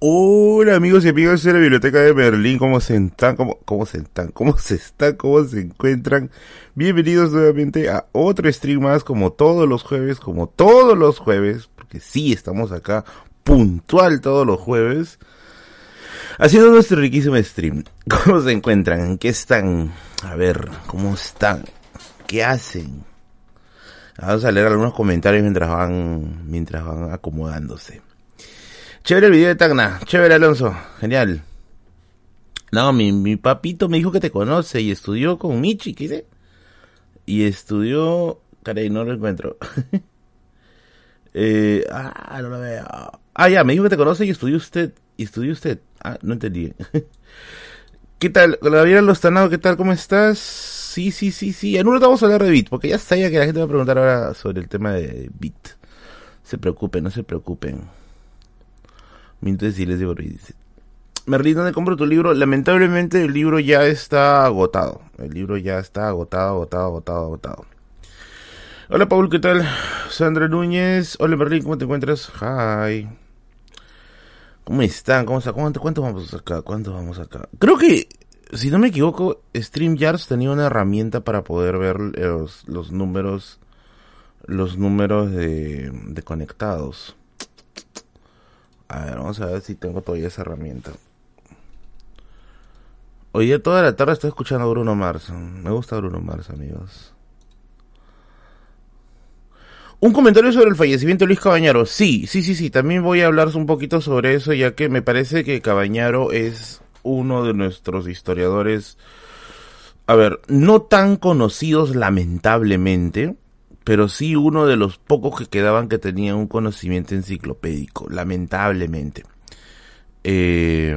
Hola amigos y amigas de la Biblioteca de Berlín, ¿cómo se están? ¿Cómo, cómo se están? ¿Cómo se están? ¿Cómo se encuentran? Bienvenidos nuevamente a otro stream más, como todos los jueves, como todos los jueves, porque sí estamos acá puntual todos los jueves, haciendo nuestro riquísimo stream. ¿Cómo se encuentran? ¿En qué están? A ver, ¿cómo están? ¿Qué hacen? Vamos a leer algunos comentarios mientras van, mientras van acomodándose. Chévere el video de Tacna. Chévere, Alonso. Genial. No, mi, mi papito me dijo que te conoce y estudió con Michi, ¿qué dice? Y estudió... Caray, no lo encuentro. eh, ah, no lo veo. Ah, ya, me dijo que te conoce y estudió usted. Y estudió usted. Ah, no entendí. ¿Qué tal? Gabriela Lostanado, ¿qué tal? ¿Cómo estás? Sí, sí, sí, sí. En un rato vamos a hablar de Bit, porque ya sabía que la gente va a preguntar ahora sobre el tema de Bit. Se preocupen, no se preocupen. Minuto de silencio dice. Merlín, ¿dónde compro tu libro? Lamentablemente el libro ya está agotado. El libro ya está agotado, agotado, agotado, agotado. Hola Paul, ¿qué tal? Sandra Núñez. Hola Merlín, ¿cómo te encuentras? Hi. ¿Cómo están? ¿Cómo está? ¿Cuánto, ¿Cuánto vamos acá? ¿Cuánto vamos acá? Creo que, si no me equivoco, StreamYards tenía una herramienta para poder ver los, números, los números de conectados. A ver, vamos a ver si tengo todavía esa herramienta. Día toda la tarde estoy escuchando a Bruno Mars. Me gusta Bruno Mars, amigos. Un comentario sobre el fallecimiento de Luis Cabañaro. Sí, sí, sí, sí. También voy a hablar un poquito sobre eso, ya que me parece que Cabañaro es uno de nuestros historiadores. A ver, no tan conocidos lamentablemente, pero sí uno de los pocos que quedaban que tenía un conocimiento enciclopédico, lamentablemente. Eh,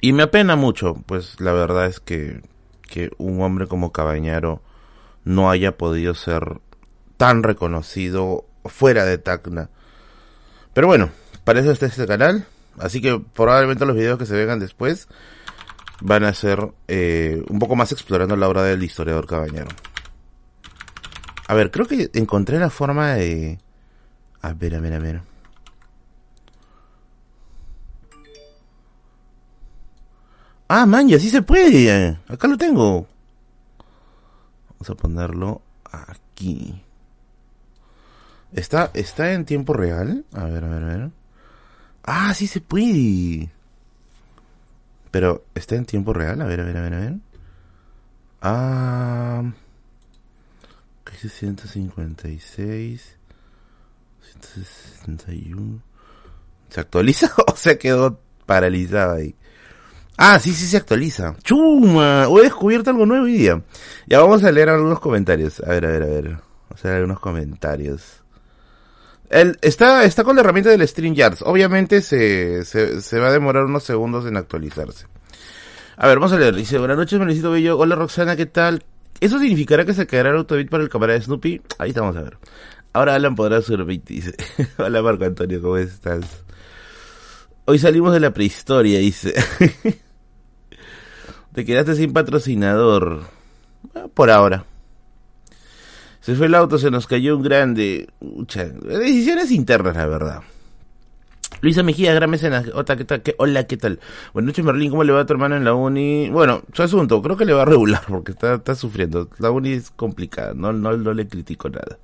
y me apena mucho, pues la verdad es que, que un hombre como Cabañaro no haya podido ser tan reconocido fuera de Tacna. Pero bueno, para eso está este canal, así que probablemente los videos que se vengan después van a ser eh, un poco más explorando la obra del historiador Cabañaro. A ver, creo que encontré la forma de... A ver, a ver, a ver. Ah, man, ya sí se puede. Acá lo tengo. Vamos a ponerlo aquí. ¿Está, está en tiempo real? A ver, a ver, a ver. Ah, sí se puede. Pero, ¿está en tiempo real? A ver, a ver, a ver, a ver. Ah... 156, 161. ¿Se actualiza o se quedó paralizada ahí? Ah, sí, sí se actualiza. ¡Chuma! He descubierto algo nuevo hoy día. Ya vamos a leer algunos comentarios. A ver, a ver, a ver. Vamos a leer algunos comentarios. El, está, está con la herramienta del StreamYards. Obviamente se, se, se va a demorar unos segundos en actualizarse. A ver, vamos a leer. Dice, buenas noches, Melicito Bello. Hola Roxana, ¿qué tal? ¿Eso significará que se quedará el autobit para el camarada de Snoopy? Ahí estamos a ver. Ahora Alan podrá subir bit, dice. Hola Marco Antonio, ¿cómo estás? Hoy salimos de la prehistoria, dice. Te quedaste sin patrocinador. Ah, por ahora. Se fue el auto, se nos cayó un grande. Muchas decisiones internas, la verdad. Luisa Mejía, gran mecenas. Hola, ¿qué tal? Hola, ¿qué tal? Buenas noches, Merlín. ¿Cómo le va a tu hermano en la uni? Bueno, su asunto, creo que le va a regular porque está, está sufriendo. La uni es complicada, no, no, no le critico nada.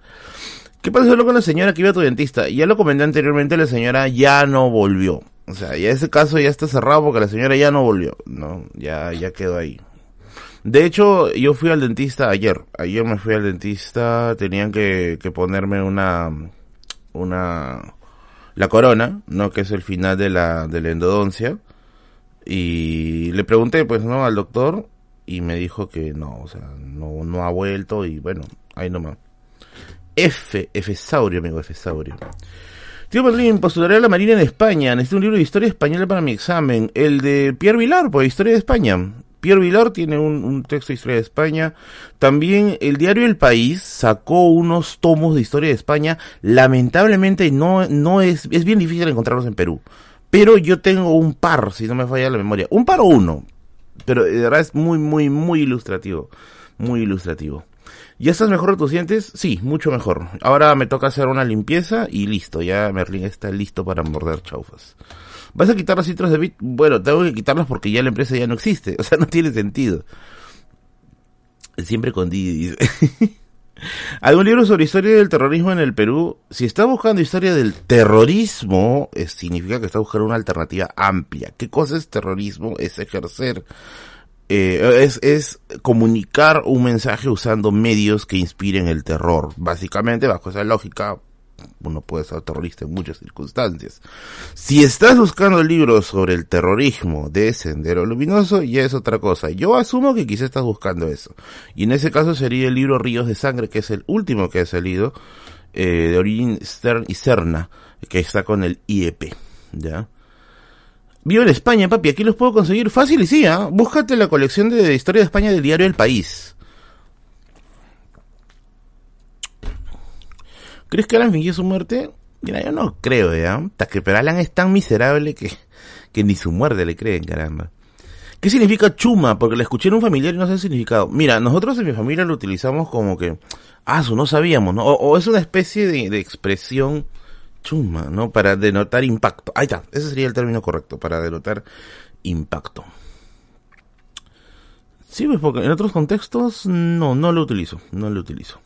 ¿Qué pasó con la señora que iba a tu dentista? Ya lo comenté anteriormente, la señora ya no volvió. O sea, ya ese caso ya está cerrado porque la señora ya no volvió. No, ya, ya quedó ahí. De hecho, yo fui al dentista ayer. Ayer me fui al dentista, tenían que, que ponerme una, una, la corona, ¿no? Que es el final de la, de la endodoncia. Y le pregunté, pues, ¿no? Al doctor y me dijo que no, o sea, no, no ha vuelto y bueno, ahí nomás. F, F Saurio, amigo, F Saurio. Tío Berlín, postularé a la Marina en España. Necesito un libro de historia española para mi examen. El de Pierre Vilar, pues, Historia de España. Pierre Vilar tiene un, texto de historia de España. También el diario El País sacó unos tomos de historia de España. Lamentablemente no, no es, es bien difícil encontrarlos en Perú. Pero yo tengo un par, si no me falla la memoria. Un par o uno. Pero de verdad es muy, muy, muy ilustrativo. Muy ilustrativo. ¿Ya estás mejor de tus dientes? Sí, mucho mejor. Ahora me toca hacer una limpieza y listo, ya Merlin está listo para morder chaufas. ¿Vas a quitar los citros de bit? Bueno, tengo que quitarlos porque ya la empresa ya no existe. O sea, no tiene sentido. Siempre con Didi, dice. ¿Algún libro sobre historia del terrorismo en el Perú? Si está buscando historia del terrorismo, significa que está buscando una alternativa amplia. ¿Qué cosa es terrorismo? Es ejercer, eh, es, es comunicar un mensaje usando medios que inspiren el terror. Básicamente, bajo esa lógica, uno puede ser terrorista en muchas circunstancias. Si estás buscando libros sobre el terrorismo de Sendero Luminoso, ya es otra cosa. Yo asumo que quizás estás buscando eso. Y en ese caso sería el libro Ríos de Sangre, que es el último que ha salido, eh, de origen Stern y Serna, que está con el IEP. ¿Ya? Vivo en España, papi, aquí los puedo conseguir fácil y sí, ¿ah? Búscate la colección de historia de España del diario El País. ¿Crees que Alan fingió su muerte? Mira, yo no creo, ¿ya? Que pero Alan es tan miserable que, que ni su muerte le creen, caramba. ¿Qué significa chuma? Porque la escuché en un familiar y no sé el significado. Mira, nosotros en mi familia lo utilizamos como que, ah, no sabíamos, ¿no? O, es una especie de, de, expresión chuma, ¿no? Para denotar impacto. Ahí está, ese sería el término correcto, para denotar impacto. Sí, pues porque en otros contextos no, no lo utilizo, no lo utilizo.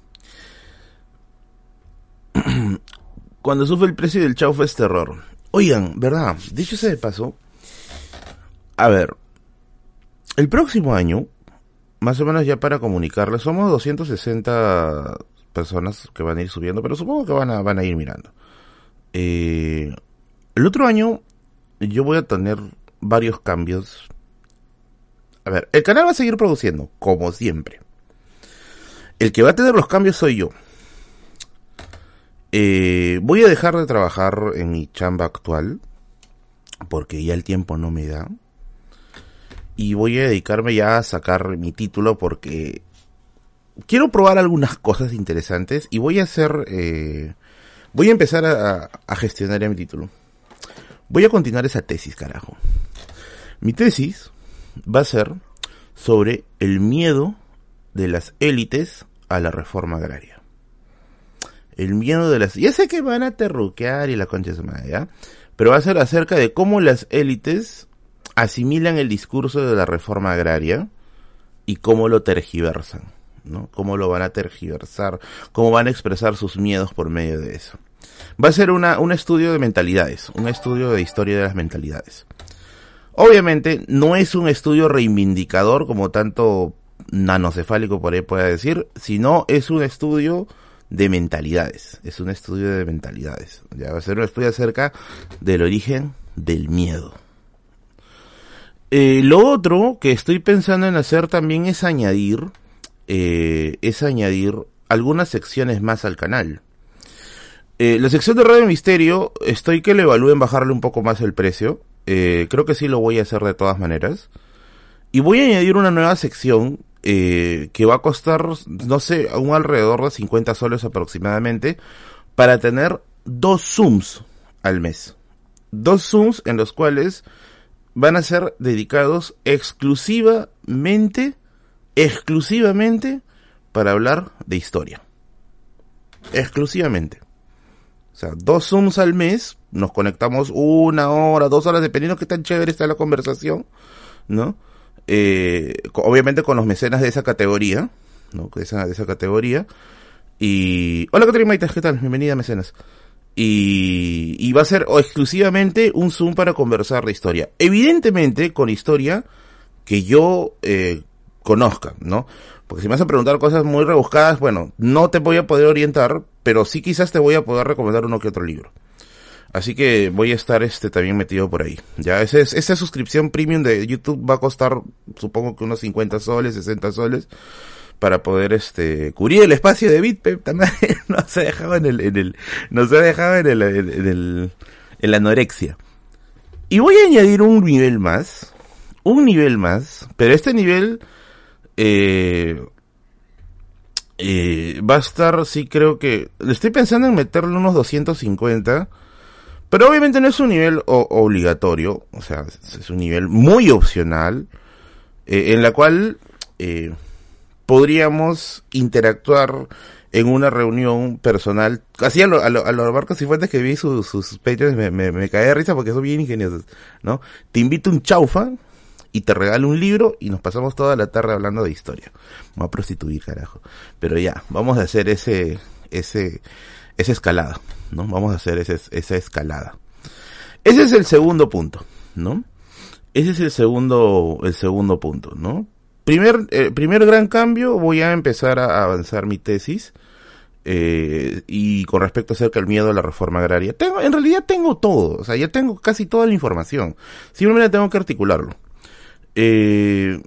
Cuando sube el precio del chaufa es terror. Oigan, ¿verdad? Dicho ese de paso, a ver, el próximo año, más o menos ya para comunicarles, somos 260 personas que van a ir subiendo, pero supongo que van a, van a ir mirando. Eh, el otro año yo voy a tener varios cambios. A ver, el canal va a seguir produciendo, como siempre. El que va a tener los cambios soy yo. Eh, voy a dejar de trabajar en mi chamba actual porque ya el tiempo no me da. Y voy a dedicarme ya a sacar mi título porque quiero probar algunas cosas interesantes y voy a hacer... Eh, voy a empezar a, a gestionar ya mi título. Voy a continuar esa tesis, carajo. Mi tesis va a ser sobre el miedo de las élites a la reforma agraria el miedo de las... Ya sé que van a terruquear y la concha de madre, ¿ya? Pero va a ser acerca de cómo las élites asimilan el discurso de la reforma agraria y cómo lo tergiversan, ¿no? Cómo lo van a tergiversar, cómo van a expresar sus miedos por medio de eso. Va a ser una, un estudio de mentalidades, un estudio de historia de las mentalidades. Obviamente no es un estudio reivindicador como tanto nanocefálico por ahí pueda decir, sino es un estudio de mentalidades. Es un estudio de mentalidades. Ya va a ser un estudio acerca del origen del miedo. Eh, lo otro que estoy pensando en hacer también es añadir, eh, es añadir algunas secciones más al canal. Eh, la sección de Radio Misterio, estoy que le evalúen bajarle un poco más el precio. creo que sí lo voy a hacer de todas maneras. Y voy a añadir una nueva sección eh, que va a costar, no sé, un alrededor de 50 soles aproximadamente, para tener dos Zooms al mes. Dos Zooms en los cuales van a ser dedicados exclusivamente, exclusivamente para hablar de historia. Exclusivamente. O sea, dos Zooms al mes, nos conectamos una hora, dos horas, dependiendo de qué tan chévere está la conversación, ¿no? Eh, obviamente con los mecenas de esa categoría, ¿no? De esa, de esa categoría. Y... Hola Caterina Maita, ¿qué tal? Bienvenida mecenas. Y, y va a ser exclusivamente un Zoom para conversar de historia. Evidentemente con historia que yo eh, conozca, ¿no? Porque si me vas a preguntar cosas muy rebuscadas, bueno, no te voy a poder orientar, pero sí quizás te voy a poder recomendar uno que otro libro. Así que voy a estar este también metido por ahí. Ya, ese, esa suscripción premium de YouTube va a costar, supongo que unos 50 soles, 60 soles, para poder este cubrir el espacio de BitPep también. no se dejaba en el, en el, no se dejaba en el, en el, en la anorexia. Y voy a añadir un nivel más, un nivel más, pero este nivel, eh, eh, va a estar, sí creo que, estoy pensando en meterle unos 250 pero obviamente no es un nivel obligatorio, o sea, es un nivel muy opcional, eh, en la cual, eh, podríamos interactuar en una reunión personal, así a, lo, a, los barcos y fuentes que vi sus, sus me, me, me de risa porque son bien ingeniosos, ¿no? Te invito un chaufa y te regalo un libro y nos pasamos toda la tarde hablando de historia. Me voy a prostituir, carajo. Pero ya, vamos a hacer ese, ese, esa escalada, ¿no? Vamos a hacer esa escalada. Ese es el segundo punto, ¿no? Ese es el segundo, el segundo punto, ¿no? Primer, eh, primer gran cambio, voy a empezar a avanzar mi tesis. Eh, y con respecto acerca del miedo a la reforma agraria. Tengo, en realidad tengo todo, o sea, ya tengo casi toda la información. Simplemente tengo que articularlo. Eh,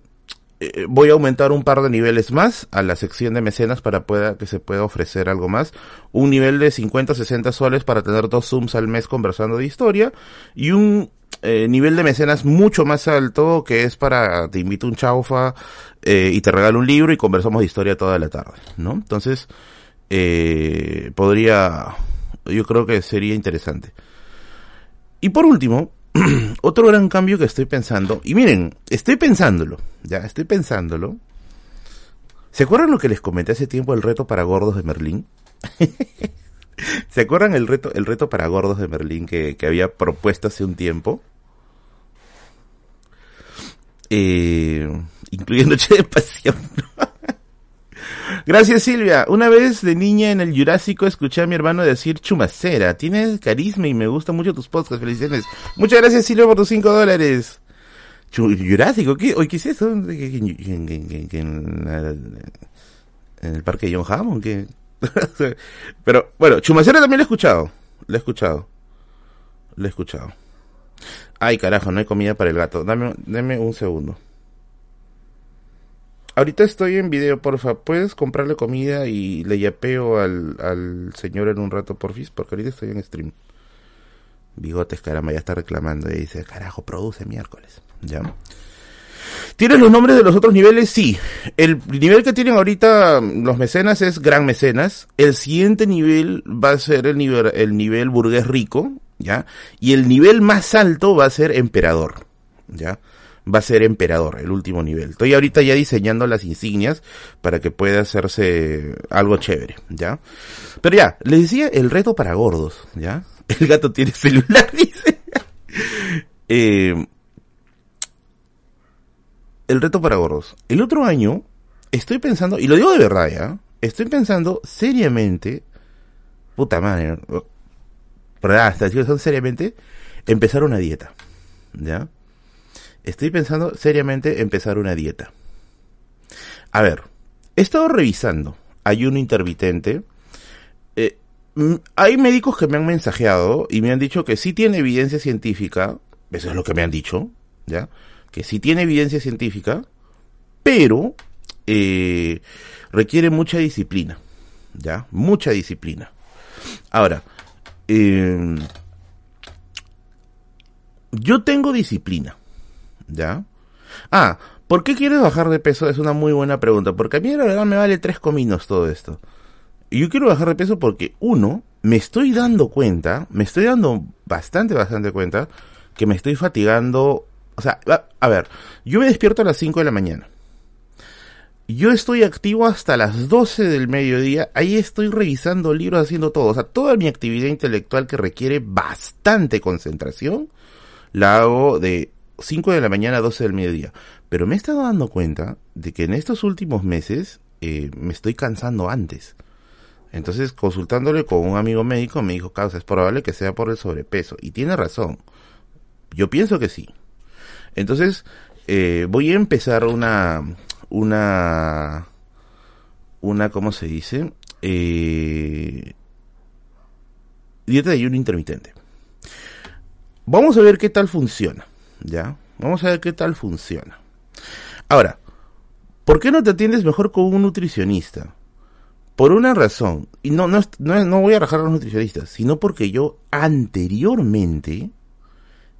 eh, voy a aumentar un par de niveles más a la sección de mecenas para pueda, que se pueda ofrecer algo más. Un nivel de 50 60 soles para tener dos Zooms al mes conversando de historia. Y un eh, nivel de mecenas mucho más alto que es para te invito un chaufa eh, y te regalo un libro y conversamos de historia toda la tarde, ¿no? Entonces, eh, podría, yo creo que sería interesante. Y por último, otro gran cambio que estoy pensando, y miren, estoy pensándolo, ya, estoy pensándolo. ¿Se acuerdan lo que les comenté hace tiempo el reto para gordos de Merlín? ¿Se acuerdan el reto, el reto para gordos de Merlín que, que había propuesto hace un tiempo? Eh, incluyendo Noche de Pasión. Gracias Silvia. Una vez de niña en el Jurásico escuché a mi hermano decir chumacera. Tienes carisma y me gustan mucho tus podcasts. Felicidades. Muchas gracias Silvia por tus 5 dólares. Jurásico, ¿qué? ¿Qué es eso? ¿En, el parque de John Hammond? ¿Qué? Pero bueno, chumacera también lo he escuchado. Lo he escuchado. Lo he escuchado. Ay, carajo, no hay comida para el gato. Dame, dame un segundo. Ahorita estoy en video, porfa. ¿Puedes comprarle comida y le yapeo al, al señor en un rato, porfis? Porque ahorita estoy en stream. Bigotes, caramba, ya está reclamando. Y dice, carajo, produce miércoles. ¿Ya? ¿Tienes los nombres de los otros niveles? Sí. El nivel que tienen ahorita los mecenas es gran mecenas. El siguiente nivel va a ser el nivel, el nivel burgués rico, ¿ya? Y el nivel más alto va a ser emperador, ¿ya? Va a ser emperador, el último nivel. Estoy ahorita ya diseñando las insignias para que pueda hacerse algo chévere, ¿ya? Pero ya, les decía el reto para gordos, ¿ya? El gato tiene celular, dice. Eh, el reto para gordos. El otro año estoy pensando, y lo digo de verdad, ¿ya? Estoy pensando seriamente, puta madre, ¿verdad? Estoy pensando seriamente empezar una dieta, ¿ya? Estoy pensando seriamente empezar una dieta. A ver, he estado revisando ayuno intermitente. Eh, hay médicos que me han mensajeado y me han dicho que sí tiene evidencia científica, eso es lo que me han dicho, ¿ya? Que sí tiene evidencia científica, pero eh, requiere mucha disciplina, ¿ya? Mucha disciplina. Ahora, eh, yo tengo disciplina, ¿Ya? Ah, ¿por qué quieres bajar de peso? Es una muy buena pregunta, porque a mí la verdad me vale tres cominos todo esto. Y yo quiero bajar de peso porque, uno, me estoy dando cuenta, me estoy dando bastante, bastante cuenta, que me estoy fatigando. O sea, a, ver, yo me despierto a las 5 de la mañana. Yo estoy activo hasta las 12 del mediodía. Ahí estoy revisando libros, haciendo todo. O sea, toda mi actividad intelectual que requiere bastante concentración, la hago de 5 de la mañana a 12 del mediodía. Pero me he estado dando cuenta de que en estos últimos meses eh, me estoy cansando antes. Entonces, consultándole con un amigo médico, me dijo, causa, es probable que sea por el sobrepeso. Y tiene razón. Yo pienso que sí. Entonces, eh, voy a empezar una, una, una, ¿cómo se dice? Eh, dieta de ayuno intermitente. Vamos a ver qué tal funciona. ¿Ya? Vamos a ver qué tal funciona. Ahora, ¿por qué no te atiendes mejor con un nutricionista? Por una razón, y no, no, no, voy a rajar a los nutricionistas, sino porque yo anteriormente,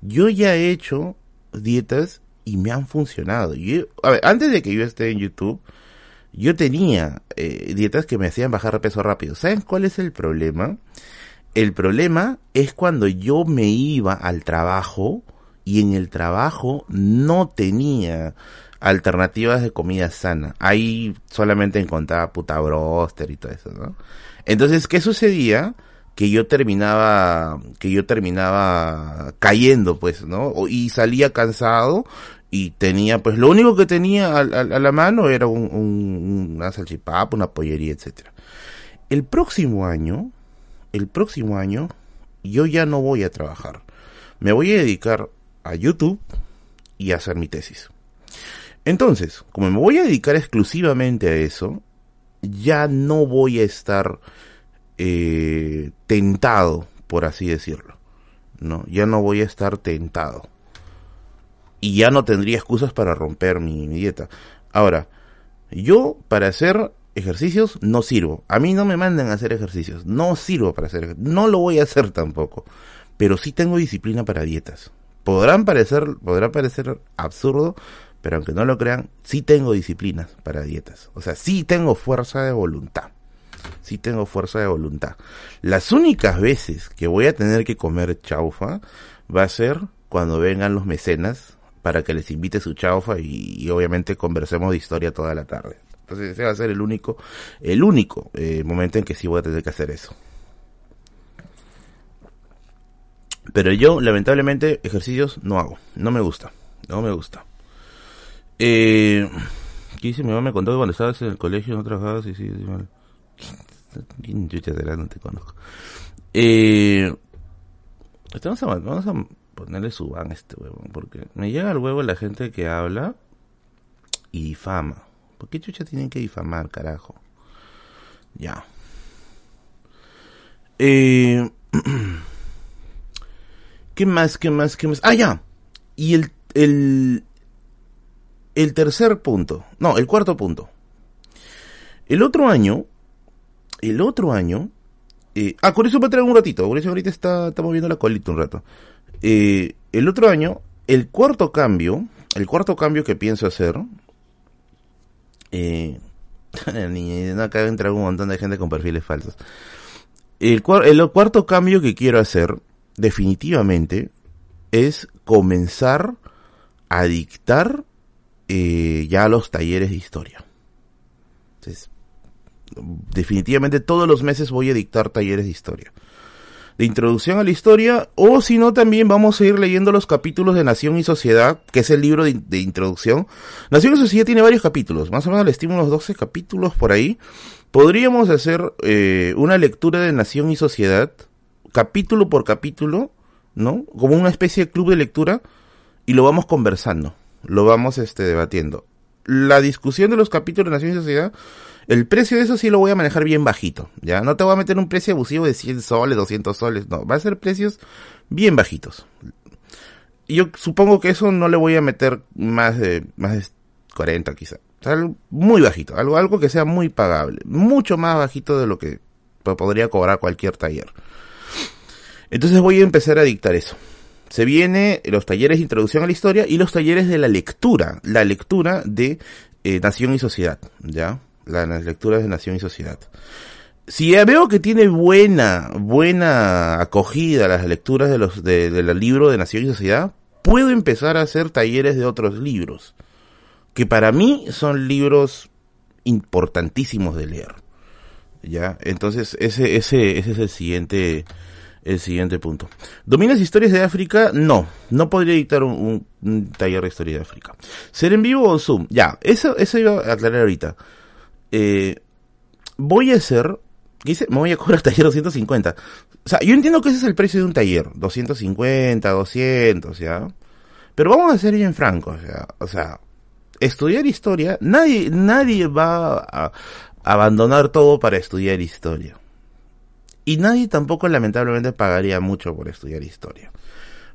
yo ya he hecho dietas y me han funcionado. Yo, antes de que yo esté en YouTube, yo tenía eh, dietas que me hacían bajar peso rápido. ¿Saben cuál es el problema? El problema es cuando yo me iba al trabajo y en el trabajo no tenía alternativas de comida sana. Ahí solamente encontraba puta broster y todo eso, ¿no? Entonces, ¿qué sucedía? Que yo terminaba, que yo terminaba cayendo, pues, ¿no? Y salía cansado y tenía, pues, lo único que tenía a, la mano era un, una salchipapa, una pollería, etcétera. El próximo año, el próximo año, yo ya no voy a trabajar. Me voy a dedicar a YouTube y hacer mi tesis. Entonces, como me voy a dedicar exclusivamente a eso, ya no voy a estar eh, tentado, por así decirlo. No, ya no voy a estar tentado. Y ya no tendría excusas para romper mi, mi dieta. Ahora, yo para hacer ejercicios no sirvo. A mí no me mandan a hacer ejercicios. No sirvo para hacer ejercicios. No lo voy a hacer tampoco. Pero sí tengo disciplina para dietas. Podrán parecer, podrá parecer absurdo, pero aunque no lo crean, sí tengo disciplinas para dietas. O sea, sí tengo fuerza de voluntad. Sí tengo fuerza de voluntad. Las únicas veces que voy a tener que comer chaufa va a ser cuando vengan los mecenas para que les invite su chaufa y, obviamente conversemos de historia toda la tarde. Entonces ese va a ser el único, el único eh, momento en que sí voy a tener que hacer eso. Pero yo, lamentablemente, ejercicios no hago. No me gusta. No me gusta. Eh, ¿Qué dice? Mi mamá cuando estabas en el colegio no trabajabas sí, sí mal. no te conozco. Eh, vamos, a, vamos a ponerle su van a este huevo, porque me llega al huevo la gente que habla y difama. ¿Por qué chucha tienen que difamar, carajo? Ya. Eh, ¿Qué más? ¿Qué más? ¿Qué más? Ah, ya. Y el, el, el tercer punto, no, el cuarto punto. El otro año, el otro año, eh, ah, con eso va a traer un ratito, por eso ahorita está, estamos viendo la colita un rato. Eh, el otro año, el cuarto cambio, el cuarto cambio que pienso hacer, eh, de entrar un montón de gente con perfiles falsos. El, el cuarto cambio que quiero hacer, definitivamente, es comenzar a dictar eh, ya los talleres de historia. Definitivamente todos los meses voy a dictar talleres de historia. De introducción a la historia, o si no, también vamos a ir leyendo los capítulos de Nación y Sociedad, que es el libro de, introducción. Nación y Sociedad tiene varios capítulos, más o menos le estimo unos 12 capítulos por ahí. Podríamos hacer eh, una lectura de Nación y Sociedad, capítulo por capítulo, ¿no? Como una especie de club de lectura, y lo vamos conversando lo vamos este, debatiendo. La discusión de los capítulos de Nación y Sociedad, el precio de eso sí lo voy a manejar bien bajito, ¿ya? No te voy a meter un precio abusivo de 100 soles, 200 soles, no, va a ser precios bien bajitos. Yo supongo que eso no le voy a meter más de, más de 40 quizá. O sea, muy bajito, algo, algo que sea muy pagable, mucho más bajito de lo que podría cobrar cualquier taller. Entonces voy a empezar a dictar eso se viene los talleres de introducción a la historia y los talleres de la lectura, la lectura de eh, Nación y Sociedad, ¿ya? las lecturas de Nación y Sociedad. Si veo que tiene buena, buena acogida las lecturas de los, del libro de Nación y Sociedad, puedo empezar a hacer talleres de otros libros, que para mí son libros importantísimos de leer. ¿Ya? Entonces, ese, ese, ese es el siguiente, el siguiente punto. ¿Dominas historias de África? No, no podría dictar un, taller de historia de África. ¿Ser en vivo o Zoom? Ya, eso, eso iba a aclarar ahorita. Eh, voy a hacer, ¿qué? Me voy a cobrar taller 250. O sea, yo entiendo que ese es el precio de un taller, 250, 200, ¿ya? Pero vamos a ser bien francos, ¿ya? O sea, estudiar historia, nadie, nadie va a abandonar todo para estudiar historia. Y nadie tampoco lamentablemente pagaría mucho por estudiar historia.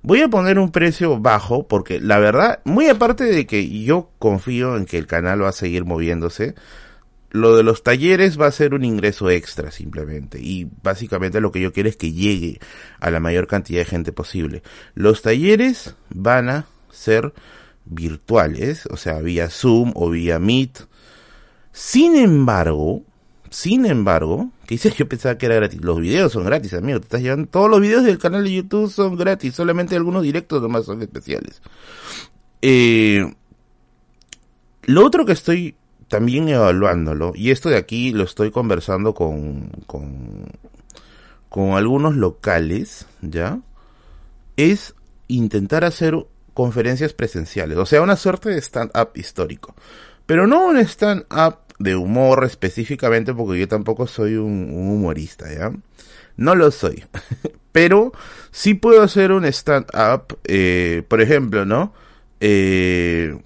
Voy a poner un precio bajo porque la verdad, muy aparte de que yo confío en que el canal va a seguir moviéndose, lo de los talleres va a ser un ingreso extra simplemente. Y básicamente lo que yo quiero es que llegue a la mayor cantidad de gente posible. Los talleres van a ser virtuales, o sea, vía Zoom o vía Meet. Sin embargo, sin embargo, que dice yo pensaba que era gratis. Los videos son gratis, amigo. Te estás llevando. Todos los videos del canal de YouTube son gratis. Solamente algunos directos nomás son especiales. Eh, Lo otro que estoy también evaluándolo, y esto de aquí lo estoy conversando con, con, con algunos locales, ¿ya? Es intentar hacer conferencias presenciales, o sea, una suerte de stand-up histórico. Pero no un stand-up de humor específicamente, porque yo tampoco soy un, humorista, ¿ya? No lo soy. Pero sí puedo hacer un stand-up, eh, por ejemplo, ¿no? Eh,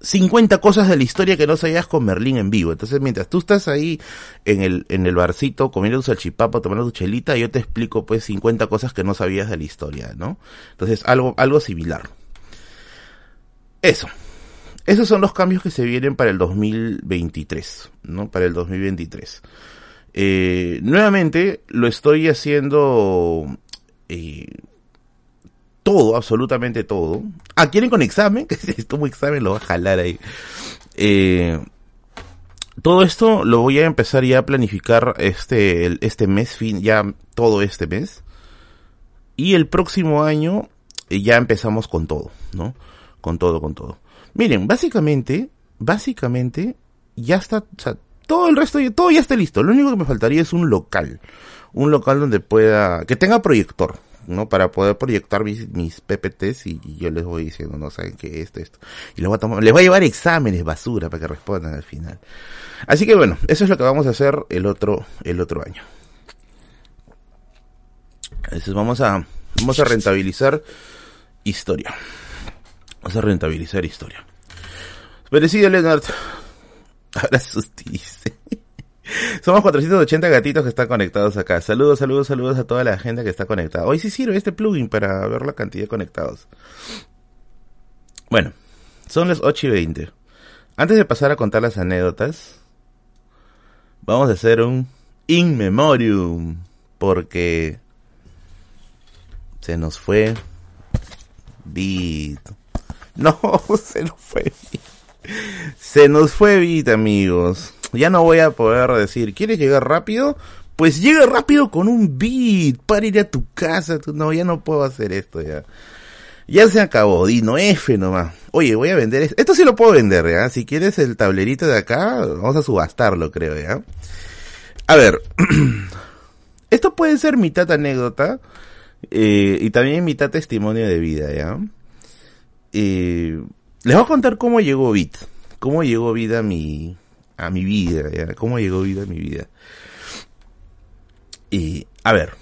50 cosas de la historia que no sabías con Merlín en vivo. Entonces, mientras tú estás ahí en el, en el barcito comiendo tu salchipapa, tomando tu chelita, yo te explico pues 50 cosas que no sabías de la historia, ¿no? Entonces, algo, algo similar. Eso. Esos son los cambios que se vienen para el 2023, ¿no? Para el 2023. Eh, nuevamente, lo estoy haciendo eh, todo, absolutamente todo. Ah, ¿quieren con examen? si tomo examen lo va a jalar ahí. Eh, todo esto lo voy a empezar ya a planificar este, este mes, fin, ya todo este mes. Y el próximo año eh, ya empezamos con todo, ¿no? Con todo, con todo. Miren, básicamente, básicamente, ya está, o sea, todo el resto, todo ya está listo. Lo único que me faltaría es un local. Un local donde pueda, que tenga proyector. ¿no? Para poder proyectar mis, PPTs y, yo les voy diciendo, no saben qué esto, esto. Y les voy a tomar, les voy a llevar exámenes basura para que respondan al final. Así que bueno, eso es lo que vamos a hacer el otro, el otro año. Entonces vamos a, vamos a rentabilizar historia. A rentabilizar historia. Merecido Leonard. Ahora sustice. Somos 480 gatitos que están conectados acá. Saludos, saludos, saludos a toda la gente que está conectada. Hoy sí sirve este plugin para ver la cantidad de conectados. Bueno, son las 8 y 20. Antes de pasar a contar las anécdotas, vamos a hacer un in memoriam. Porque se nos fue Beat. No, se nos fue. Se nos fue Beat, amigos ya no voy a poder decir, ¿quieres llegar rápido? Pues llega rápido con un beat para ir a tu casa. No, ya no puedo hacer esto ya. Ya se acabó, Dino F nomás. Oye, voy a vender esto. Esto sí lo puedo vender, ¿ya? Si quieres el tablerito de acá, vamos a subastarlo, creo, ¿ya? A ver. esto puede ser mitad anécdota eh, y también mitad testimonio de vida, ¿ya? Eh, les voy a contar cómo llegó Bit. Cómo llegó vida mi, a mi vida, ¿ya? cómo llegó vida a mi vida. Y, a ver,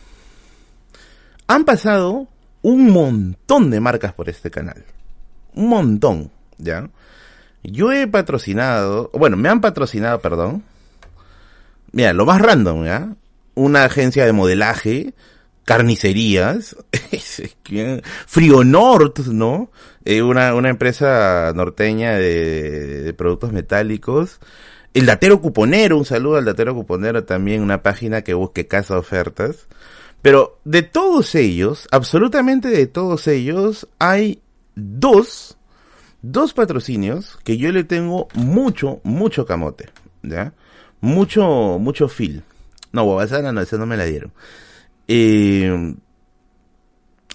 han pasado un montón de marcas por este canal. Un montón, ¿ya? Yo he patrocinado, bueno, me han patrocinado, perdón. Mira, lo más random, ¿ya? Una agencia de modelaje, carnicerías, Frio Nord, ¿no? Eh, una, una empresa norteña de, productos metálicos, el Datero Cuponero, un saludo al Datero Cuponero también, una página que busque casa ofertas. Pero de todos ellos, absolutamente de todos ellos, hay dos, dos patrocinios que yo le tengo mucho, mucho camote, ¿ya? Mucho, mucho feel. No, Bobasana no, esa no me la dieron. Eh,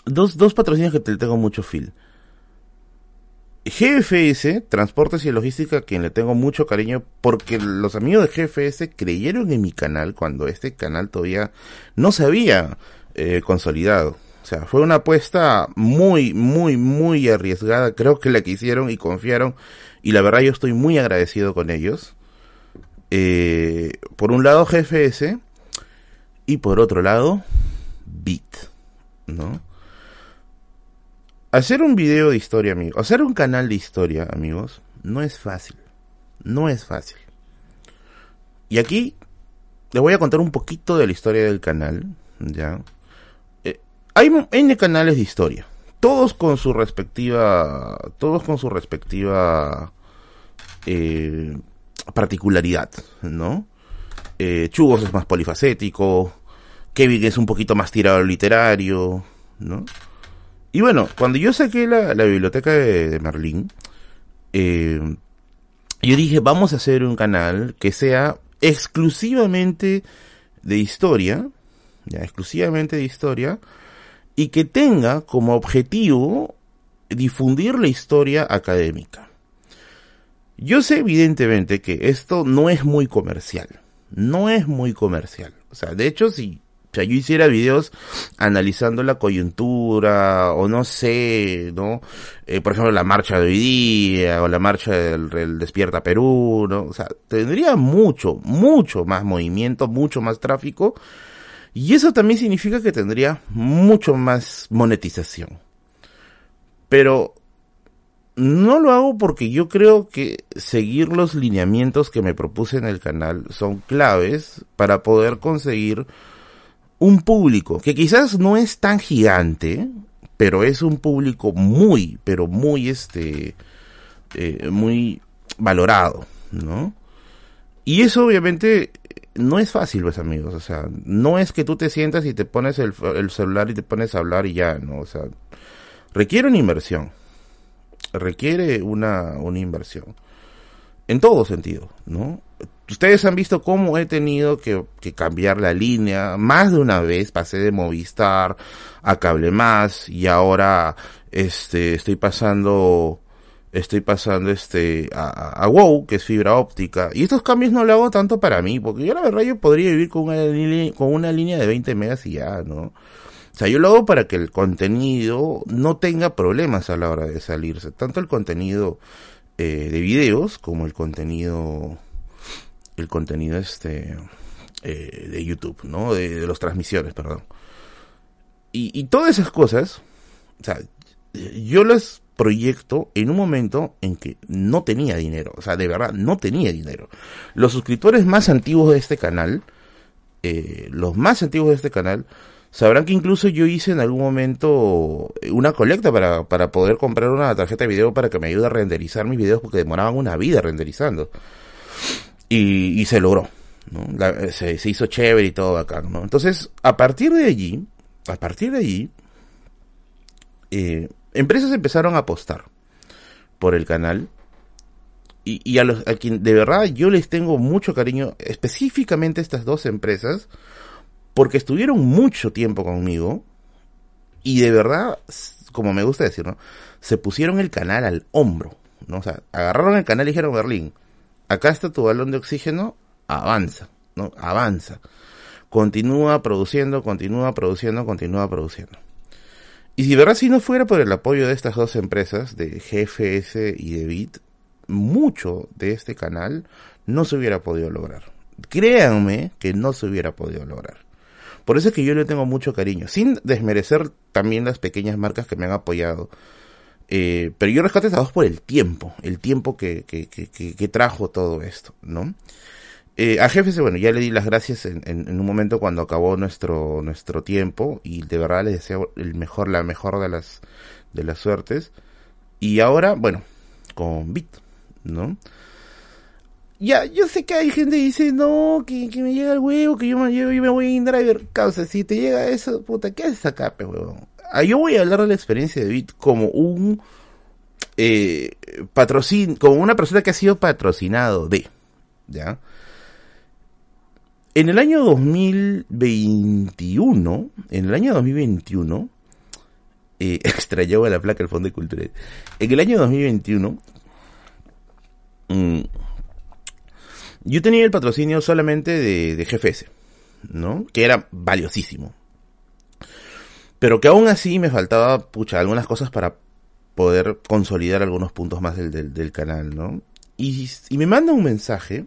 dos, dos patrocinios que le tengo mucho feel. GFS, Transportes y Logística, quien le tengo mucho cariño, porque los amigos de GFS creyeron en mi canal cuando este canal todavía no se había eh, consolidado. O sea, fue una apuesta muy, muy, muy arriesgada. Creo que la quisieron y confiaron. Y la verdad yo estoy muy agradecido con ellos. Eh, por un lado GFS y por otro lado Bit, ¿no? Hacer un video de historia, amigos, hacer un canal de historia, amigos, no es fácil. No es fácil. Y aquí les voy a contar un poquito de la historia del canal, ¿ya? Eh, hay N canales de historia, todos con su respectiva, todos con su respectiva eh, particularidad, ¿no? Eh, Chugos es más polifacético, Kevin es un poquito más tirado al literario, ¿no? Y bueno, cuando yo saqué la, biblioteca de, Merlín, eh, yo dije, vamos a hacer un canal que sea exclusivamente de historia, ya, exclusivamente de historia, y que tenga como objetivo difundir la historia académica. Yo sé evidentemente que esto no es muy comercial. No es muy comercial. O sea, de hecho, si o sea, yo hiciera videos analizando la coyuntura, o no sé, ¿no? Eh, por ejemplo, la marcha de hoy día, o la marcha del, Despierta Perú, ¿no? O sea, tendría mucho, mucho más movimiento, mucho más tráfico, y eso también significa que tendría mucho más monetización. Pero no lo hago porque yo creo que seguir los lineamientos que me propuse en el canal son claves para poder conseguir un público que quizás no es tan gigante, pero es un público muy, pero muy este, eh, muy valorado, ¿no? Y eso obviamente no es fácil, pues amigos, o sea, no es que tú te sientas y te pones el, el celular y te pones a hablar y ya, ¿no? O sea, requiere una inversión, requiere una, una inversión, en todo sentido, ¿no? Ustedes han visto cómo he tenido que, cambiar la línea. Más de una vez pasé de Movistar a Cable Más y ahora este estoy pasando estoy pasando este a, WoW, que es fibra óptica. Y estos cambios no lo hago tanto para mí, porque yo la verdad yo podría vivir con una con una línea de 20 megas y ya, ¿no? O sea, yo lo hago para que el contenido no tenga problemas a la hora de salirse. Tanto el contenido eh, de videos como el contenido el contenido este eh, de YouTube, ¿no? De, de las transmisiones, perdón. Y, y, todas esas cosas, o sea, yo las proyecto en un momento en que no tenía dinero, o sea, de verdad, no tenía dinero. Los suscriptores más antiguos de este canal, eh, los más antiguos de este canal, sabrán que incluso yo hice en algún momento una colecta para, para poder comprar una tarjeta de video para que me ayude a renderizar mis videos porque demoraban una vida renderizando y, se logró. ¿no? se, hizo chévere y todo acá. Entonces, a partir de allí, a partir de allí, eh, empresas empezaron a apostar por el canal. Y, y a los a quien de verdad yo les tengo mucho cariño, específicamente estas dos empresas, porque estuvieron mucho tiempo conmigo y de verdad, como me gusta decir, ¿no? Se pusieron el canal al hombro, ¿no? O sea, agarraron el canal y dijeron, Berlín, acá está tu balón de oxígeno, avanza, ¿no? Avanza. Continúa produciendo, continúa produciendo, continúa produciendo. Y si verdad si no fuera por el apoyo de estas dos empresas, de GFS y de Bit, mucho de este canal no se hubiera podido lograr. Créanme que no se hubiera podido lograr. Por eso es que yo le tengo mucho cariño, sin desmerecer también las pequeñas marcas que me han apoyado eh, pero yo rescato a dos por el tiempo, el tiempo que, que, que, que trajo todo esto, ¿no? Eh, a Jefes, bueno, ya le di las gracias en, en, un momento cuando acabó nuestro, nuestro tiempo y de verdad les deseo el mejor, la mejor de las, de las suertes. Y ahora, bueno, con Bit, ¿no? Ya, yo sé que hay gente que dice, no, que, que me llega el huevo, que yo me, yo, me voy a InDriver. Causa, si te llega eso, puta, ¿qué haces acá, pe huevón? Ah, yo voy a hablar de la experiencia de Bit como un eh, patrocin, como una persona que ha sido patrocinado de, ¿ya? En el año 2021, en el año 2021, eh, extrañaba la placa del Fondo de Cultura. En el año 2021, mm, yo tenía el patrocinio solamente de, de GFS, ¿no? Que era valiosísimo pero que aún así me faltaba, pucha, algunas cosas para poder consolidar algunos puntos más del, del, canal, ¿no? Y, me manda un mensaje,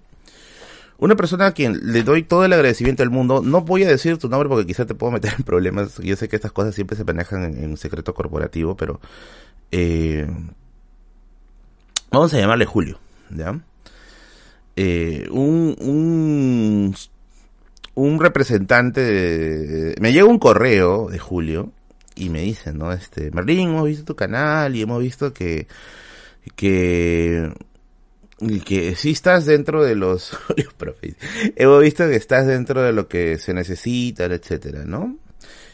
una persona a quien le doy todo el agradecimiento del mundo, no voy a decir tu nombre porque quizá te puedo meter en problemas, yo sé que estas cosas siempre se manejan en, en secreto corporativo, pero eh, vamos a llamarle Julio, ¿ya? Eh, un, un un representante de, me llega un correo de Julio y me dice, ¿no? Este, Merlín, hemos visto tu canal y hemos visto que, que, que si estás dentro de los, hemos visto que estás dentro de lo que se necesita, etcétera, ¿no?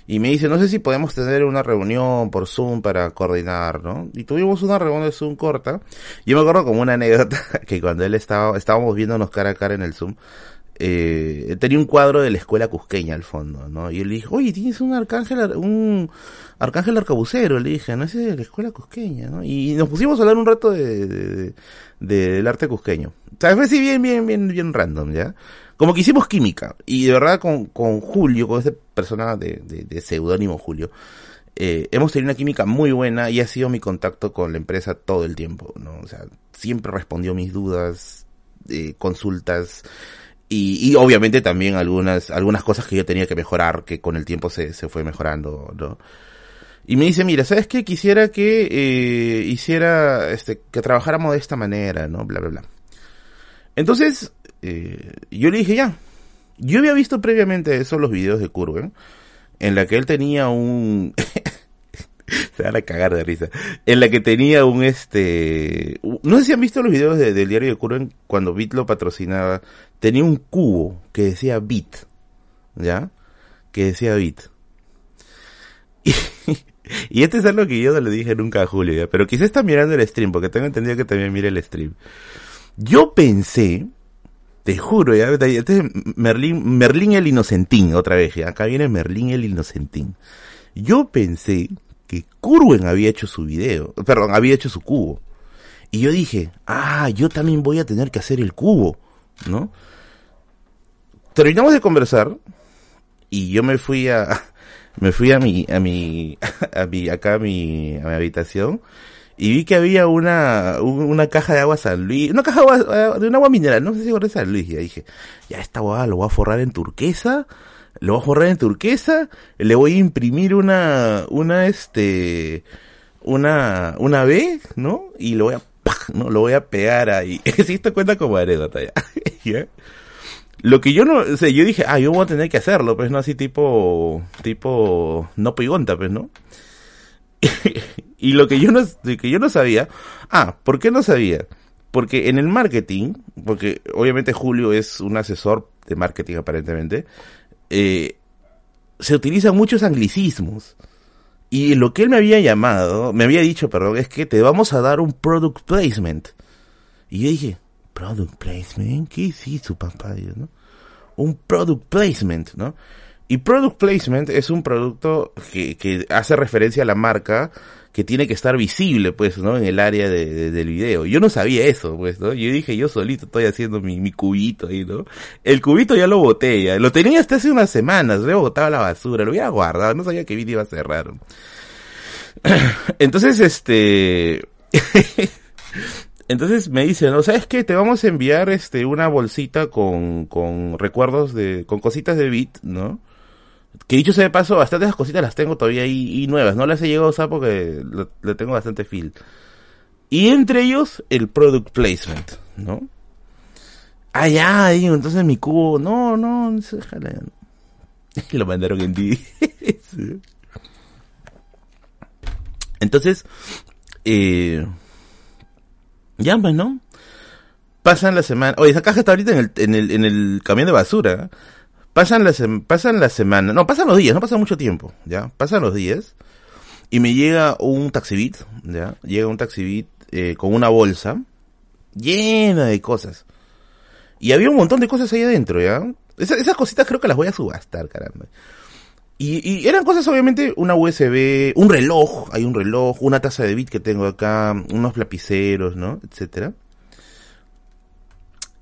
Y me dice, no sé si podemos tener una reunión por Zoom para coordinar, ¿no? Y tuvimos una reunión de Zoom corta. Yo me acuerdo como una anécdota que cuando él estaba, estábamos viéndonos cara a cara en el Zoom, eh, tenía un cuadro de la escuela cusqueña al fondo, ¿no? Y él le dije, oye, tienes un arcángel, un arcángel arcabucero, le dije, no, es de la escuela cusqueña, ¿no? Y nos pusimos a hablar un rato de, del arte cusqueño. O sea, fue así bien, bien, bien, bien random, ¿ya? Como que hicimos química. Y de verdad con, con Julio, con esta persona de, de, de seudónimo Julio, eh, hemos tenido una química muy buena y ha sido mi contacto con la empresa todo el tiempo, ¿no? O sea, siempre respondió mis dudas, eh, consultas, y, y, obviamente también algunas, algunas cosas que yo tenía que mejorar, que con el tiempo se, se fue mejorando, ¿no? Y me dice, mira, ¿sabes qué? Quisiera que eh, hiciera, este, que trabajáramos de esta manera, ¿no? Bla, bla, bla. Entonces, eh, yo le dije, ya. Yo había visto previamente eso, los videos de Curwen, en la que él tenía un... se van a cagar de risa. En la que tenía un este. No sé si han visto los videos de, del diario de Curwen cuando Bit lo patrocinaba. Tenía un cubo que decía Bit. ¿Ya? Que decía Bit. Y, este es algo que yo no le dije nunca a Julio. Pero quizás está mirando el stream, porque tengo entendido que también mira el stream. Yo pensé, te juro, ya, este es Merlín, Merlín el Inocentín, otra vez, ya. Acá viene Merlín el Inocentín. Yo pensé que Curwen había hecho su video, perdón, había hecho su cubo. Y yo dije, ah, yo también voy a tener que hacer el cubo, ¿no? Terminamos de conversar y yo me fui a, me fui a mi, a mi, a mi, acá a mi, a mi habitación y vi que había una, una caja de agua San Luis, una caja de, agua, de un agua mineral, no sé si es San Luis, y dije, ya esta agua lo voy a forrar en turquesa, lo voy a forrar en turquesa, le voy a imprimir una, una este, una, una B, ¿no? Y lo voy a, ¿no? Lo voy a pegar ahí. si esto cuenta como anécdota ya. ¿Ya? Lo que yo no, o sea, yo dije, ah, yo voy a tener que hacerlo, pues no así tipo, tipo, no pigonta, pues, ¿no? y lo que yo no, que yo no sabía, ah, ¿por qué no sabía? Porque en el marketing, porque obviamente Julio es un asesor de marketing aparentemente, eh, se utilizan muchos anglicismos. Y lo que él me había llamado, me había dicho, perdón, es que te vamos a dar un product placement. Y yo dije, product placement, ¿qué es eso, papá? ¿no? Un product placement, ¿no? Y product placement es un producto que, que hace referencia a la marca que tiene que estar visible, pues, ¿no? En el área de, de, del video. Yo no sabía eso, pues, ¿no? Yo dije, yo solito estoy haciendo mi, mi cubito ahí, ¿no? El cubito ya lo boté, ya. Lo tenía hasta hace unas semanas, luego botaba la basura, lo había guardado, no sabía que video iba a cerrar. Entonces, este... Entonces me dice, ¿no? ¿Sabes qué? Te vamos a enviar este una bolsita con, con recuerdos de, con cositas de Bit, ¿no? Que dicho sea de paso, bastantes de esas cositas las tengo todavía ahí y nuevas. No las he llegado a usar porque le tengo bastante feel. Y entre ellos, el product placement, ¿no? Ah, ya, digo, entonces mi cubo, no, no, déjala. Lo mandaron en D. Entonces, eh, ya, pues, ¿no? Pasan la semana. Oye, esa caja está ahorita en el, en el, en el camión de basura. Pasan las, pasan las semanas. No, pasan los días, no pasa mucho tiempo, ¿ya? Pasan los días. Y me llega un taxibit, ¿ya? Llega un taxibit eh, con una bolsa llena de cosas. Y había un montón de cosas ahí adentro, ¿ya? Esas, esas cositas creo que las voy a subastar, caramba. Y, y, eran cosas obviamente, una USB, un reloj, hay un reloj, una taza de bit que tengo acá, unos lapiceros, ¿no? Etcétera.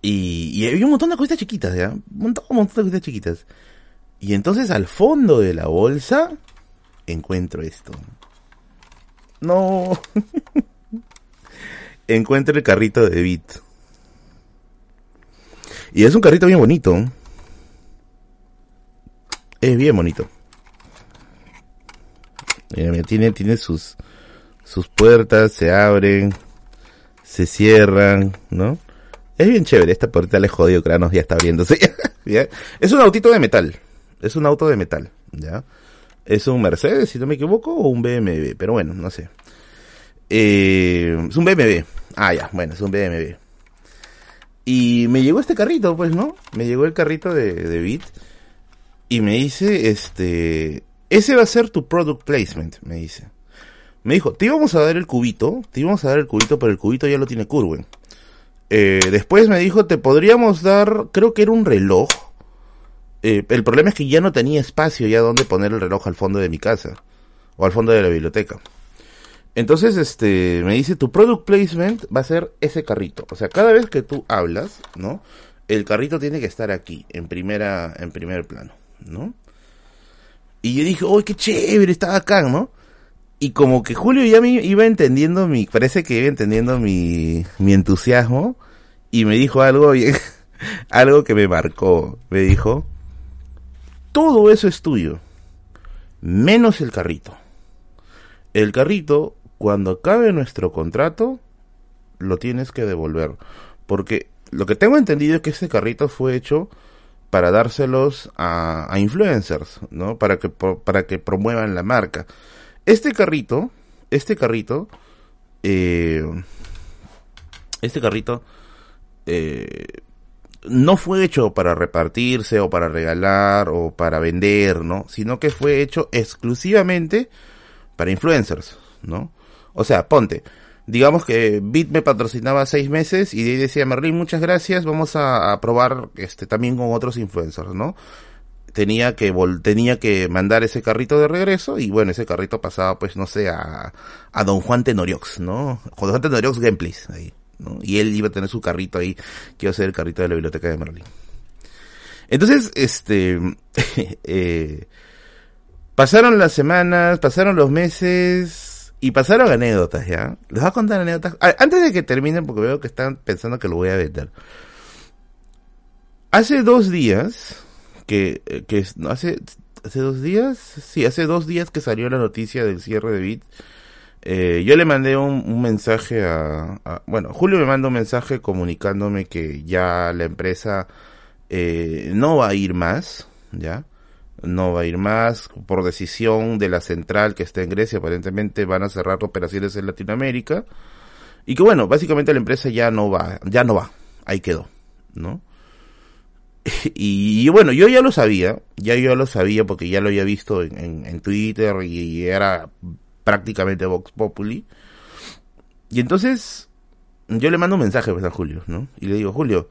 Y, y había un montón de cositas chiquitas, ¿ya? Un montón, un montón de cositas chiquitas. Y entonces al fondo de la bolsa encuentro esto. No. encuentro el carrito de bit. Y es un carrito bien bonito. Es bien bonito. Mira, tiene, tiene sus, sus puertas, se abren, se cierran, ¿no? Es bien chévere, esta puerta le jodido cranos ya está abriéndose. Es un autito de metal. Es un auto de metal, ¿ya? Es un Mercedes, si no me equivoco, o un BMW, pero bueno, no sé. Eh, es un BMW. Ah, ya, bueno, es un BMW. Y me llegó este carrito, pues, ¿no? Me llegó el carrito de, de Beat. Y me dice, este, ese va a ser tu product placement, me dice. Me dijo, te íbamos a dar el cubito, te íbamos a dar el cubito, pero el cubito ya lo tiene Curwen. Eh, después me dijo, te podríamos dar, creo que era un reloj. Eh, el problema es que ya no tenía espacio ya donde poner el reloj al fondo de mi casa o al fondo de la biblioteca. Entonces, este, me dice, tu product placement va a ser ese carrito. O sea, cada vez que tú hablas, ¿no? El carrito tiene que estar aquí, en primera, en primer plano, ¿no? Y yo dije, ¡oh, qué chévere! Estaba acá, ¿no? Y como que Julio ya me iba entendiendo mi, parece que iba entendiendo mi, mi entusiasmo y me dijo algo, algo que me marcó. Me dijo, todo eso es tuyo, menos el carrito. El carrito, cuando acabe nuestro contrato, lo tienes que devolver. Porque lo que tengo entendido es que este carrito fue hecho para dárselos a, a influencers, ¿no? Para que, para que promuevan la marca. Este carrito, este carrito, eh, este carrito eh, no fue hecho para repartirse o para regalar o para vender, ¿no? Sino que fue hecho exclusivamente para influencers, ¿no? O sea, ponte, digamos que Bit me patrocinaba seis meses y de ahí decía, Merlin, muchas gracias, vamos a, a probar este también con otros influencers, ¿no? Tenía que tenía que mandar ese carrito de regreso y bueno, ese carrito pasaba pues no sé a, a Don Juan Tenoriox, ¿no? Don Juan Tenoriox Gameplays ahí, ¿no? Y él iba a tener su carrito ahí, que iba a ser el carrito de la biblioteca de Merlin. Entonces, este eh, pasaron las semanas, pasaron los meses y pasaron anécdotas, ¿ya? Les voy a contar anécdotas. Antes de que terminen, porque veo que están pensando que lo voy a vender. Hace dos días, que, eh, que hace, hace dos días, sí, hace dos días que salió la noticia del cierre de Bit. Eh, yo le mandé un, mensaje a, bueno, Julio me mandó un mensaje comunicándome que ya la empresa eh, no va a ir más, ya, no va a ir más por decisión de la central que está en Grecia, aparentemente van a cerrar operaciones en Latinoamérica y que bueno, básicamente la empresa ya no va, ya no va, ahí quedó, ¿no? Y, bueno, yo ya lo sabía, ya yo lo sabía porque ya lo había visto en, Twitter y, era prácticamente Vox Populi. Y entonces yo le mando un mensaje pues, a Julio, ¿no? Y le digo, Julio,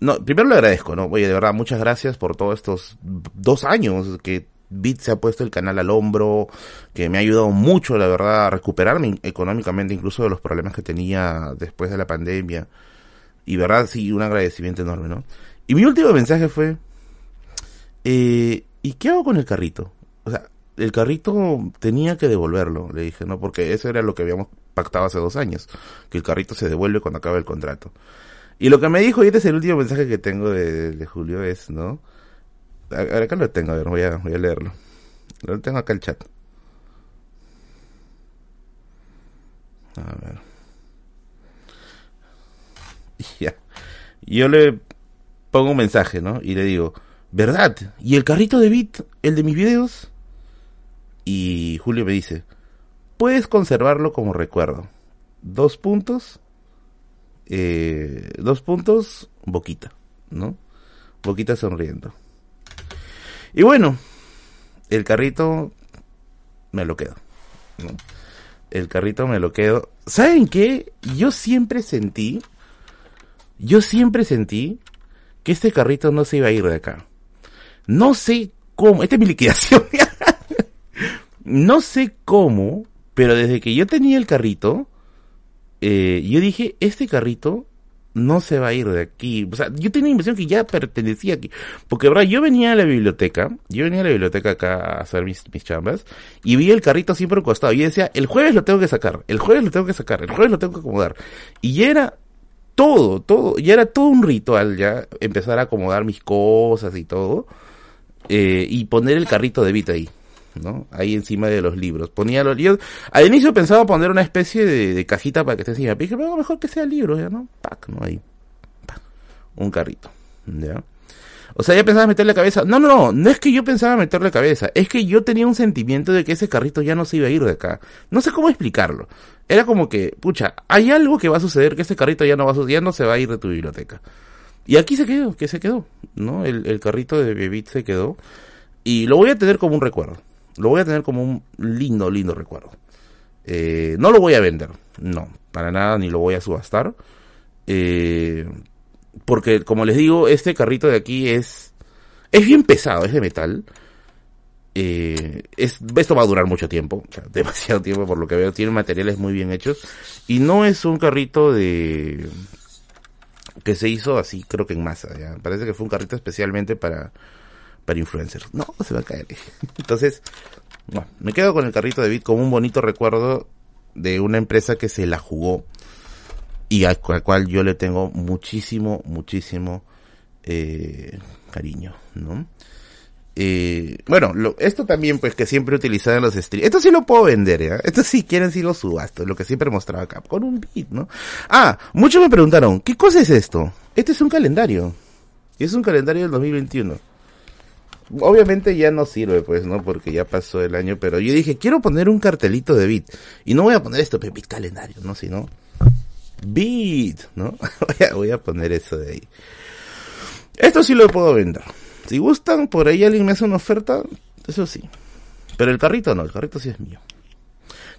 no, primero le agradezco, ¿no? Oye, de verdad, muchas gracias por todos estos dos años que Bit se ha puesto el canal al hombro, que me ha ayudado mucho, la verdad, a recuperarme económicamente incluso de los problemas que tenía después de la pandemia. Y verdad, sí, un agradecimiento enorme, ¿no? Y mi último mensaje fue, eh, ¿y qué hago con el carrito? O sea, el carrito tenía que devolverlo, le dije, ¿no? Porque eso era lo que habíamos pactado hace dos años, que el carrito se devuelve cuando acabe el contrato. Y lo que me dijo, y este es el último mensaje que tengo de, Julio, es, ¿no? Acá lo tengo, a ver, voy a, voy a leerlo. Lo tengo acá el chat. A ver. Ya. Yo le pongo un mensaje, ¿no? Y le digo, ¿verdad? ¿Y el carrito de Bit, el de mis videos? Y Julio me dice, puedes conservarlo como recuerdo. Dos puntos, eh, dos puntos, boquita, ¿no? Boquita sonriendo. Y bueno, el carrito me lo quedo. ¿no? El carrito me lo quedo. ¿Saben qué? Yo siempre sentí, yo siempre sentí que este carrito no se iba a ir de acá. No sé cómo, esta es mi liquidación. no sé cómo, pero desde que yo tenía el carrito, eh, yo dije, este carrito no se va a ir de aquí. O sea, yo tenía la impresión que ya pertenecía aquí. Porque, verdad, yo venía a la biblioteca, yo venía a la biblioteca acá a hacer mis, mis chambas, y vi el carrito siempre costado. Y decía, el jueves lo tengo que sacar, el jueves lo tengo que sacar, el jueves lo tengo que acomodar. Y era todo, todo, ya era todo un ritual ya empezar a acomodar mis cosas y todo, eh, y poner el carrito de Vita ahí, ¿no? Ahí encima de los libros. Ponía los yo al inicio pensaba poner una especie de, cajita para que esté encima, pero dije, mejor que sea libro, ya, ¿no? Pac, ¿no? Ahí, un carrito, ¿ya? O sea, ya pensaba meterle cabeza. No, no, no, no es que yo pensaba meterle cabeza, es que yo tenía un sentimiento de que ese carrito ya no se iba a ir de acá. No sé cómo explicarlo. Era como que, pucha, hay algo que va a suceder que ese carrito ya no va a ya no se va a ir de tu biblioteca. Y aquí se quedó, que se quedó, ¿no? El, el carrito de Bebit se quedó. Y lo voy a tener como un recuerdo. Lo voy a tener como un lindo, lindo recuerdo. Eh, no lo voy a vender, no, para nada, ni lo voy a subastar. Eh, porque, como les digo, este carrito de aquí es, es bien pesado, es de metal. Eh, es, esto va a durar mucho tiempo, demasiado tiempo por lo que veo. Tiene materiales muy bien hechos. Y no es un carrito de que se hizo así, creo que en masa. ¿ya? Parece que fue un carrito especialmente para, para influencers. No, se va a caer. Entonces, no, me quedo con el carrito de Bit como un bonito recuerdo de una empresa que se la jugó y al cual yo le tengo muchísimo, muchísimo eh, cariño, ¿no? Eh, bueno, lo, esto también, pues, que siempre utilizado en los streams. Esto sí lo puedo vender, ¿ya? Esto sí quieren, sí lo subasto, lo que siempre mostraba acá, con un beat, ¿no? Ah, muchos me preguntaron, ¿qué cosa es esto? Este es un calendario. Es un calendario del 2021. Obviamente ya no sirve, pues, ¿no? Porque ya pasó el año, pero yo dije, quiero poner un cartelito de beat. Y no voy a poner esto, de beat calendario, ¿no? Sino, beat, ¿no? voy, a, poner eso de ahí. Esto sí lo puedo vender. Si gustan, por ahí alguien me hace una oferta, eso sí. Pero el carrito no, el carrito sí es mío.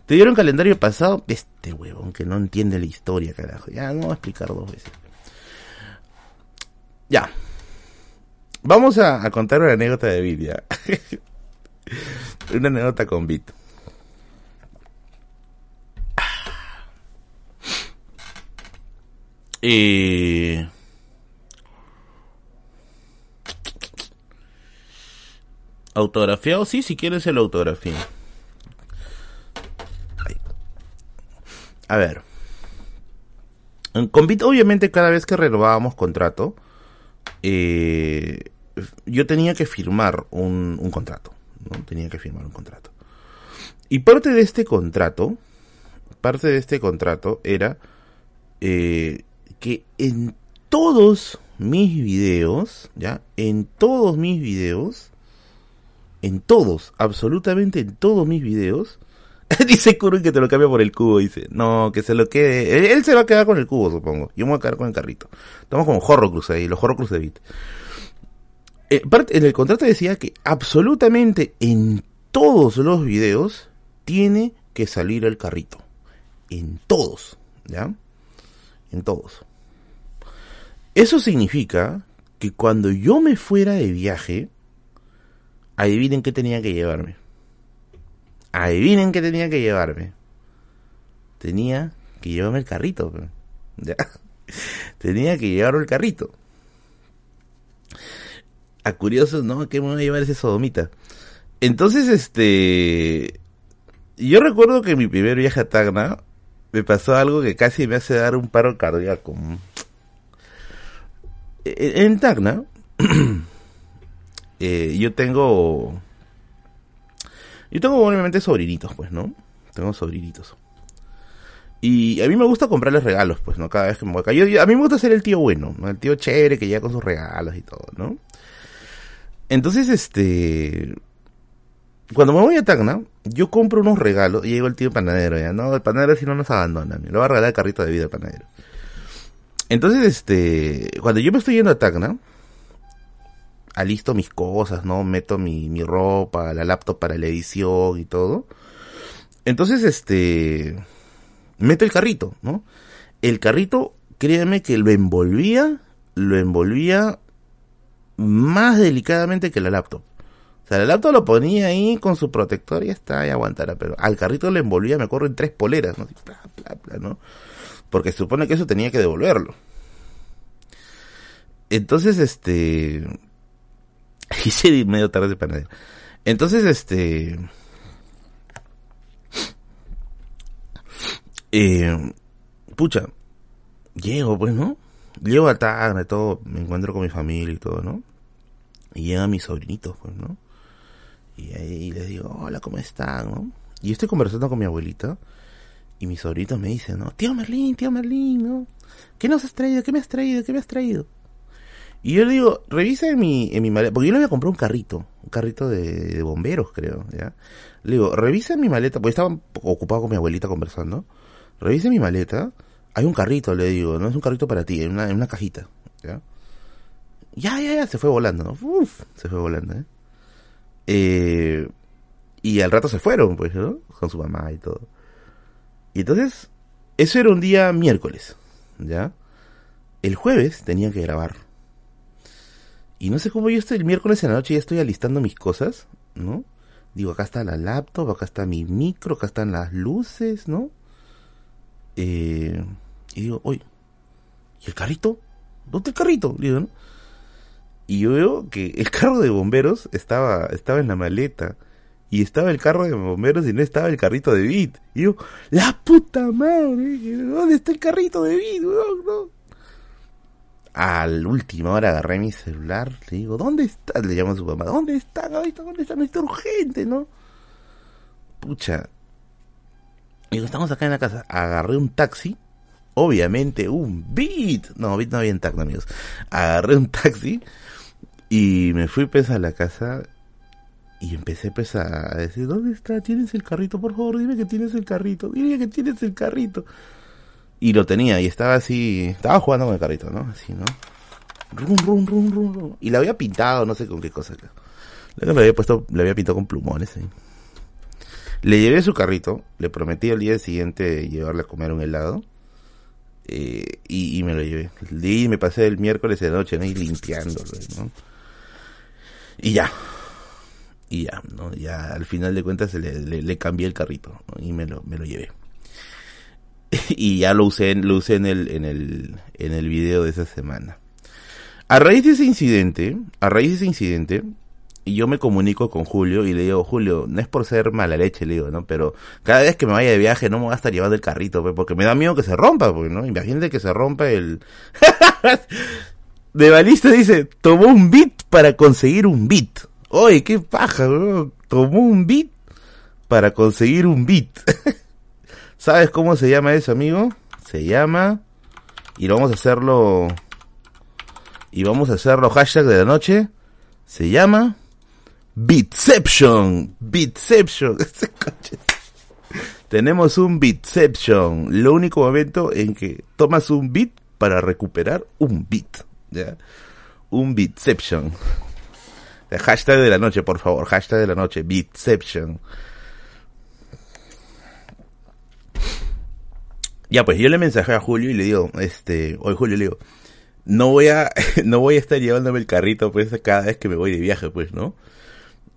¿Te dieron calendario pasado? Este huevón que no entiende la historia, carajo. Ya, no voy a explicar dos veces. Ya. Vamos a, a contar una anécdota de Bit, ya. una anécdota con Bit. Eh... Autografiado, sí, si quieres el autografía. A ver. Con Bit, obviamente, cada vez que renovábamos contrato, eh, yo tenía que firmar un, contrato. ¿no? Tenía que firmar un contrato. Y parte de este contrato, parte de este contrato era eh, que en todos mis videos, ya, en todos mis videos, en todos, absolutamente en todos mis videos. dice Kurun que te lo cambia por el cubo, dice. No, que se lo quede. Él, se va a quedar con el cubo, supongo. Yo me voy a quedar con el carrito. Estamos como Horrocrux ahí, los Horrocrux de Bit. Eh, en el contrato decía que absolutamente en todos los videos tiene que salir el carrito. En todos, ¿ya? En todos. Eso significa que cuando yo me fuera de viaje, Adivinen qué tenía que llevarme. Adivinen qué tenía que llevarme. Tenía que llevarme el carrito. ¿ya? Tenía que llevarme el carrito. A curiosos, ¿no? ¿Qué me voy a llevar ese sodomita? Entonces, este... Yo recuerdo que en mi primer viaje a Tacna me pasó algo que casi me hace dar un paro cardíaco. En Tacna eh, yo tengo... Yo tengo obviamente sobrinitos, pues, ¿no? Tengo sobrinitos. Y a mí me gusta comprarles regalos, pues, ¿no? Cada vez que me voy acá. Yo, a mí me gusta ser el tío bueno, ¿no? El tío chévere que llega con sus regalos y todo, ¿no? Entonces, este... Cuando me voy a Tacna, yo compro unos regalos y llego el tío panadero, ¿ya? No, el panadero si no nos abandona, me lo va a regalar el carrito de vida el panadero. Entonces, este... Cuando yo me estoy yendo a Tacna, alisto mis cosas, ¿no? Meto mi, mi ropa, la laptop para la edición y todo. Entonces, este, meto el carrito, ¿no? El carrito, créanme que lo envolvía, lo envolvía más delicadamente que la laptop. O sea, la laptop lo ponía ahí con su protector y está, y aguantara, pero al carrito lo envolvía, me acuerdo, en tres poleras, ¿no? ¿no? Porque se supone que eso tenía que devolverlo. Entonces, este, Hice medio tarde de panadero. Entonces, este... Eh, pucha, llego, pues, ¿no? Llego a tarde, todo, me encuentro con mi familia y todo, ¿no? Y llegan mis sobrinitos, pues, ¿no? Y ahí les digo, hola, ¿cómo están, no? Y estoy conversando con mi abuelita, y mis sobrinitos me dicen, ¿no? Tío Merlín, tío Merlín, ¿no? ¿Qué nos has traído? ¿Qué me has traído? ¿Qué me has traído? Y yo le digo, revisa en mi, en mi maleta, porque yo le había comprado un carrito, un carrito de, bomberos, creo, ¿ya? Le digo, revisa en mi maleta, porque estaba ocupado con mi abuelita conversando. Revisa en mi maleta, hay un carrito, le digo, no es un carrito para ti, en una, en una cajita, ¿ya? Ya, ya, ya, se fue volando, ¿no? Uf, se fue volando, ¿eh? ¿eh? Y al rato se fueron, pues, ¿no? Con su mamá y todo. Y entonces, eso era un día miércoles, ¿ya? el jueves tenía que grabar. Y no sé cómo yo estoy el miércoles en la noche ya estoy alistando mis cosas, ¿no? Digo, acá está la laptop, acá está mi micro, acá están las luces, ¿no? Eh, y digo, oye, ¿y el carrito? ¿Dónde el carrito? Digo. Y yo veo que el carro de bomberos estaba, estaba en la maleta. Y estaba el carro de bomberos y no estaba el carrito de Bit. Y yo, la puta madre, ¿dónde está el carrito de Bit? No? Al última hora agarré mi celular, le digo, ¿dónde está? Le llamo a su mamá, ¿dónde está, Gabito? ¿Dónde está? Está urgente, ¿no? Pucha. Digo, estamos acá en la casa. Agarré un taxi, obviamente un Bit. No, Bit no había en taxi, amigos. Agarré un taxi y me fui pues a la casa y empecé pues a decir, ¿dónde está? ¿Tienes el carrito? Por favor, dime que tienes el carrito. Dime que tienes el carrito. Y lo tenía, y estaba así, estaba jugando con el carrito, ¿no? Así, ¿no? Rum, rum, rum, rum, rum. Y la había pintado, no sé con qué cosa. Le había puesto, le había pintado con plumones. ¿eh? Le llevé su carrito, le prometí al día siguiente llevarle a comer un helado. Eh, y, me lo llevé. Y me pasé el miércoles de noche, ¿no? Limpiándolo, ¿no? Y ya. Y ya, ¿no? Ya al final de cuentas le, le, le cambié el carrito y me lo, me lo llevé. y ya lo usé, lo usé en el, en el, en el video de esa semana. A raíz de ese incidente, a raíz de ese incidente, yo me comunico con Julio y le digo, Julio, no es por ser mala leche, le digo, ¿no? Pero cada vez que me vaya de viaje no me voy a estar llevando el carrito, pues, porque me da miedo que se rompa, pues, ¿no? Imagínate que se rompa el... de balista dice, tomó un bit para conseguir un bit. Oye, qué paja, bro. Tomó un bit para conseguir un bit. ¿Sabes cómo se llama eso, amigo? Se llama... Y vamos a hacerlo... Y vamos a hacerlo hashtag de la noche. Se llama... Bitception. Bitception. Tenemos un Bitception. Lo único momento en que tomas un bit para recuperar un bit. ¿ya? Un Bitception. Hashtag de la noche, por favor. Hashtag de la noche. Bitception. Ya, pues yo le mensajé a Julio y le digo, este, hoy Julio le digo, no voy a, no voy a estar llevándome el carrito, pues, cada vez que me voy de viaje, pues, ¿no?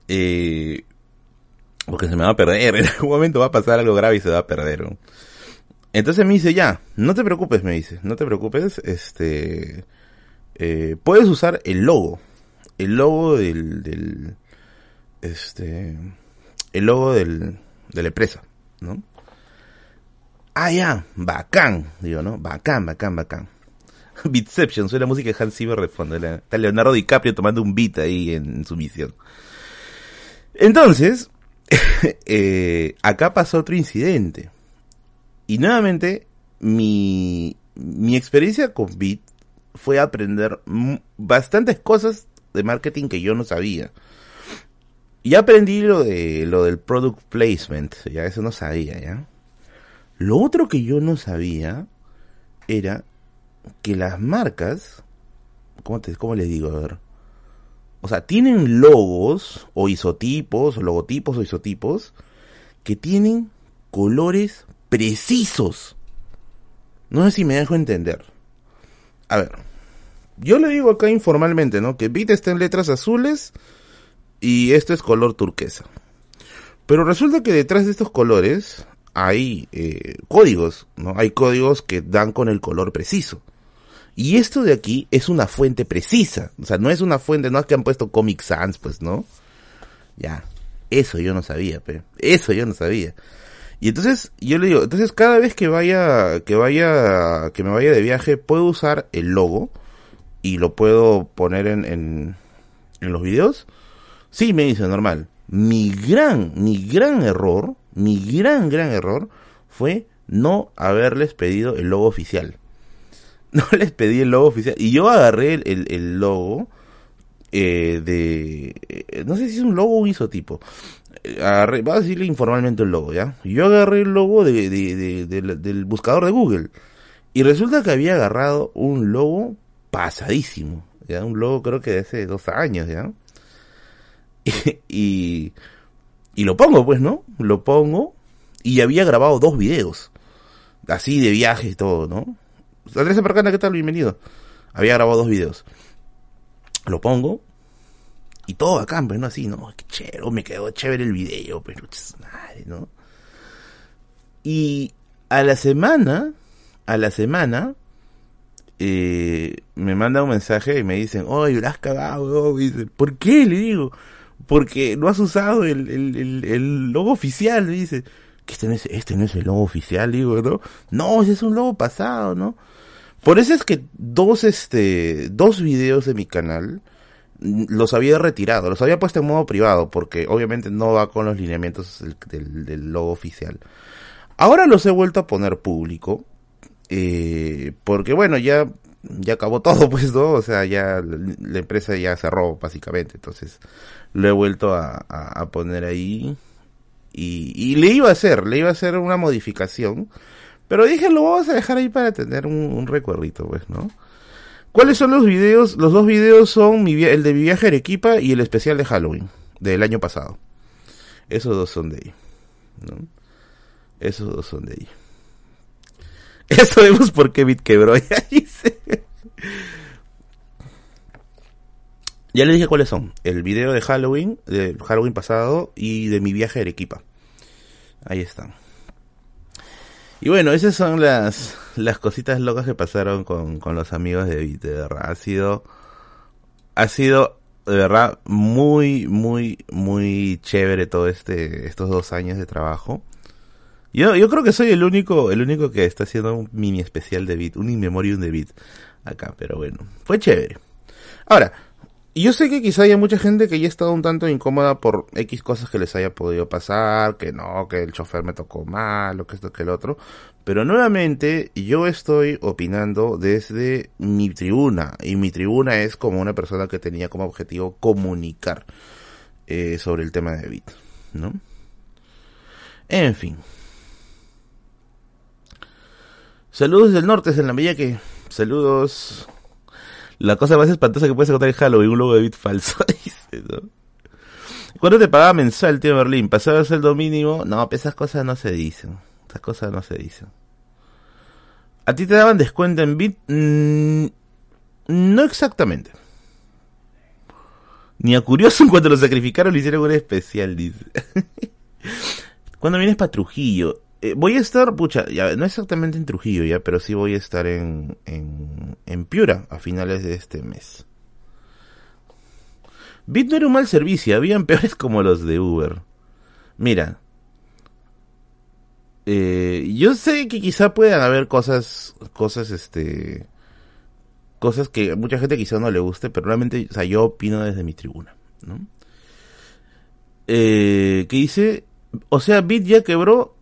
Eh, porque se me va a perder, en algún momento va a pasar algo grave y se va a perder. Entonces me dice, ya, no te preocupes, me dice, no te preocupes, este, eh, puedes usar el logo, el logo del, este, el logo del, de la empresa, ¿no? Ah, ya, bacán, digo, ¿no? Bacán, bacán, bacán. Beatception, suena música de Hans Zimmer de fondo. Está Leonardo DiCaprio tomando un beat ahí en, su misión. Entonces, eh, acá pasó otro incidente. Y nuevamente, mi, mi experiencia con Beat fue aprender bastantes cosas de marketing que yo no sabía. Y aprendí lo de lo del product placement, ya eso no sabía, ¿ya? Lo otro que yo no sabía era que las marcas, ¿cómo, te, cómo les digo? A ver. O sea, tienen logos o isotipos, logotipos o isotipos que tienen colores precisos. No sé si me dejo entender. A ver, yo le digo acá informalmente, ¿no? Que Bit está en letras azules y esto es color turquesa. Pero resulta que detrás de estos colores hay eh, códigos, ¿no? Hay códigos que dan con el color preciso. Y esto de aquí es una fuente precisa. O sea, no es una fuente, no es que han puesto Comic Sans, pues, ¿no? Ya. Eso yo no sabía, pero eso yo no sabía. Y entonces, yo le digo, entonces cada vez que vaya, que vaya, que me vaya de viaje, puedo usar el logo y lo puedo poner en, en, en los videos. Sí, me dice normal. Mi gran, mi gran error mi gran, gran error fue no haberles pedido el logo oficial. No les pedí el logo oficial. Y yo agarré el, el, logo eh, de... Eh, no sé si es un logo o un isotipo. Agarré, voy a decirle informalmente el logo, ¿ya? Yo agarré el logo de, del buscador de Google. Y resulta que había agarrado un logo pasadísimo. ¿ya? Un logo creo que de hace dos años, ¿ya? y y lo pongo, pues, ¿no? Lo pongo y había grabado dos videos. Así de viajes y todo, ¿no? Andrés Aparcana, ¿qué tal? Bienvenido. Había grabado dos videos. Lo pongo. Y todo acá, pues, ¿no? Así, ¿no? Qué chévere, me quedó chévere el video, pero madre, ¿no? Y a la semana, a la semana, me manda un mensaje y me dicen, oye, lo has cagado, dice, ¿por qué? Le digo, porque no has usado el, el, el, logo oficial, le dice, que este no, es, este no es el logo oficial, digo, ¿no? No, ese es un logo pasado, ¿no? Por eso es que dos, este, dos videos de mi canal los había retirado, los había puesto en modo privado, porque obviamente no va con los lineamientos del, del, logo oficial. Ahora los he vuelto a poner público, eh, porque bueno, ya, ya acabó todo, pues, ¿no? O sea, ya la, empresa ya cerró, básicamente, entonces lo he vuelto a, poner ahí. Y, le iba a hacer, le iba a hacer una modificación, pero dije, lo vamos a dejar ahí para tener un, un recuerdito, pues, ¿no? ¿Cuáles son los videos? Los dos videos son el de mi viaje a Arequipa y el especial de Halloween del año pasado. Esos dos son de ahí. ¿no? Esos dos son de ahí. Eso vemos por qué Bit quebró. Ya dice. Ya le dije cuáles son. El video de Halloween, de Halloween pasado y de mi viaje a Arequipa. Ahí están. Y bueno, esas son las, las cositas locas que pasaron con, con los amigos de Bit, de verdad. Ha sido, ha sido, de verdad, muy, muy, muy chévere todo este, estos dos años de trabajo. Yo, yo creo que soy el único, el único que está haciendo un mini especial de Bit, un in memoriam de Bit acá, pero bueno, fue chévere. Ahora, yo sé que quizá haya mucha gente que ya ha estado un tanto incómoda por X cosas que les haya podido pasar, que no, que el chofer me tocó mal, o que esto, que el otro. Pero nuevamente, yo estoy opinando desde mi tribuna, y mi tribuna es como una persona que tenía como objetivo comunicar eh, sobre el tema de Bit, ¿no? En fin. Saludos del norte, es en la que... Saludos. La cosa más espantosa que puedes encontrar en Halloween, un logo de bit falso. Dice, ¿no? ¿Cuánto te pagaba mensual, tío Berlín? ¿Pasaba el sueldo mínimo? No, esas cosas no se dicen. Esas cosas no se dicen. ¿A ti te daban descuento en bit? Mm, no exactamente. Ni a Curioso cuando lo sacrificaron le hicieron un especial, dice. ¿Cuándo vienes para Trujillo? Eh, voy a estar, pucha, no exactamente en Trujillo ya, pero sí voy a estar en, en, en Piura a finales de este mes. Bit no era un mal servicio, habían peores como los de Uber. Mira, eh, yo sé que quizá puedan haber cosas, cosas, este, cosas que a mucha gente quizá no le guste, pero realmente, o sea, yo opino desde mi tribuna, ¿no? Eh, que dice, o sea, Bit ya quebró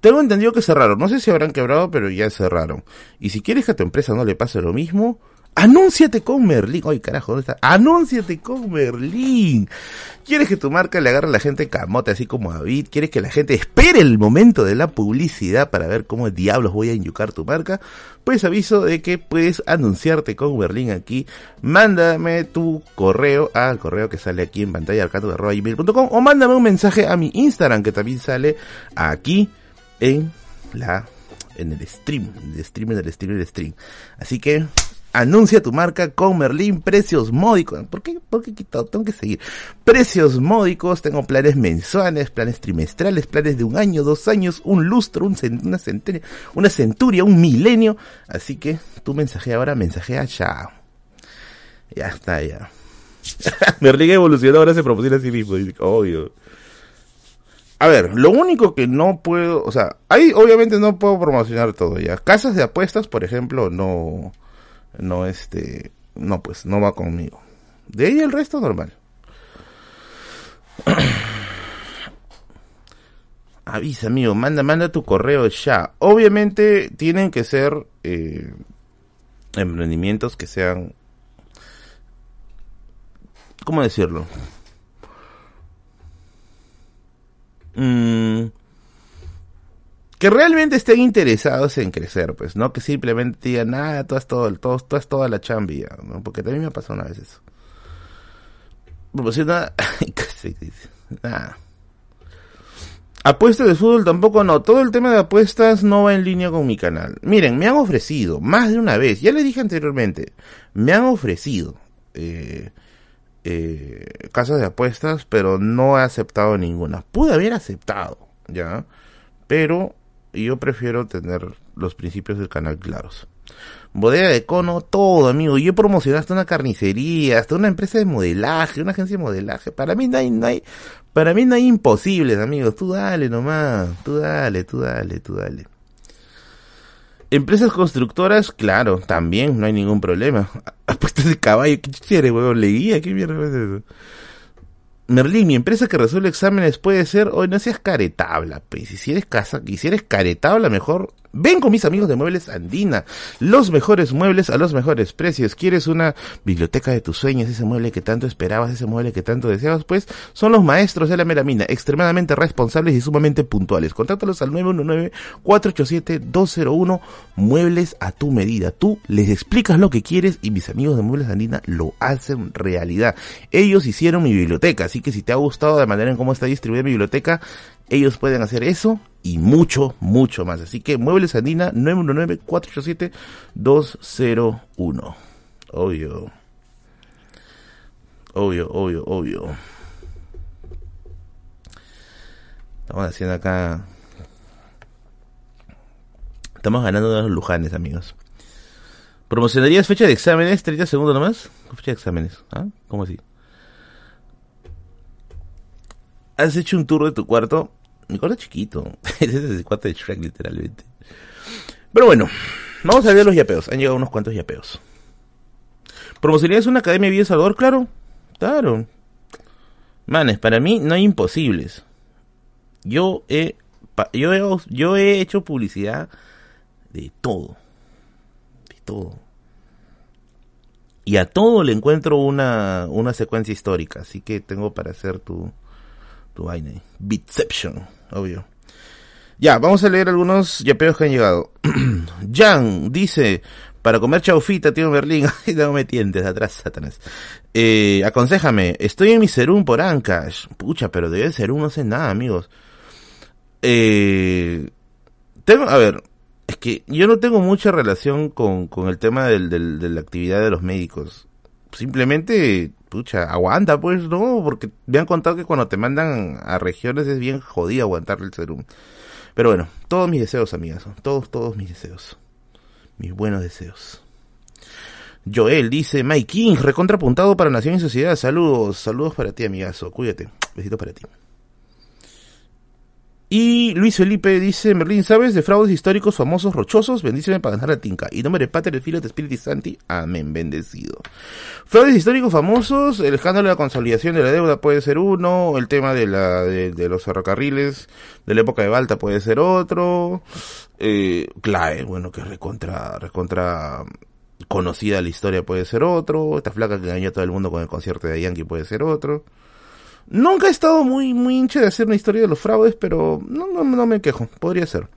tengo entendido que cerraron. No sé si habrán quebrado, pero ya cerraron. Y si quieres que a tu empresa no le pase lo mismo, anúnciate con Merlin. Ay, carajo, ¿dónde está? Anúnciate con Merlin. ¿Quieres que tu marca le agarre a la gente camote así como a Bit? ¿Quieres que la gente espere el momento de la publicidad para ver cómo diablos voy a inyucar tu marca? Pues aviso de que puedes anunciarte con Merlin aquí. Mándame tu correo al correo que sale aquí en pantalla, arcato.com o mándame un mensaje a mi Instagram que también sale aquí en la en el stream, el stream, el stream, el stream. Así que anuncia tu marca con Merlin, precios módicos. ¿Por qué? ¿Por qué quitado? Tengo que seguir. Precios módicos, tengo planes mensuales, planes trimestrales, planes de un año, dos años, un lustro, un una centuria, una centuria, un milenio. Así que tu mensaje ahora, mensajea ya. Ya está, ya. Merlin evolucionó, ahora se propone a sí mismo. Obvio. A ver, lo único que no puedo, o sea, ahí obviamente no puedo promocionar todo ya. Casas de apuestas, por ejemplo, no, no este, no pues, no va conmigo. De ahí el resto normal. Avisa, amigo, manda, manda tu correo ya. Obviamente tienen que ser eh, emprendimientos que sean, ¿cómo decirlo? Mmm, que realmente estén interesados en crecer, pues, no que simplemente digan, nada, tú has todo, tú has toda la chambia, ¿no? Porque también me ha pasado una vez eso. Proporciona, nada. Apuestas de fútbol tampoco no. Todo el tema de apuestas no va en línea con mi canal. Miren, me han ofrecido más de una vez, ya le dije anteriormente, me han ofrecido eh, eh, casas de apuestas, pero no he aceptado ninguna. Pude haber aceptado, ya, pero yo prefiero tener los principios del canal claros. Bodega de cono, todo, amigo. Yo he promocionado hasta una carnicería, hasta una empresa de modelaje, una agencia de modelaje. Para mí no hay, no hay, para mí no hay imposibles, amigos. Tú dale nomás, tú dale, tú dale, tú dale. Empresas constructoras, claro, también no hay ningún problema. Apuestas de caballo, ¿qué quiere, huevón? ¿Leguía? ¿Qué mierda es eso? Merlín, mi empresa que resuelve exámenes puede ser, hoy no seas caretabla, pues, si eres casa, si eres caretabla, mejor Ven con mis amigos de Muebles Andina, los mejores muebles a los mejores precios. ¿Quieres una biblioteca de tus sueños, ese mueble que tanto esperabas, ese mueble que tanto deseabas? Pues son los maestros de la melamina, extremadamente responsables y sumamente puntuales. Contáctalos al 919-487-201, muebles a tu medida. Tú les explicas lo que quieres y mis amigos de Muebles Andina lo hacen realidad. Ellos hicieron mi biblioteca, así que si te ha gustado la manera en cómo está distribuida mi biblioteca, ellos pueden hacer eso y mucho, mucho más. Así que Muebles Andina 919-487-201. Obvio. Obvio, obvio, obvio. Estamos haciendo acá. Estamos ganando los lujanes, amigos. ¿Promocionarías fecha de exámenes? 30 segundos nomás. Fecha de exámenes. ¿Ah? ¿Cómo así? ¿Has hecho un tour de tu cuarto? Cuarto es chiquito. Ese es el cuarto de Shrek, literalmente. Pero bueno, vamos a ver los yapeos. Han llegado unos cuantos yapeos. ¿Promocionarías una academia de vida Salvador? Claro. Claro. Manes, para mí no hay imposibles. Yo he, yo he, yo he hecho publicidad de todo. De todo. Y a todo le encuentro una, una secuencia histórica. Así que tengo para hacer tu, tu vaina. Bitception obvio. Ya, vamos a leer algunos yapeos que han llegado. Jan dice, para comer chaufita, tío Berlín. no me tientes, atrás, Satanás. Eh, aconsejame, estoy en mi serum por Ancash. Pucha, pero debe ser un no sé nada, amigos. Eh, tengo, a ver, es que yo no tengo mucha relación con, con el tema del, de la actividad de los médicos. Simplemente pucha, aguanta pues, ¿no? Porque me han contado que cuando te mandan a regiones es bien jodido aguantar el serum. Pero bueno, todos mis deseos, amigas, todos, todos mis deseos. Mis buenos deseos. Joel dice, Mike King, recontrapuntado para Nación y Sociedad. Saludos, saludos para ti, amigazo. Cuídate. Besitos para ti. Y Luis Felipe dice, Merlín, ¿sabes de fraudes históricos famosos rochosos? Bendíceme para ganar la tinca. Y nombre Pater, el filo de Espíritu Santi. Amén, bendecido. Fraudes históricos famosos, el escándalo de la consolidación de la deuda puede ser uno, el tema de la, de, los ferrocarriles de la época de Balta puede ser otro, eh, Clave, bueno, que recontra, recontra conocida la historia puede ser otro, esta flaca que engañó a todo el mundo con el concierto de Yankee puede ser otro. Nunca he estado muy, muy hincha de hacer una historia de los fraudes, pero no, no, no me quejo, podría ser.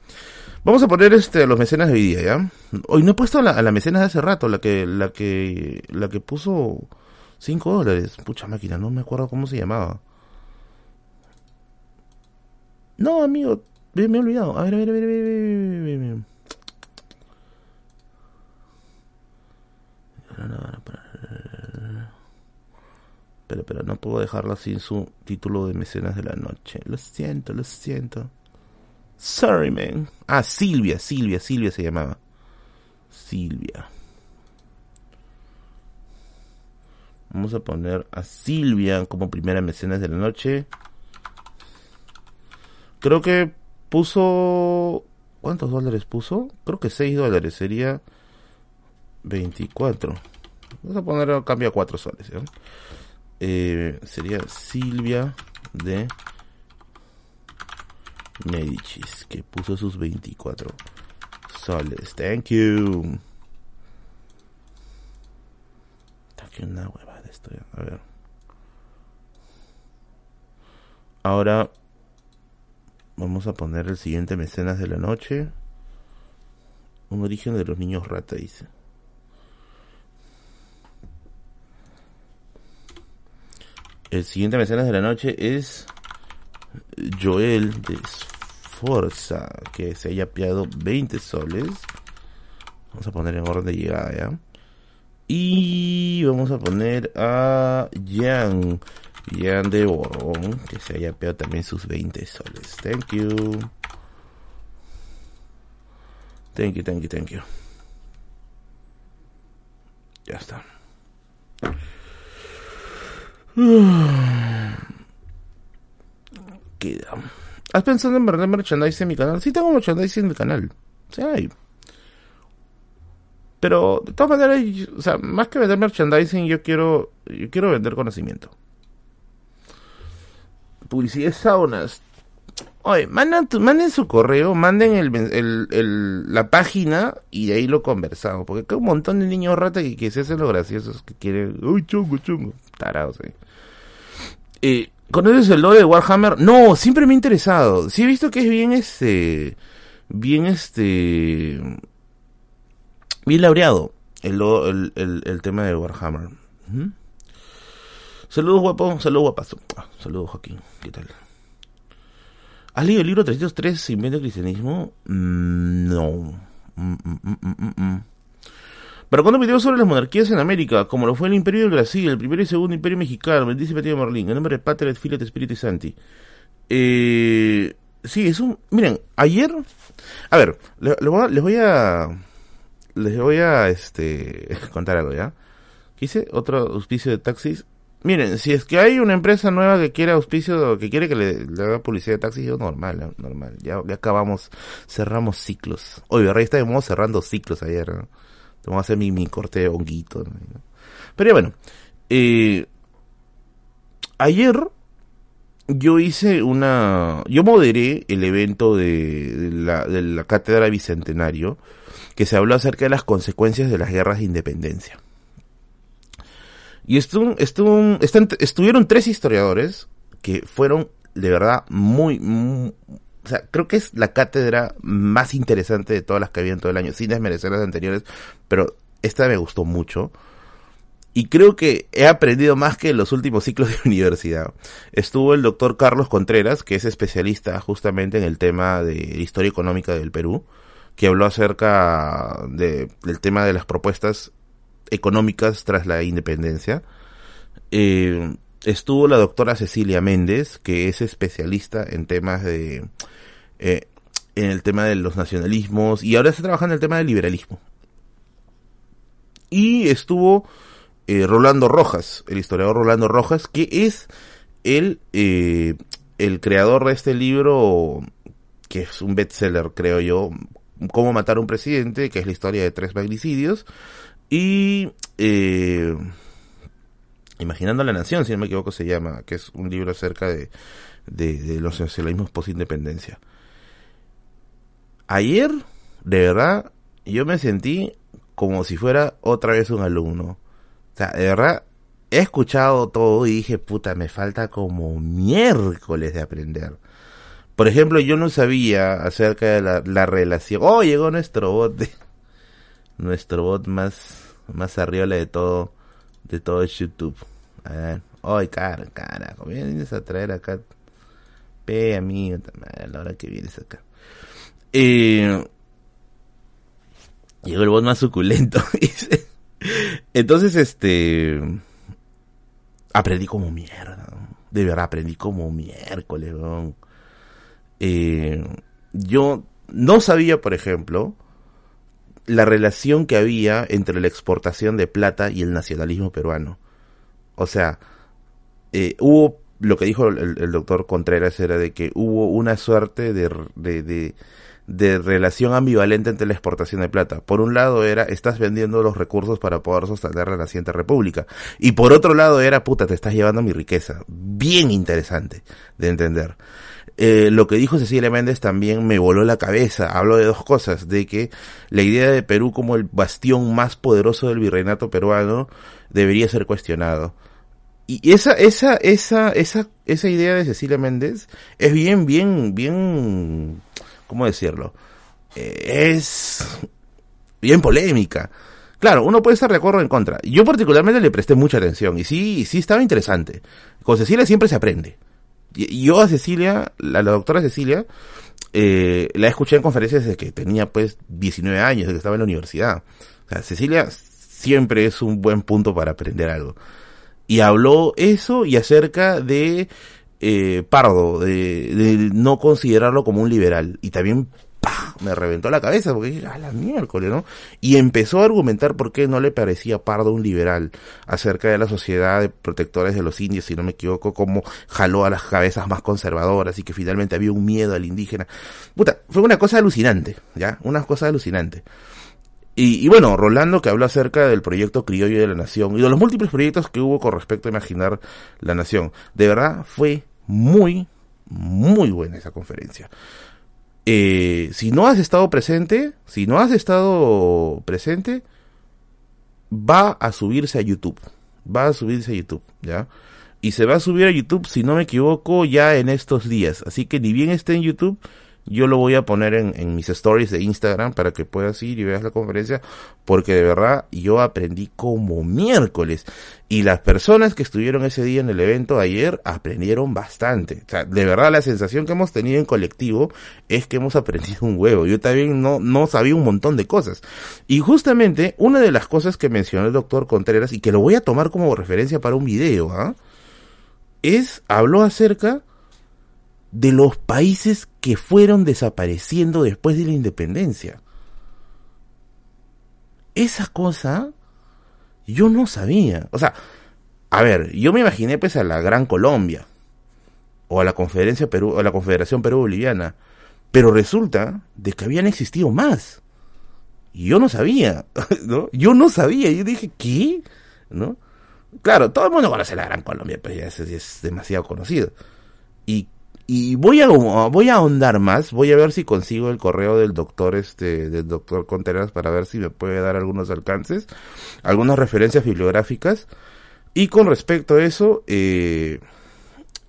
Vamos a poner este los mecenas de hoy día, ¿ya? Hoy no he puesto a la, la mecenas de hace rato, la que, la que, la que puso 5 dólares. Pucha máquina, no me acuerdo cómo se llamaba. No, amigo, me, he olvidado. A ver, a ver, a ver, a ver, a ver, a ver. Pero, pero no puedo dejarla sin su título de mecenas de la noche. Lo siento, lo siento. Sorry, man. Ah, Silvia, Silvia, Silvia se llamaba. Silvia. Vamos a poner a Silvia como primera mecenas de la noche. Creo que puso... ¿Cuántos dólares puso? Creo que 6 dólares. Sería 24. Vamos a poner cambio a 4 soles. ¿eh? Eh, sería Silvia de Medicis, que puso sus 24 soles. Thank you. Aquí una hueva esto. A ver. Ahora vamos a poner el siguiente mecenas de la noche. Un origen de los niños rata, dice. El siguiente mecenas de la noche es Joel de Forza, que se haya piado 20 soles. Vamos a poner en orden de llegada ya. Y vamos a poner a Jan. Jan de Borbón, que se haya pegado también sus 20 soles. Thank you. Thank you, thank you, thank you. Ya está. Queda. ¿Has pensado en vender merchandising en mi canal? Sí tengo merchandising en el canal. Sí hay. Pero de todas maneras, o sea, más que vender merchandising, yo quiero, yo quiero vender conocimiento. Publicidad saunas. Oye, manden, su correo, manden el, la página y de ahí lo conversamos. Porque hay un montón de niños rata que, que se hacen los graciosos que quieren. Uy, chungo, chungo. Tarados ahí. Eh, ¿Conoces el logo de Warhammer? No, siempre me ha interesado. Sí he visto que es bien este. Bien este bien laureado el, el, el, tema de Warhammer. Saludos guapo, saludos guapazo. Ah, saludos Joaquín, ¿qué tal? ¿Has leído el libro 303, Invento del Cristianismo? Mm, no. Mm, mm, Pero cuando video sobre las monarquías en América, como lo fue el Imperio del Brasil, el primer y segundo Imperio Mexicano, el dice de Merlín, el nombre de Pater, Filet, Espíritu Santi. Eh, sí, es un... Miren, ayer... A ver, les voy a les voy a este contar algo, ¿ya? Quise otro auspicio de taxis. Miren, si es que hay una empresa nueva que quiere auspicio, que quiere que le, haga publicidad de taxis, yo normal, normal. Ya, ya acabamos, cerramos ciclos. Oye, Rey estábamos cerrando ciclos ayer, ¿no? Vamos a hacer mi, mi corte de honguito. Pero ya bueno, eh, ayer yo hice una, yo moderé el evento de, la, de la cátedra bicentenario que se habló acerca de las consecuencias de las guerras de independencia. Y estuvieron tres historiadores que fueron de verdad muy, o sea, creo que es la cátedra más interesante de todas las que había en todo el año, sin desmerecer las anteriores, pero esta me gustó mucho. Y creo que he aprendido más que en los últimos ciclos de universidad. Estuvo el doctor Carlos Contreras, que es especialista justamente en el tema de historia económica del Perú que habló acerca de, del tema de las propuestas económicas tras la independencia. Eh, estuvo la doctora Cecilia Méndez, que es especialista en temas de, eh, en el tema de los nacionalismos y ahora está trabajando en el tema del liberalismo. Y estuvo eh, Rolando Rojas, el historiador Rolando Rojas, que es el, el creador de este libro, que es un bestseller, creo yo, Cómo matar a un presidente, que es la historia de tres magnicidios, y eh, Imaginando la Nación, si no me equivoco se llama, que es un libro acerca de, de, los socialismos post-independencia. Ayer, de verdad, yo me sentí como si fuera otra vez un alumno. O sea, de verdad, he escuchado todo y dije, puta, me falta como miércoles de aprender. Por ejemplo, yo no sabía acerca de la, relación. Oh, llegó nuestro bot nuestro bot más más arriba de todo de todo YouTube. A ver. Ay, cara, cara, vienes a traer acá pe amigo, a la hora que vienes acá. Eh, llegó el bot más suculento. Entonces, este aprendí como mierda. De verdad, aprendí como miércoles, eh, yo no sabía, por ejemplo, la relación que había entre la exportación de plata y el nacionalismo peruano. O sea, eh, hubo, lo que dijo el, doctor Contreras era de que hubo una suerte de, de, de, relación ambivalente entre la exportación de plata. Por un lado era, estás vendiendo los recursos para poder sostener la naciente república. Y por otro lado era, puta, te estás llevando mi riqueza. Bien interesante de entender. Eh, lo que dijo Cecilia Méndez también me voló la cabeza. Habló de dos cosas, de que la idea de Perú como el bastión más poderoso del virreinato peruano debería ser cuestionado. Y esa, esa, esa, esa, esa idea de Cecilia Méndez es bien, bien, bien, ¿cómo decirlo? Eh, es bien polémica. Claro, uno puede estar de acuerdo o en contra. Yo particularmente le presté mucha atención y sí, sí estaba interesante. Con Cecilia siempre se aprende yo a Cecilia, a la doctora Cecilia, eh, la escuché en conferencias desde que tenía pues 19 años, desde que estaba en la universidad. O sea, Cecilia siempre es un buen punto para aprender algo. Y habló eso y acerca de eh, Pardo, de, de, no considerarlo como un liberal. Y también me reventó la cabeza porque dije, a la miércoles, ¿no? Y empezó a argumentar por qué no le parecía Pardo un liberal acerca de la sociedad de protectores de los indios, si no me equivoco, cómo jaló a las cabezas más conservadoras y que finalmente había un miedo al indígena. Puta, fue una cosa alucinante, ¿ya? Una cosa alucinante. Y, y, bueno, Rolando que habló acerca del proyecto criollo de la nación y de los múltiples proyectos que hubo con respecto a imaginar la nación. De verdad fue muy, muy buena esa conferencia. Eh, si no has estado presente, si no has estado presente, va a subirse a YouTube. Va a subirse a YouTube, ¿ya? Y se va a subir a YouTube, si no me equivoco, ya en estos días. Así que ni bien esté en YouTube, yo lo voy a poner en, mis stories de Instagram para que puedas ir y veas la conferencia, porque de verdad yo aprendí como miércoles. Y las personas que estuvieron ese día en el evento ayer aprendieron bastante. O sea, de verdad la sensación que hemos tenido en colectivo es que hemos aprendido un huevo. Yo también no, no sabía un montón de cosas. Y justamente una de las cosas que mencionó el doctor Contreras y que lo voy a tomar como referencia para un video, ¿ah? es, habló acerca de los países que fueron desapareciendo después de la independencia. Esa cosa yo no sabía. O sea, a ver, yo me imaginé pues a la Gran Colombia o a la Conferencia Perú, a la Confederación Perú Boliviana, pero resulta de que habían existido más. Y yo no sabía, ¿no? Yo no sabía, yo dije, ¿qué? ¿No? Claro, todo el mundo conoce la Gran Colombia, pues ya es, es demasiado conocido. Y y voy a voy a ahondar más, voy a ver si consigo el correo del doctor este del doctor Contreras para ver si me puede dar algunos alcances, algunas referencias bibliográficas y con respecto a eso eh,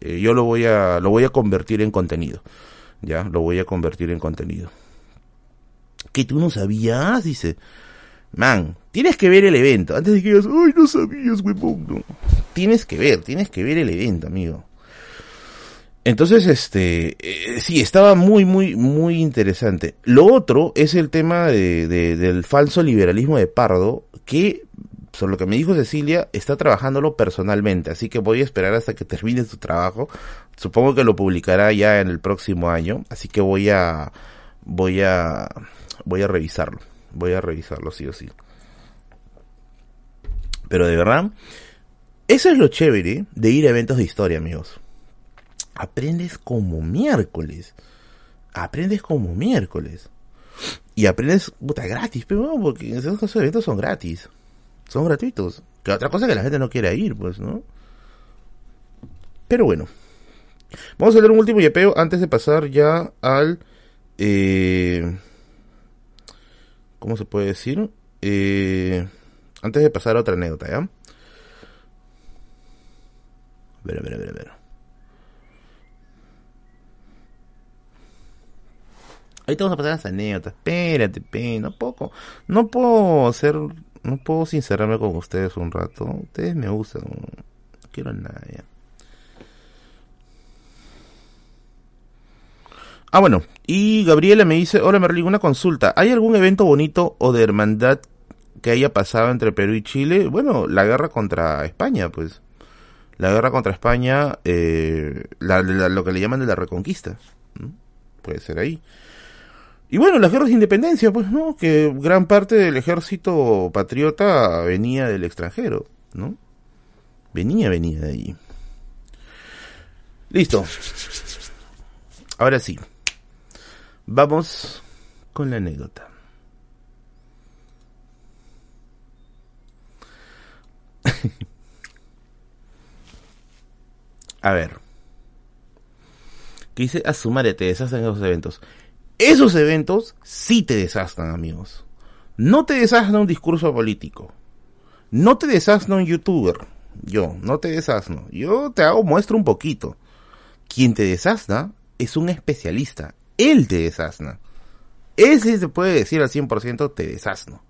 eh, yo lo voy a lo voy a convertir en contenido. Ya, lo voy a convertir en contenido. Que tú no sabías, dice. Man, tienes que ver el evento. Antes de que digas, ay, no sabías, huevón. No. Tienes que ver, tienes que ver el evento, amigo. Entonces, este, eh, sí, estaba muy, muy, muy interesante. Lo otro es el tema de, del falso liberalismo de Pardo, que, por lo que me dijo Cecilia, está trabajándolo personalmente, así que voy a esperar hasta que termine su trabajo. Supongo que lo publicará ya en el próximo año, así que voy a, voy a, voy a revisarlo, voy a revisarlo sí o sí. Pero de verdad, eso es lo chévere de ir a eventos de historia, amigos aprendes como miércoles. Aprendes como miércoles. Y aprendes, puta, gratis, pero porque esos eventos son gratis. Son gratuitos. Que otra cosa que la gente no quiere ir, pues, ¿no? Pero bueno. Vamos a leer un último yapeo antes de pasar ya al... Eh, ¿Cómo se puede decir? Eh, antes de pasar a otra anécdota, ¿ya? A ver, a ver, a ver, a ver. Ahorita vamos a pasar las anécdotas. Espérate, pe, no puedo, no puedo hacer, no puedo sincerarme con ustedes un rato. Ustedes me usan. No quiero nada. Ah, bueno, y Gabriela me dice, hola Merlin, una consulta. ¿Hay algún evento bonito o de hermandad que haya pasado entre Perú y Chile? Bueno, la guerra contra España, pues. La guerra contra España, eh, lo que le llaman de la reconquista. Puede ser ahí. Y bueno, las guerras de independencia, pues, ¿no? Que gran parte del ejército patriota venía del extranjero, ¿no? Venía, venía de ahí. Listo. Ahora sí. Vamos con la anécdota. A ver. ¿Qué dice? A su madre, te deshacen esos eventos. Esos eventos sí te desasnan, amigos. No te desasna un discurso político. No te desasna un youtuber. Yo, no te desasno. Yo te hago muestra un poquito. Quien te desasna es un especialista. Él te desasna. Ese se puede decir al 100% te desasno.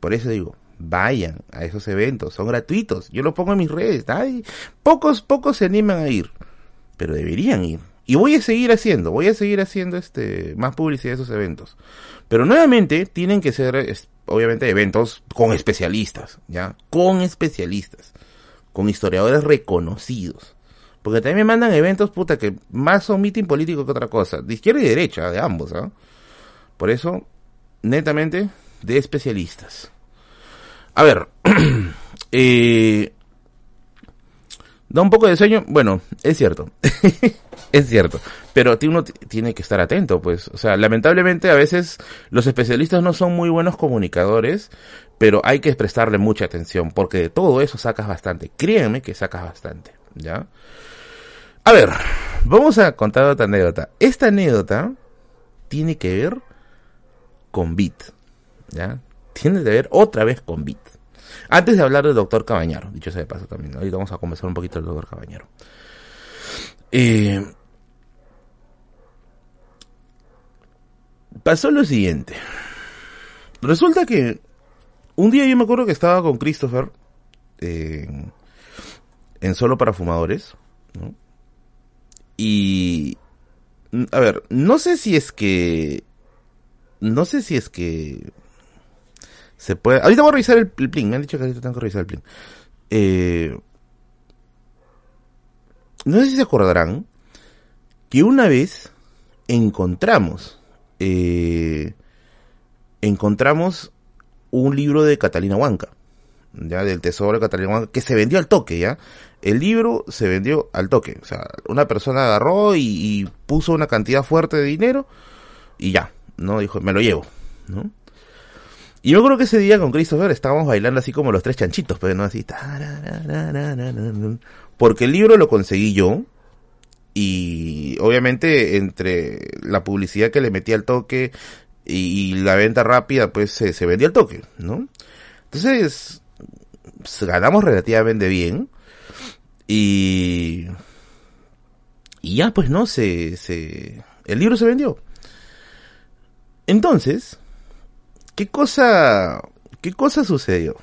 Por eso digo, vayan a esos eventos, son gratuitos. Yo lo pongo en mis redes. Ay, pocos, pocos se animan a ir. pero deberían ir. Y voy a seguir haciendo, voy a seguir haciendo este más publicidad de esos eventos. Pero nuevamente tienen que ser, obviamente, eventos con especialistas, ¿ya? Con especialistas, con historiadores reconocidos. Porque también me mandan eventos, puta, que más son meeting político que otra cosa. De izquierda y derecha, de ambos, ¿ah? Por eso, netamente, de especialistas. A ver, eh, da un poco de sueño. Bueno, es cierto. es cierto. Pero uno tiene que estar atento, pues. O sea, lamentablemente a veces los especialistas no son muy buenos comunicadores, pero hay que prestarle mucha atención, porque de todo eso sacas bastante. Créanme que sacas bastante, ¿ya? A ver, vamos a contar otra anécdota. Esta anécdota tiene que ver con Bit, ¿ya? Tiene que ver otra vez con Bit. Antes de hablar del doctor Cabañaro, dicho sea de paso también, ahorita vamos a conversar un poquito del doctor Cabañaro. Eh, pasó lo siguiente. Resulta que un día yo me acuerdo que estaba con Christopher en Solo para Fumadores. Y... A ver, no sé si es que... No sé si es que... Se puede... Ahorita voy a revisar el, el Me han dicho que ahorita tengo que revisar el plin. Eh, no sé si se acordarán que una vez encontramos eh, encontramos un libro de Catalina Huanca, ya del tesoro de Catalina Huanca, que se vendió al toque, ya. El libro se vendió al toque, o sea, una persona agarró y, puso una cantidad fuerte de dinero y ya, ¿no? Dijo, me lo llevo, ¿no? Y yo creo que ese día con Christopher estábamos bailando así como los tres chanchitos, pero pues, no así. Porque el libro lo conseguí yo, y obviamente entre la publicidad que le metí al toque y, la venta rápida, pues se, se vendía al toque, ¿no? Entonces, ganamos relativamente bien y, y ya pues no, se, se, el libro se vendió. Entonces, ¿qué cosa, qué cosa sucedió?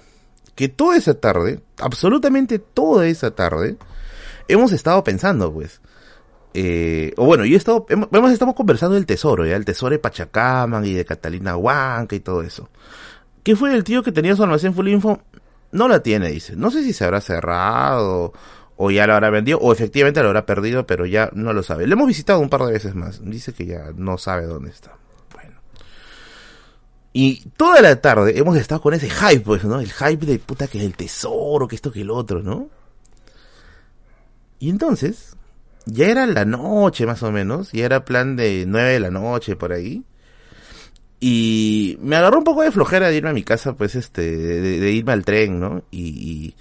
Que toda esa tarde, absolutamente toda esa tarde, hemos estado pensando, pues, eh, o bueno, yo he estado, hemos, estamos conversando del tesoro, ya, el tesoro de Pachacaman y de Catalina Huanca y todo eso. ¿Qué fue el tío que tenía su almacén full info? No la tiene, dice. No sé si se habrá cerrado o ya lo habrá vendido o efectivamente lo habrá perdido, pero ya no lo sabe. Le hemos visitado un par de veces más. Dice que ya no sabe dónde está. Bueno. Y toda la tarde hemos estado con ese hype, pues, ¿no? El hype de puta que es el tesoro, que esto, que el otro, ¿no? Y entonces, ya era la noche más o menos, ya era plan de nueve de la noche por ahí. Y me agarró un poco de flojera de irme a mi casa, pues este, de, irme al tren, ¿no? Y,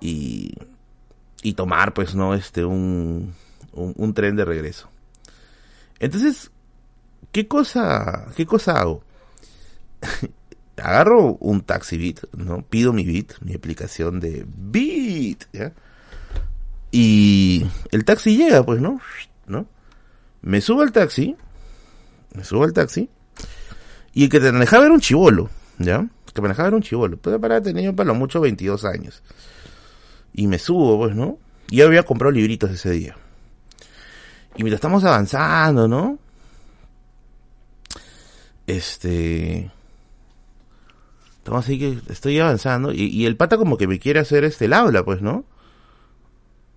y, tomar, pues, ¿no? Este, un, un, tren de regreso. Entonces, ¿qué cosa, qué cosa hago? Agarro un taxi Bit, ¿no? Pido mi Bit, mi aplicación de Bit, ¿ya? Y el taxi llega, pues, ¿no? ¿No? Me subo al taxi, me subo al taxi, y el que te manejaba era un chivolo, ¿ya? El que manejaba era un chivolo, pues para tener para lo mucho 22 años. Y me subo, pues, ¿no? Y yo había comprado libritos ese día. Y mientras estamos avanzando, ¿no? Este... Estamos así que estoy avanzando y, y el pata como que me quiere hacer este el habla, pues, ¿no?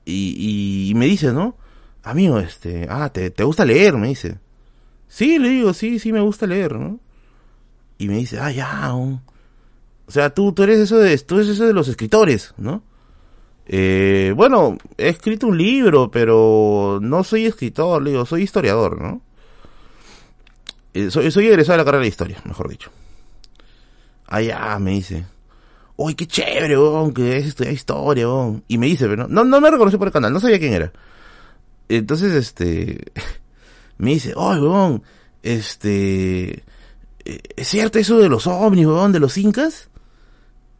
Y, y me dice, ¿no? Amigo, este, ah, ¿te, ¿te gusta leer? Me dice. Sí, le digo, sí, sí me gusta leer, ¿no? Y me dice, ah, ya, o sea, tú, tú eres eso de, tú eres eso de los escritores, ¿no? Eh, bueno, he escrito un libro, pero no soy escritor, le digo, soy historiador, ¿no? Eh, soy, soy egresado de la carrera de historia, mejor dicho. Ah, ya, me dice uy, qué chévere, bon, que es estudiar historia, bon. Y me dice, pero no, no me reconoció por el canal, no sabía quién era. Entonces, este, me dice, oye, bon, este, eh, ¿es cierto eso de los ovnis, weón, de los incas?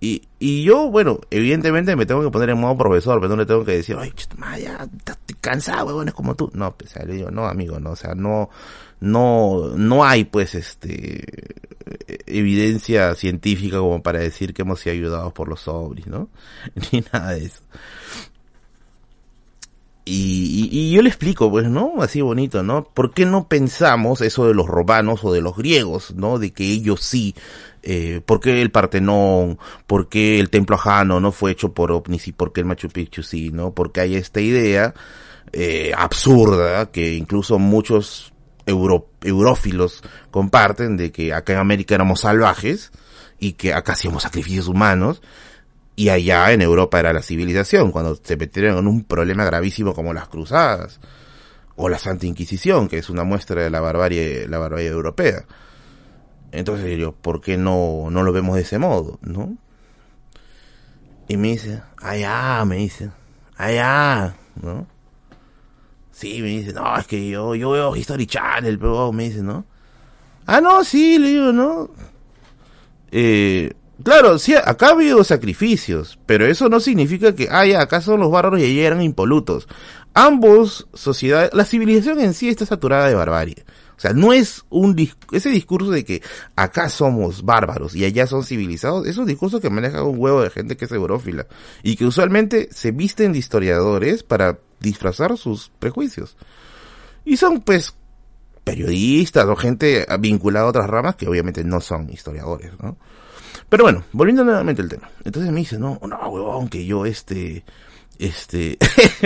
Y, y yo, bueno, evidentemente me tengo que poner en modo profesor, pero no le tengo que decir, ay, ya, estoy cansado, weón, es como tú. No, pues, le digo, no, amigo, no, o sea, no, no, no hay, pues, este, evidencia científica como para decir que hemos sido ayudados por los ovnis, ¿no? Ni nada de eso. Y, y, yo le explico, pues, ¿no? Así bonito, ¿no? ¿Por qué no pensamos eso de los romanos o de los griegos, ¿no? De que ellos sí, eh, ¿por qué el Partenón? ¿Por qué el Templo Ajano no fue hecho por ovnis y por qué el Machu Picchu sí, ¿no? Porque hay esta idea eh, absurda que incluso muchos euro, comparten de que acá en América éramos salvajes y que acá hacíamos sacrificios humanos y allá en Europa era la civilización, cuando se metieron en un problema gravísimo como las cruzadas o la Santa Inquisición, que es una muestra de la barbarie, la barbarie europea. Entonces yo, ¿por qué no, no lo vemos de ese modo, no? Y me dice, allá, me dice, allá, ¿no? Sí, me dice, no, es que yo, yo veo History Channel, pero me dice, ¿no? Ah, no, sí, le digo, ¿no? Eh, Claro, sí, acá ha habido sacrificios, pero eso no significa que, ah, ya, acá son los bárbaros y allí eran impolutos. Ambos sociedades, la civilización en sí está saturada de barbarie. O sea, no es un ese discurso de que acá somos bárbaros y allá son civilizados, es un discurso que maneja un huevo de gente que es eurófila y que usualmente se visten de historiadores para disfrazar sus prejuicios. Y son pues periodistas o gente vinculada a otras ramas que obviamente no son historiadores, ¿no? Pero bueno, volviendo nuevamente al tema. Entonces me dice, no, no, huevón, que yo este, este,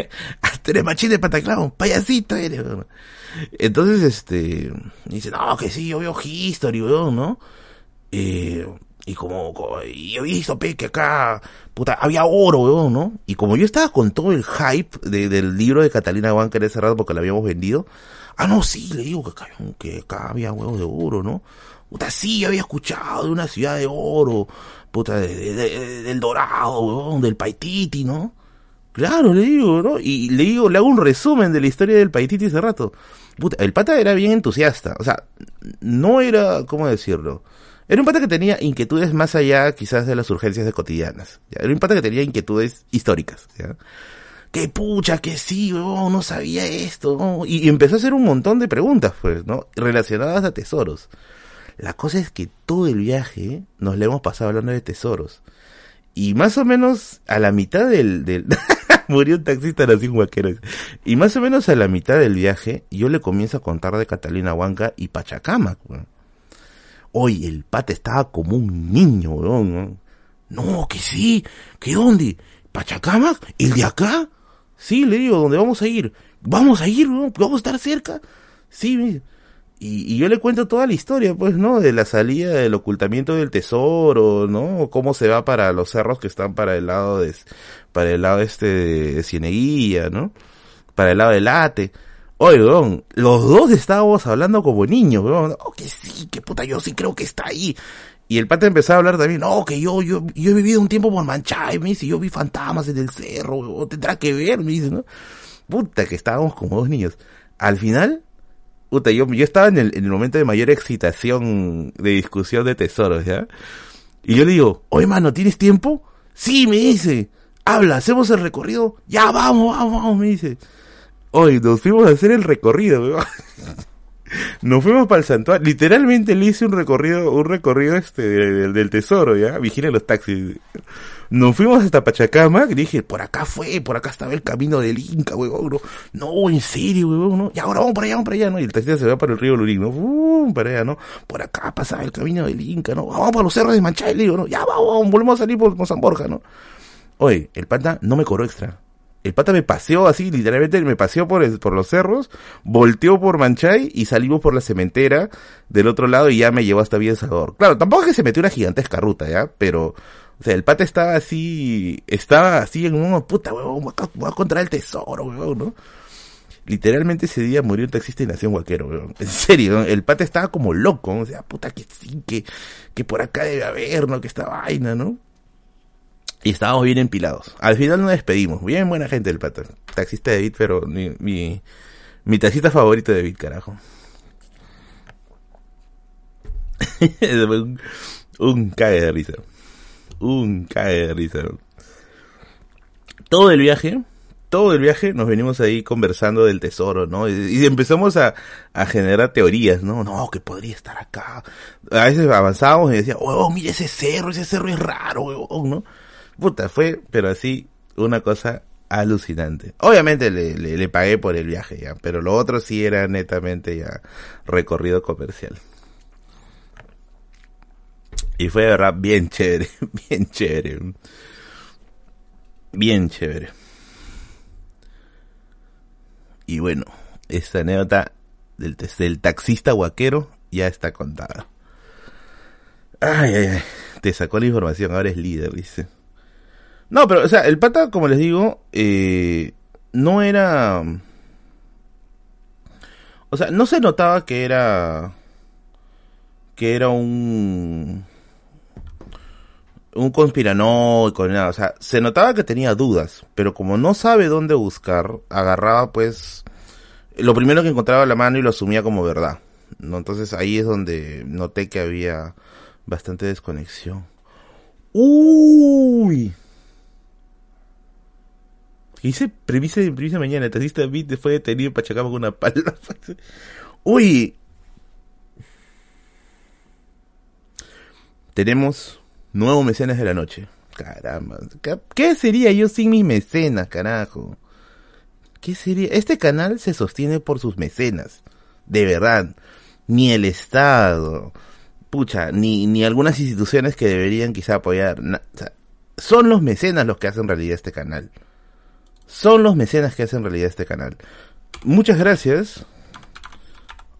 hasta eres machín de pataclao, payasito eres, Entonces, este, dice, no, que sí, yo veo history, huevón, ¿no? Eh, y como, yo he visto, pe, que acá, puta, había oro, huevón, ¿no? Y como yo estaba con todo el hype del libro de Catalina Banca en ese rato porque lo habíamos vendido, ah, no, sí, le digo que acá, que acá había huevos de oro, ¿no? Puta, sí, había escuchado de una ciudad de oro, puta, del Dorado, del Paititi, ¿no? Claro, le digo, ¿no? Y le digo, le hago un resumen de la historia del Paititi ese rato. Puta, el pata era bien entusiasta, o sea, no era, ¿cómo decirlo? Era un pata que tenía inquietudes más allá quizás de las urgencias de cotidianas. Era un pata que tenía inquietudes históricas. Que pucha, que sí, no sabía esto, y, empezó a hacer un montón de preguntas, pues, ¿no? Relacionadas a tesoros. La cosa es que todo el viaje nos le hemos pasado hablando de tesoros. Y más o menos a la mitad del... murió un taxista así un vaquero. Y más o menos a la mitad del viaje yo le comienzo a contar de Catalina Huanca y Pachacama. Hoy el pata estaba como un niño, weón. No, que sí, que dónde, Pachacama, el de acá. Sí, le digo, ¿dónde vamos a ir? Vamos a ir, vamos a estar cerca. Sí, y, yo le cuento toda la historia, pues, ¿no? De la salida del ocultamiento del tesoro, ¿no? Cómo se va para los cerros que están para el lado de, para el lado este de Cieneguía, ¿no? Para el lado del Late. Oye, weón, los dos estábamos hablando como niños, weón. Oh, que sí, que puta, yo sí creo que está ahí. Y el pata empezó a hablar también, no, que yo, yo, yo he vivido un tiempo por Manchay, me dice, yo vi fantasmas en el cerro, weón, tendrá que ver, me dice, ¿no? Puta, que estábamos como dos niños. Al final, Puta, yo, yo estaba en el, en el momento de mayor excitación de discusión de tesoros, ¿ya? Y yo le digo, oye, mano, ¿tienes tiempo? Sí, me dice. Habla, hacemos el recorrido. Ya, vamos, vamos, vamos, me dice. Hoy nos fuimos a hacer el recorrido, weón. Nos fuimos para el santuario. Literalmente le hice un recorrido, un recorrido este del, del tesoro, ¿ya? Vigila los taxis. Nos fuimos hasta Pachacama, y dije, por acá fue, por acá estaba el camino del Inca, weón, no, en serio, weón, no, y ahora vamos para allá, vamos para allá, ¿no? Y el taxista se va para el río Lurín, ¿no? Uh, para allá, ¿no? Por acá pasaba el camino del Inca, ¿no? Vamos para los cerros de Manchay, digo, ¿no? Ya vamos, volvemos a salir por, por San Borja, ¿no? Oye, el pata no me cobró extra. El pata me paseó así, literalmente me paseó por, por los cerros, volteó por Manchay y salimos por la cementera del otro lado y ya me llevó hasta Villa Salvador. Claro, tampoco es que se metió una gigantesca ruta, ¿ya? Pero o sea, el pata estaba así, estaba así en un puta, huevón, voy a, encontrar el tesoro, huevón, ¿no? Literalmente ese día murió un taxista y nació un guaquero, weón. En serio, el pata estaba como loco, o sea, puta que sí, que, que por acá debe haber, ¿no? Que esta vaina, ¿no? Y estábamos bien empilados. Al final nos despedimos. Bien buena gente el pata. Taxista de David, pero mi, mi, taxista favorito de David, carajo. un, un cague de risa un cae de risa. Todo el viaje, todo el viaje nos venimos ahí conversando del tesoro, ¿no? Y, empezamos a, a, generar teorías, ¿no? No, que podría estar acá. A veces avanzábamos y decía, oh, mira ese cerro, ese cerro es raro, ¿no? Puta, fue, pero así, una cosa Alucinante. Obviamente le, le, pagué por el viaje ya, pero lo otro sí era netamente ya recorrido comercial. Y fue de verdad bien chévere, bien chévere. Bien chévere. Y bueno, esta anécdota del, del taxista guaquero ya está contada. Ay, ay, ay. Te sacó la información, ahora es líder, dice. No, pero, o sea, el pata, como les digo, eh, no era... O sea, no se notaba que era... Que era un... Un conspiranoico, nada. O sea, se notaba que tenía dudas, pero como no sabe dónde buscar, agarraba pues lo primero que encontraba a la mano y lo asumía como verdad. ¿no? Entonces ahí es donde noté que había bastante desconexión. Uy. Hice premisa, premisa mañana, taxista Beat fue detenido para Pachacama con una pala. Uy. Tenemos nuevos mecenas de la noche. Caramba. ¿Qué sería yo sin mis mecenas, carajo? ¿Qué sería? Este canal se sostiene por sus mecenas. De verdad. Ni el Estado. Pucha, ni, ni algunas instituciones que deberían quizá apoyar. son los mecenas los que hacen realidad este canal. Son los mecenas que hacen realidad este canal. Muchas gracias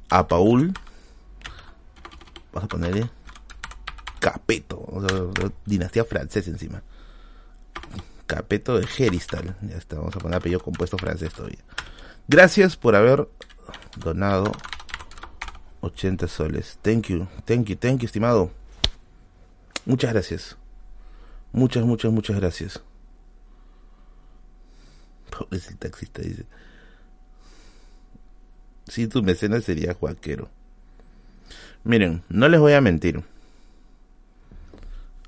a Paul. Vamos a ponerle Capeto, dinastía francesa encima. Capeto de Geristal. Ya está, vamos a poner apellido compuesto francés todavía. Gracias por haber donado 80 soles. Thank you, thank you, thank you, estimado. Muchas gracias. Muchas, muchas, muchas gracias. El taxista, dice. Si tu mecenas sería Juaquero. Miren, no les voy a mentir.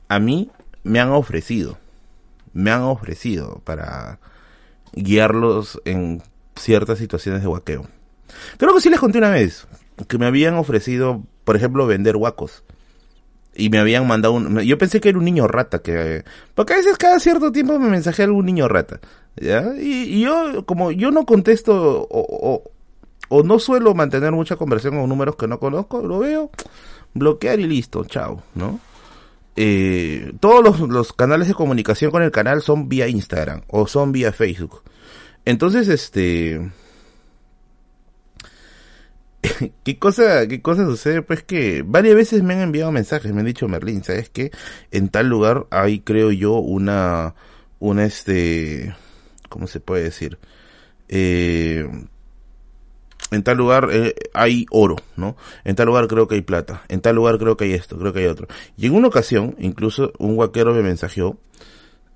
A mí me han ofrecido, me han ofrecido para guiarlos en ciertas situaciones de huaqueo. Creo que sí les conté una vez que me habían ofrecido, por ejemplo, vender huacos y me habían mandado un... Yo pensé que era un niño rata, que... Porque a veces cada cierto tiempo me mensajea algún niño rata, ¿ya? Y, yo, como yo no contesto o, no suelo mantener mucha conversación con números que no conozco, lo veo, bloquear y listo, chao, ¿no? Eh, todos los, canales de comunicación con el canal son vía Instagram o son vía Facebook. Entonces, este ¿Qué cosa, ¿Qué cosa sucede? Pues que varias veces me han enviado mensajes, me han dicho Merlín, ¿sabes qué? En tal lugar hay, creo yo, una, una este, ¿cómo se puede decir? Eh, en tal lugar eh, hay oro, ¿no? En tal lugar creo que hay plata, en tal lugar creo que hay esto, creo que hay otro. Y en una ocasión, incluso un guaquero me mensajeó,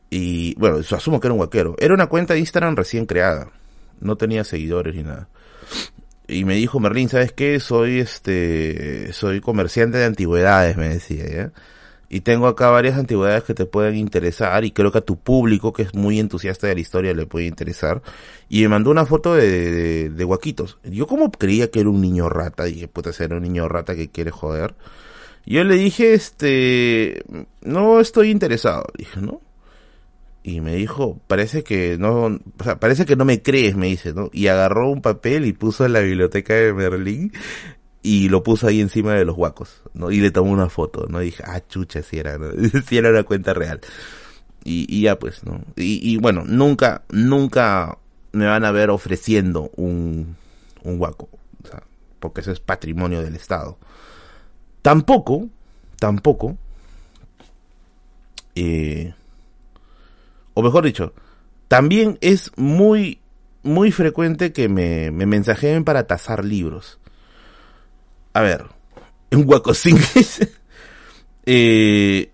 y bueno, asumo que era un guaquero, era una cuenta de Instagram recién creada, no tenía seguidores ni nada y me dijo Merlín, ¿sabes qué? Soy este, soy comerciante de antigüedades, me decía, ¿ya? Y tengo acá varias antigüedades que te pueden interesar y creo que a tu público, que es muy entusiasta de la historia, le puede interesar. Y me mandó una foto de, de, guaquitos. Yo como creía que era un niño rata, dije, puede ser un niño rata que quiere joder. Yo le dije, este, no estoy interesado. Dije, ¿no? y me dijo, parece que no, o sea, parece que no me crees, me dice, ¿no? Y agarró un papel y puso en la biblioteca de Berlín y lo puso ahí encima de los huacos, ¿no? Y le tomó una foto, ¿no? Dije, ah, chucha, si era, si era una cuenta real. Y, y ya pues, ¿no? Y, y, bueno, nunca, nunca me van a ver ofreciendo un, un huaco, o sea, porque eso es patrimonio del Estado. Tampoco, tampoco, eh, o mejor dicho, también es muy, muy frecuente que me, me mensajeen para tasar libros. A ver, en Huacosín eh,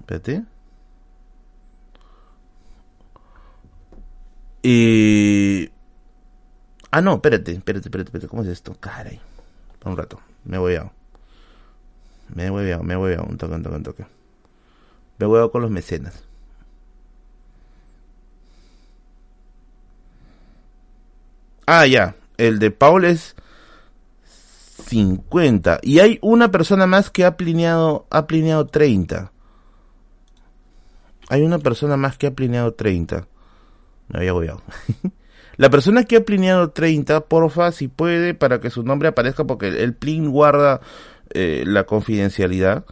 espérate. Eh, ah, no, espérate, espérate, espérate, espérate. ¿Cómo es esto? Caray. un rato, me voy a... Me he hueveado, me he hueveado, un toque, un toque, un toque. Me he hueveado con los mecenas. Ah, ya. El de Paul es 50. Y hay una persona más que ha plineado, ha plineado 30. hay una persona más que ha plineado 30. Me había agobiado. La persona que ha plineado 30, porfa, si puede, para que su nombre aparezca, porque el, plin guarda eh, la confidencialidad.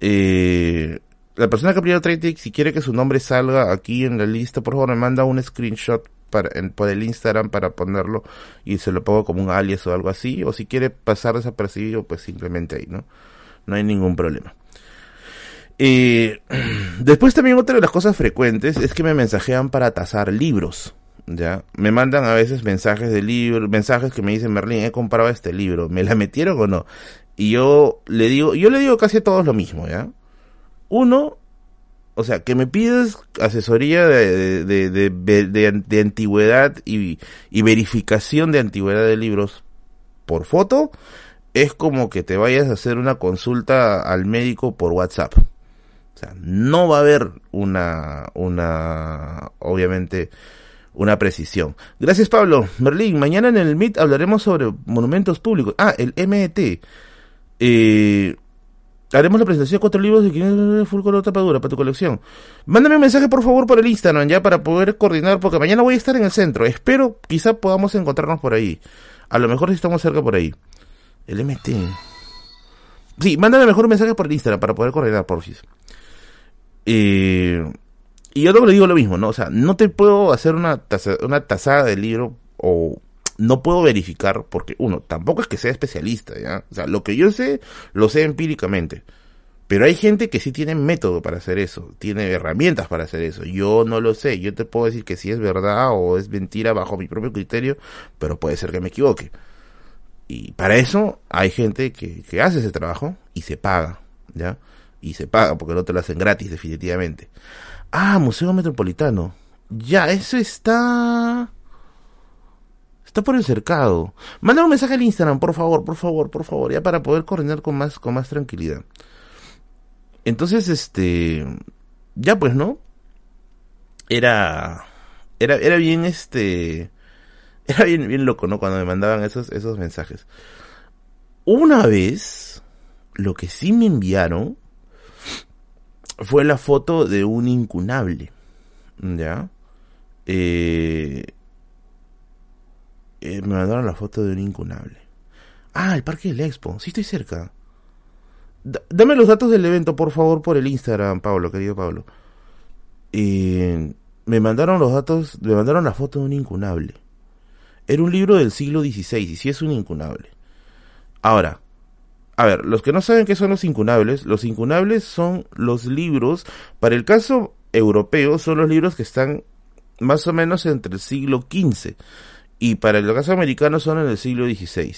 Eh, la persona que ha plineado 30, si quiere que su nombre salga aquí en la lista, por favor, me manda un screenshot para, por el Instagram para ponerlo y se lo pongo como un alias o algo así. O si quiere pasar desapercibido, pues simplemente ahí, ¿no? No hay ningún problema. Eh, después también otra de las cosas frecuentes es que me mensajean para tasar libros. ¿ya? Me mandan a veces mensajes de libro, mensajes que me dicen, Merlin, he comprado este libro, ¿me la metieron o no? Y yo le digo, yo le digo casi a todos lo mismo, ¿ya? Uno, o sea, que me pides asesoría de, de, de, de antigüedad y, y, verificación de antigüedad de libros por foto, es como que te vayas a hacer una consulta al médico por WhatsApp. O sea, no va a haber una, una, obviamente, una precisión. Gracias Pablo. Merlín, mañana en el MIT hablaremos sobre monumentos públicos. Ah, el MET. Eh, haremos la presentación de cuatro libros de 500 full color tapadura para tu colección. Mándame un mensaje por favor por el Instagram ya para poder coordinar porque mañana voy a estar en el centro. Espero quizá podamos encontrarnos por ahí. A lo mejor si estamos cerca por ahí. El MT. Sí, mándame mejor un mensaje por el Instagram para poder coordinar, porfis. Eh, y yo le digo lo mismo, ¿no? O sea, no te puedo hacer una, una tasada del libro o no puedo verificar porque, uno, tampoco es que sea especialista, ¿ya? O sea, lo que yo sé, lo sé empíricamente. Pero hay gente que sí tiene método para hacer eso, tiene herramientas para hacer eso. Yo no lo sé, yo te puedo decir que si es verdad o es mentira bajo mi propio criterio, pero puede ser que me equivoque. Y para eso hay gente que, que hace ese trabajo y se paga, ¿ya? Y se paga porque no te lo hacen gratis definitivamente. Ah, Museo Metropolitano. Ya, eso está... Está por el cercado. Manda un mensaje al Instagram, por favor, por favor, por favor, ya para poder coordinar con más, con más tranquilidad. Entonces, este, ya pues, ¿no? Era, era, era bien, este, era bien, bien loco, ¿no? Cuando me mandaban esos, esos mensajes. Una vez, lo que sí me enviaron fue la foto de un incunable. ¿Ya? Eh, eh, me mandaron la foto de un incunable. Ah, el Parque del Expo. Sí, estoy cerca. dame los datos del evento, por favor, por el Instagram, Pablo, querido Pablo. Me mandaron los datos, me mandaron la foto de un incunable. Era un libro del siglo XVI, y sí es un incunable. Ahora, a ver, los que no saben qué son los incunables, los incunables son los libros, para el caso europeo, son los libros que están más o menos entre el siglo XV y para el caso americano son en el siglo XVI.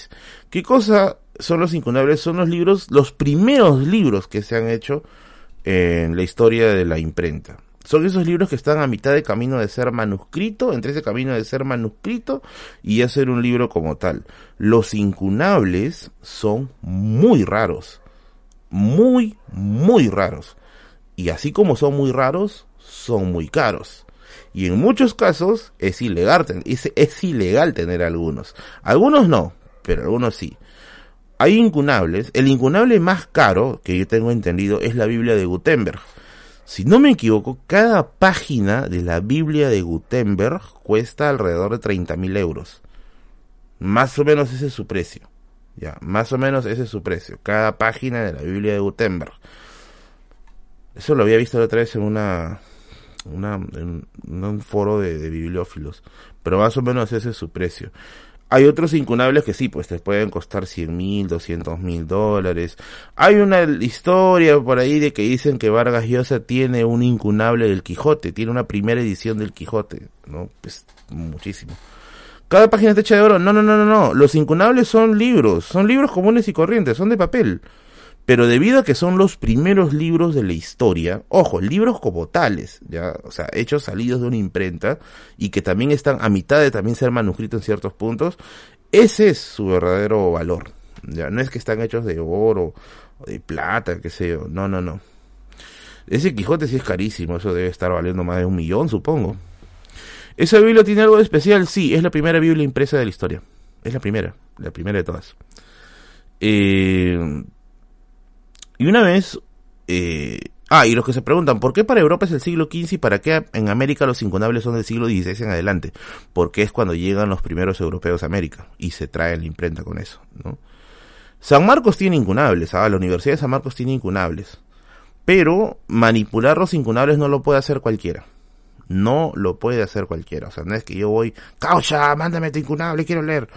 ¿Qué cosa son los incunables? Son los libros, los primeros libros que se han hecho en la historia de la imprenta. Son esos libros que están a mitad de camino de ser manuscrito, entre ese camino de ser manuscrito y hacer un libro como tal. Los incunables son muy raros. Muy, muy raros. Y así como son muy raros, son muy caros. Y en muchos casos es ilegal, es, es ilegal tener algunos. Algunos no, pero algunos sí. Hay incunables. El incunable más caro, que yo tengo entendido, es la Biblia de Gutenberg si no me equivoco, cada página de la Biblia de Gutenberg cuesta alrededor de 30 mil euros. Más o menos ese es su precio. Ya, más o menos ese es su precio. Cada página de la Biblia de Gutenberg. Eso lo había visto la otra vez en una, una en un foro de, bibliófilos. Pero más o menos ese es su precio. Hay otros incunables que sí, pues te pueden costar 100 mil, 200 mil dólares. Hay una historia por ahí de que dicen que Vargas Llosa tiene un incunable del Quijote, tiene una primera edición del Quijote, ¿no? Pues muchísimo. Cada página está hecha de oro. No, no, no, no, no. Los incunables son libros, son libros comunes y corrientes, son de papel. Pero debido a que son los primeros libros de la historia, ojo, libros como tales, ya, o sea, hechos salidos de una imprenta y que también están a mitad de también ser manuscritos en ciertos puntos, ese es su verdadero valor. Ya, no es que están hechos de oro o de plata, qué sé yo, no, no, no. Ese Quijote sí es carísimo, eso debe estar valiendo más de un millón, supongo. ¿Esa Biblia tiene algo de especial? Sí, es la primera Biblia impresa de la historia. Es la primera, la primera de todas. Eh, y una vez, eh, Ah, y los que se preguntan, ¿por qué para Europa es el siglo XV y para qué en América los incunables son del siglo XVI en adelante? Porque es cuando llegan los primeros europeos a América y se trae la imprenta con eso, ¿no? San Marcos tiene incunables, ¿ah? la Universidad de San Marcos tiene incunables. Pero manipular los incunables no lo puede hacer cualquiera. No lo puede hacer cualquiera. O sea, no es que yo voy, caucha, mándame tu incunable, quiero leer.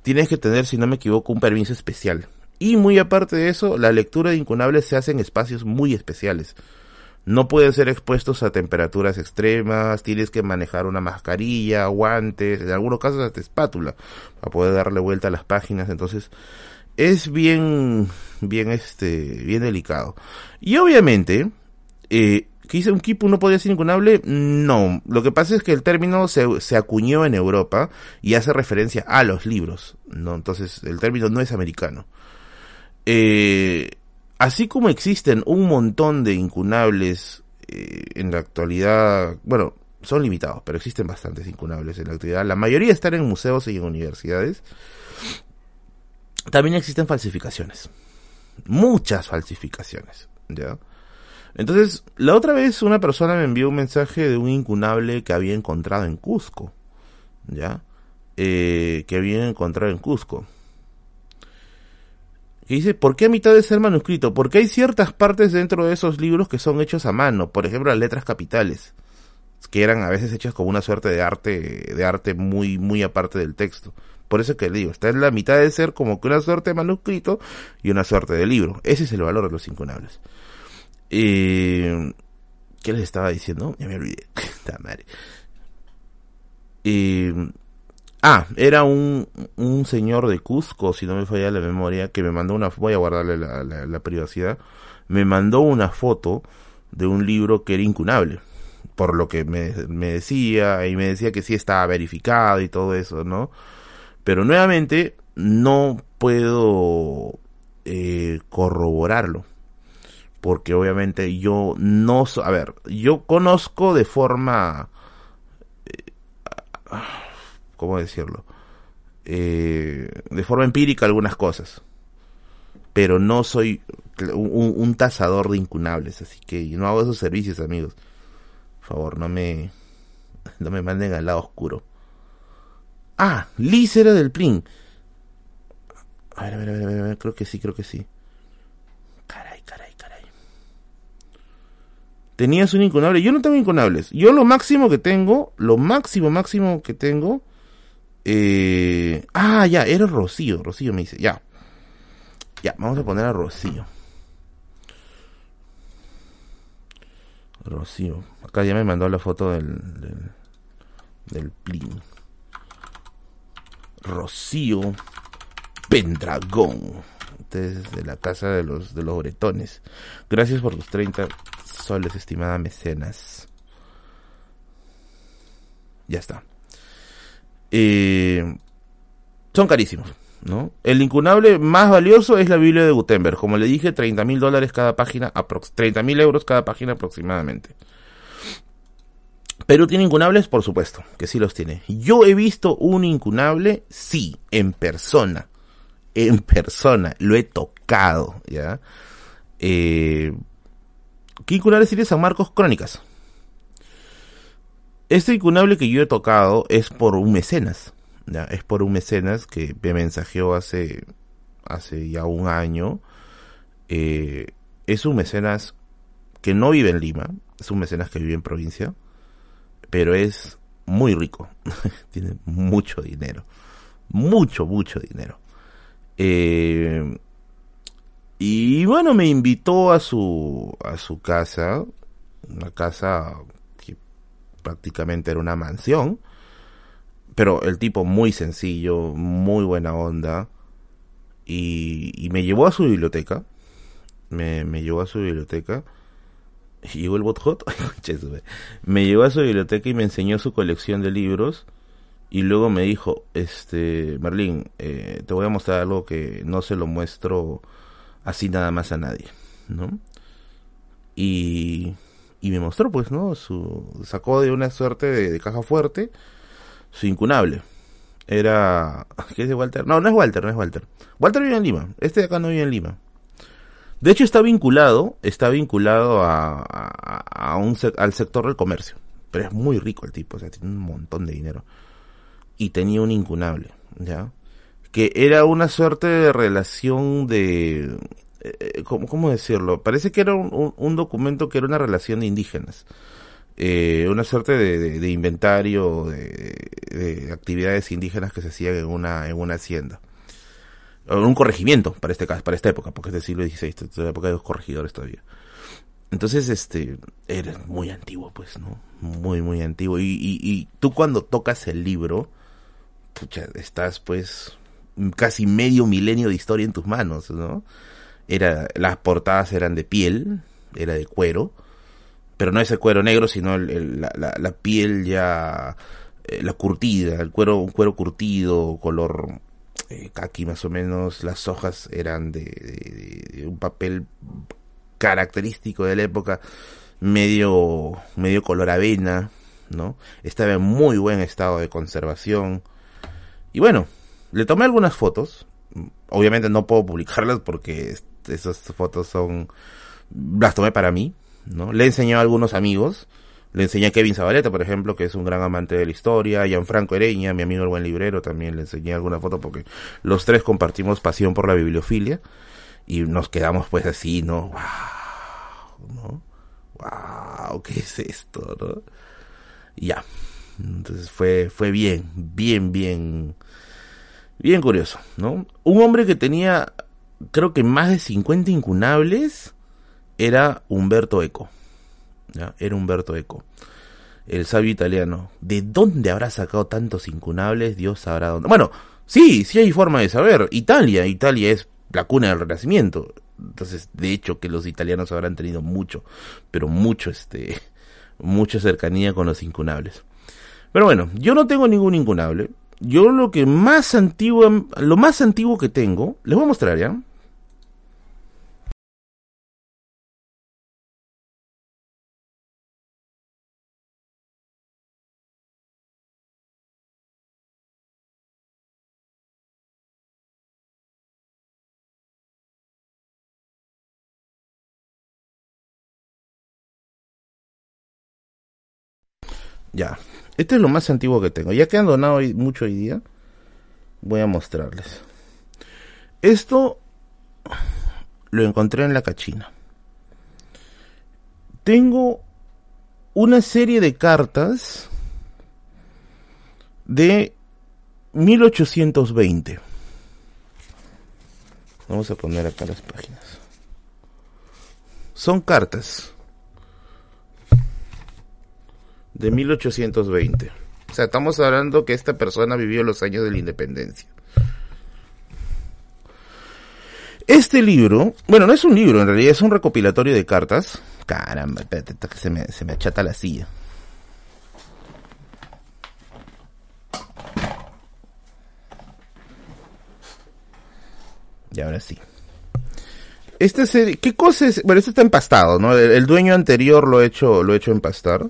Tienes que tener, si no me equivoco, un permiso especial. Y muy aparte de eso, la lectura de incunables se hace en espacios muy especiales. No pueden ser expuestos a temperaturas extremas, tienes que manejar una mascarilla, guantes, en algunos casos hasta espátula, para poder darle vuelta a las páginas. Entonces, es bien, bien, este, bien delicado. Y obviamente, eh, que dice un kipu no podía ser incunable, no. Lo que pasa es que el término se, se, acuñó en Europa y hace referencia a los libros, ¿no? Entonces, el término no es americano. Eh, así como existen un montón de incunables eh, en la actualidad, bueno, son limitados, pero existen bastantes incunables en la actualidad. La mayoría están en museos y en universidades también existen falsificaciones. Muchas falsificaciones, ¿ya? Entonces, la otra vez una persona me envió un mensaje de un incunable que había encontrado en Cusco, ¿ya? Eh, que había encontrado en Cusco. Que dice, ¿por qué a mitad de ser manuscrito? Porque hay ciertas partes dentro de esos libros que son hechos a mano, por ejemplo las letras capitales, que eran a veces hechas como una suerte de arte, de arte muy, muy aparte del texto. Por eso que le digo, está en la mitad de ser como que una suerte de manuscrito y una suerte de libro. Ese es el valor de los incunables. Eh, ¿Qué les estaba diciendo? Ya me olvidé. madre. Eh, ah, era un, un señor de Cusco, si no me falla la memoria, que me mandó una... Voy a guardarle la, la privacidad. Me mandó una foto de un libro que era incunable por lo que me, me, decía y me decía que sí estaba verificado y todo eso, ¿no? Pero nuevamente no puedo eh, corroborarlo. Porque obviamente yo no... A ver, yo conozco de forma... Eh, ¿Cómo decirlo? Eh, de forma empírica algunas cosas. Pero no soy un, un tasador de incunables. Así que no hago esos servicios, amigos. Por favor, no me... No me manden al lado oscuro. Ah, Liz era del PRIN. A ver, a ver, a ver, a ver, creo que sí, creo que sí. Caray, caray, caray. Tenías un incunable. Yo no tengo incunables. Yo lo máximo que tengo, lo máximo, máximo que tengo. Eh... Ah, ya, era Rocío. Rocío me dice, ya. Ya, vamos a poner a Rocío. Rocío. Acá ya me mandó la foto del, del, del plin. Rocío Pendragón. Desde la casa de los, de los bretones. Gracias por tus 30 soles, estimada mecenas. Ya está. Son carísimos, ¿no? El incunable más valioso es la Biblia de Gutenberg. Como le dije, 30 mil dólares cada página, 30 mil euros cada página aproximadamente. Perú tiene incunables, por supuesto, que sí los tiene. Yo he visto un incunable, sí, en persona. En persona, lo he tocado, ¿ya? Eh, ¿Qué incunable tiene San Marcos? Crónicas. Este incunable que yo he tocado es por un mecenas. Es por un mecenas que me mensajeó hace, hace ya un año. Eh, es un mecenas que no vive en Lima, es un mecenas que vive en provincia pero es muy rico. Tiene mucho dinero. Mucho, mucho dinero. Eh, y bueno, me invitó a su, a su casa, una casa prácticamente era una mansión, pero el tipo muy sencillo, muy buena onda, y, y me llevó a su biblioteca, me, llevó a su biblioteca, llegó el bot me llevó a su biblioteca y me enseñó su colección de libros y luego me dijo, este, Merlín, eh, te voy a mostrar algo que no se lo muestro así nada más a nadie, ¿no? Y, y me mostró, pues, ¿no? Su, sacó de una suerte de, caja fuerte su incunable. Era, ¿qué es Walter? No, no es Walter, no es Walter. Walter vive en Lima, este de acá no vive en Lima. De hecho está vinculado, está vinculado a, a, un, al sector del comercio. Pero es muy rico el tipo, o sea, tiene un montón de dinero. Y tenía un incunable, ¿ya? Que era una suerte de relación de... Eh, ¿cómo, decirlo? Parece que era un, documento que era una relación de indígenas. Eh, una suerte de, inventario de, de, actividades indígenas que se hacían en una, en una hacienda un corregimiento para este caso, para esta época, porque es del siglo XVI, es la época de los corregidores todavía. Entonces, este, era muy antiguo, pues, ¿no? Muy, muy antiguo. Y, y, tú cuando tocas el libro, pucha, estás, pues, casi medio milenio de historia en tus manos, ¿no? Era, las portadas eran de piel, era de cuero, pero no ese cuero negro, sino la, la, piel ya, eh, la curtida, el cuero, un cuero curtido, color eh, aquí más o menos las hojas eran de, un papel característico de la época, medio, medio color avena, ¿no? Estaba en muy buen estado de conservación. Y bueno, le tomé algunas fotos. Obviamente no puedo publicarlas porque esas fotos son, las tomé para mí, ¿no? Le enseñé a algunos amigos le enseñé a Kevin Zabaleta, por ejemplo, que es un gran amante de la historia, a Gianfranco Ereña, mi amigo el buen librero, también le enseñé alguna foto porque los tres compartimos pasión por la bibliofilia y nos quedamos pues así, ¿no? ¡Wow! ¿No? ¡Wow! ¿Qué es esto? ¿No? ya. Entonces fue, fue bien, bien, bien, bien curioso, ¿no? Un hombre que tenía, creo que más de 50 incunables, era Humberto Eco. Era Humberto Eco, el sabio italiano. ¿De dónde habrá sacado tantos incunables? Dios sabrá dónde. Bueno, sí, sí hay forma de saber. Italia, Italia es la cuna del Renacimiento. Entonces, de hecho, que los italianos habrán tenido mucho, pero mucho, este, mucha cercanía con los incunables. Pero bueno, yo no tengo ningún incunable. Yo lo que más antiguo, lo más antiguo que tengo, les voy a mostrar ya. Ya. Este es lo más antiguo que tengo. Ya que han donado mucho hoy día, voy a mostrarles. Esto lo encontré en la cachina. Tengo una serie de cartas de 1820. Vamos a poner acá las páginas. Son cartas de 1820. O sea, estamos hablando que esta persona vivió los años de la independencia. Este libro, bueno, no es un libro, en realidad es un recopilatorio de cartas. Caramba, se me, se me achata la silla. Y ahora sí. Esta serie, ¿qué cosa es? Bueno, esto está empastado, ¿no? El, el dueño anterior lo ha hecho, lo ha hecho empastar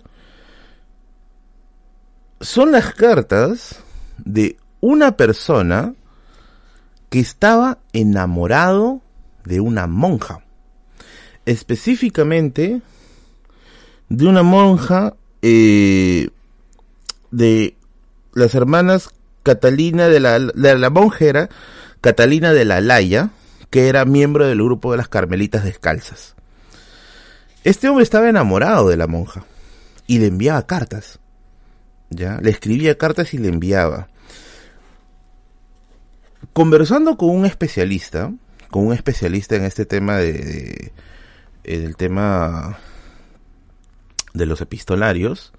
son las cartas de una persona que estaba enamorado de una monja. Específicamente de una monja eh, de las hermanas Catalina de la, de la monjera Catalina de la Laya, que era miembro del grupo de las Carmelitas Descalzas. Este hombre estaba enamorado de la monja y le enviaba cartas. ¿Ya? Le escribía cartas y le enviaba. Conversando con un especialista, con un especialista en este tema de, en el tema de los epistolarios,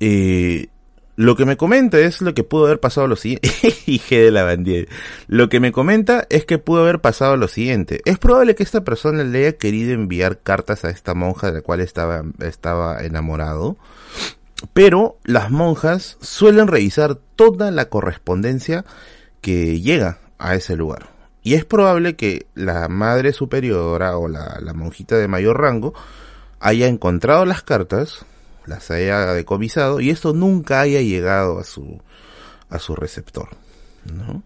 eh, lo que me comenta es lo que pudo haber pasado lo siguiente. Lo que me comenta es que pudo haber pasado lo siguiente. Es probable que esta persona le haya querido enviar cartas a esta monja de la cual estaba, estaba enamorado pero las monjas suelen revisar toda la correspondencia que llega a ese lugar. Y es probable que la madre superiora o la, monjita de mayor rango haya encontrado las cartas, las haya decomisado y esto nunca haya llegado a su, a su receptor. ¿no?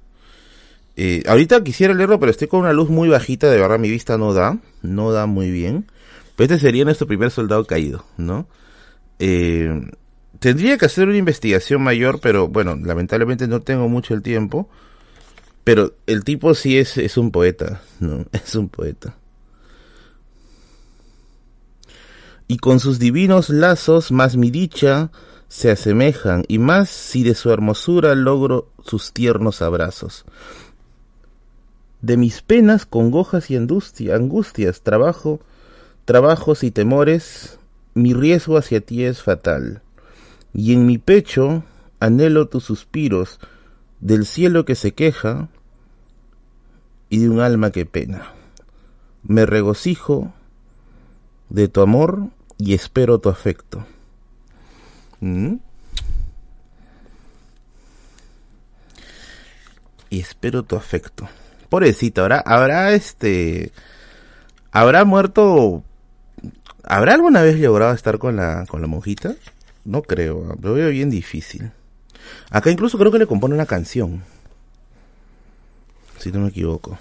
Eh, ahorita quisiera leerlo, pero estoy con una luz muy bajita, de verdad mi vista no da, no da muy bien. Pero este sería nuestro primer soldado caído, ¿no? Eh, tendría que hacer una investigación mayor, pero bueno, lamentablemente no tengo mucho el tiempo. Pero el tipo sí es, es un poeta, ¿no? Es un poeta. Y con sus divinos lazos más mi dicha se asemejan, y más si de su hermosura logro sus tiernos abrazos. De mis penas, congojas y angustias, trabajo, trabajos y temores, mi riesgo hacia ti es fatal. Y en mi pecho anhelo tus suspiros, del cielo que se queja y de un alma que pena. Me regocijo de tu amor y espero tu afecto. ¿Mm? Y espero tu afecto. Pobrecito, habrá, habrá este, habrá muerto, habrá alguna vez logrado estar con la, con la monjita. No creo, lo veo bien difícil. Acá incluso creo que le compone una canción. Si no me equivoco.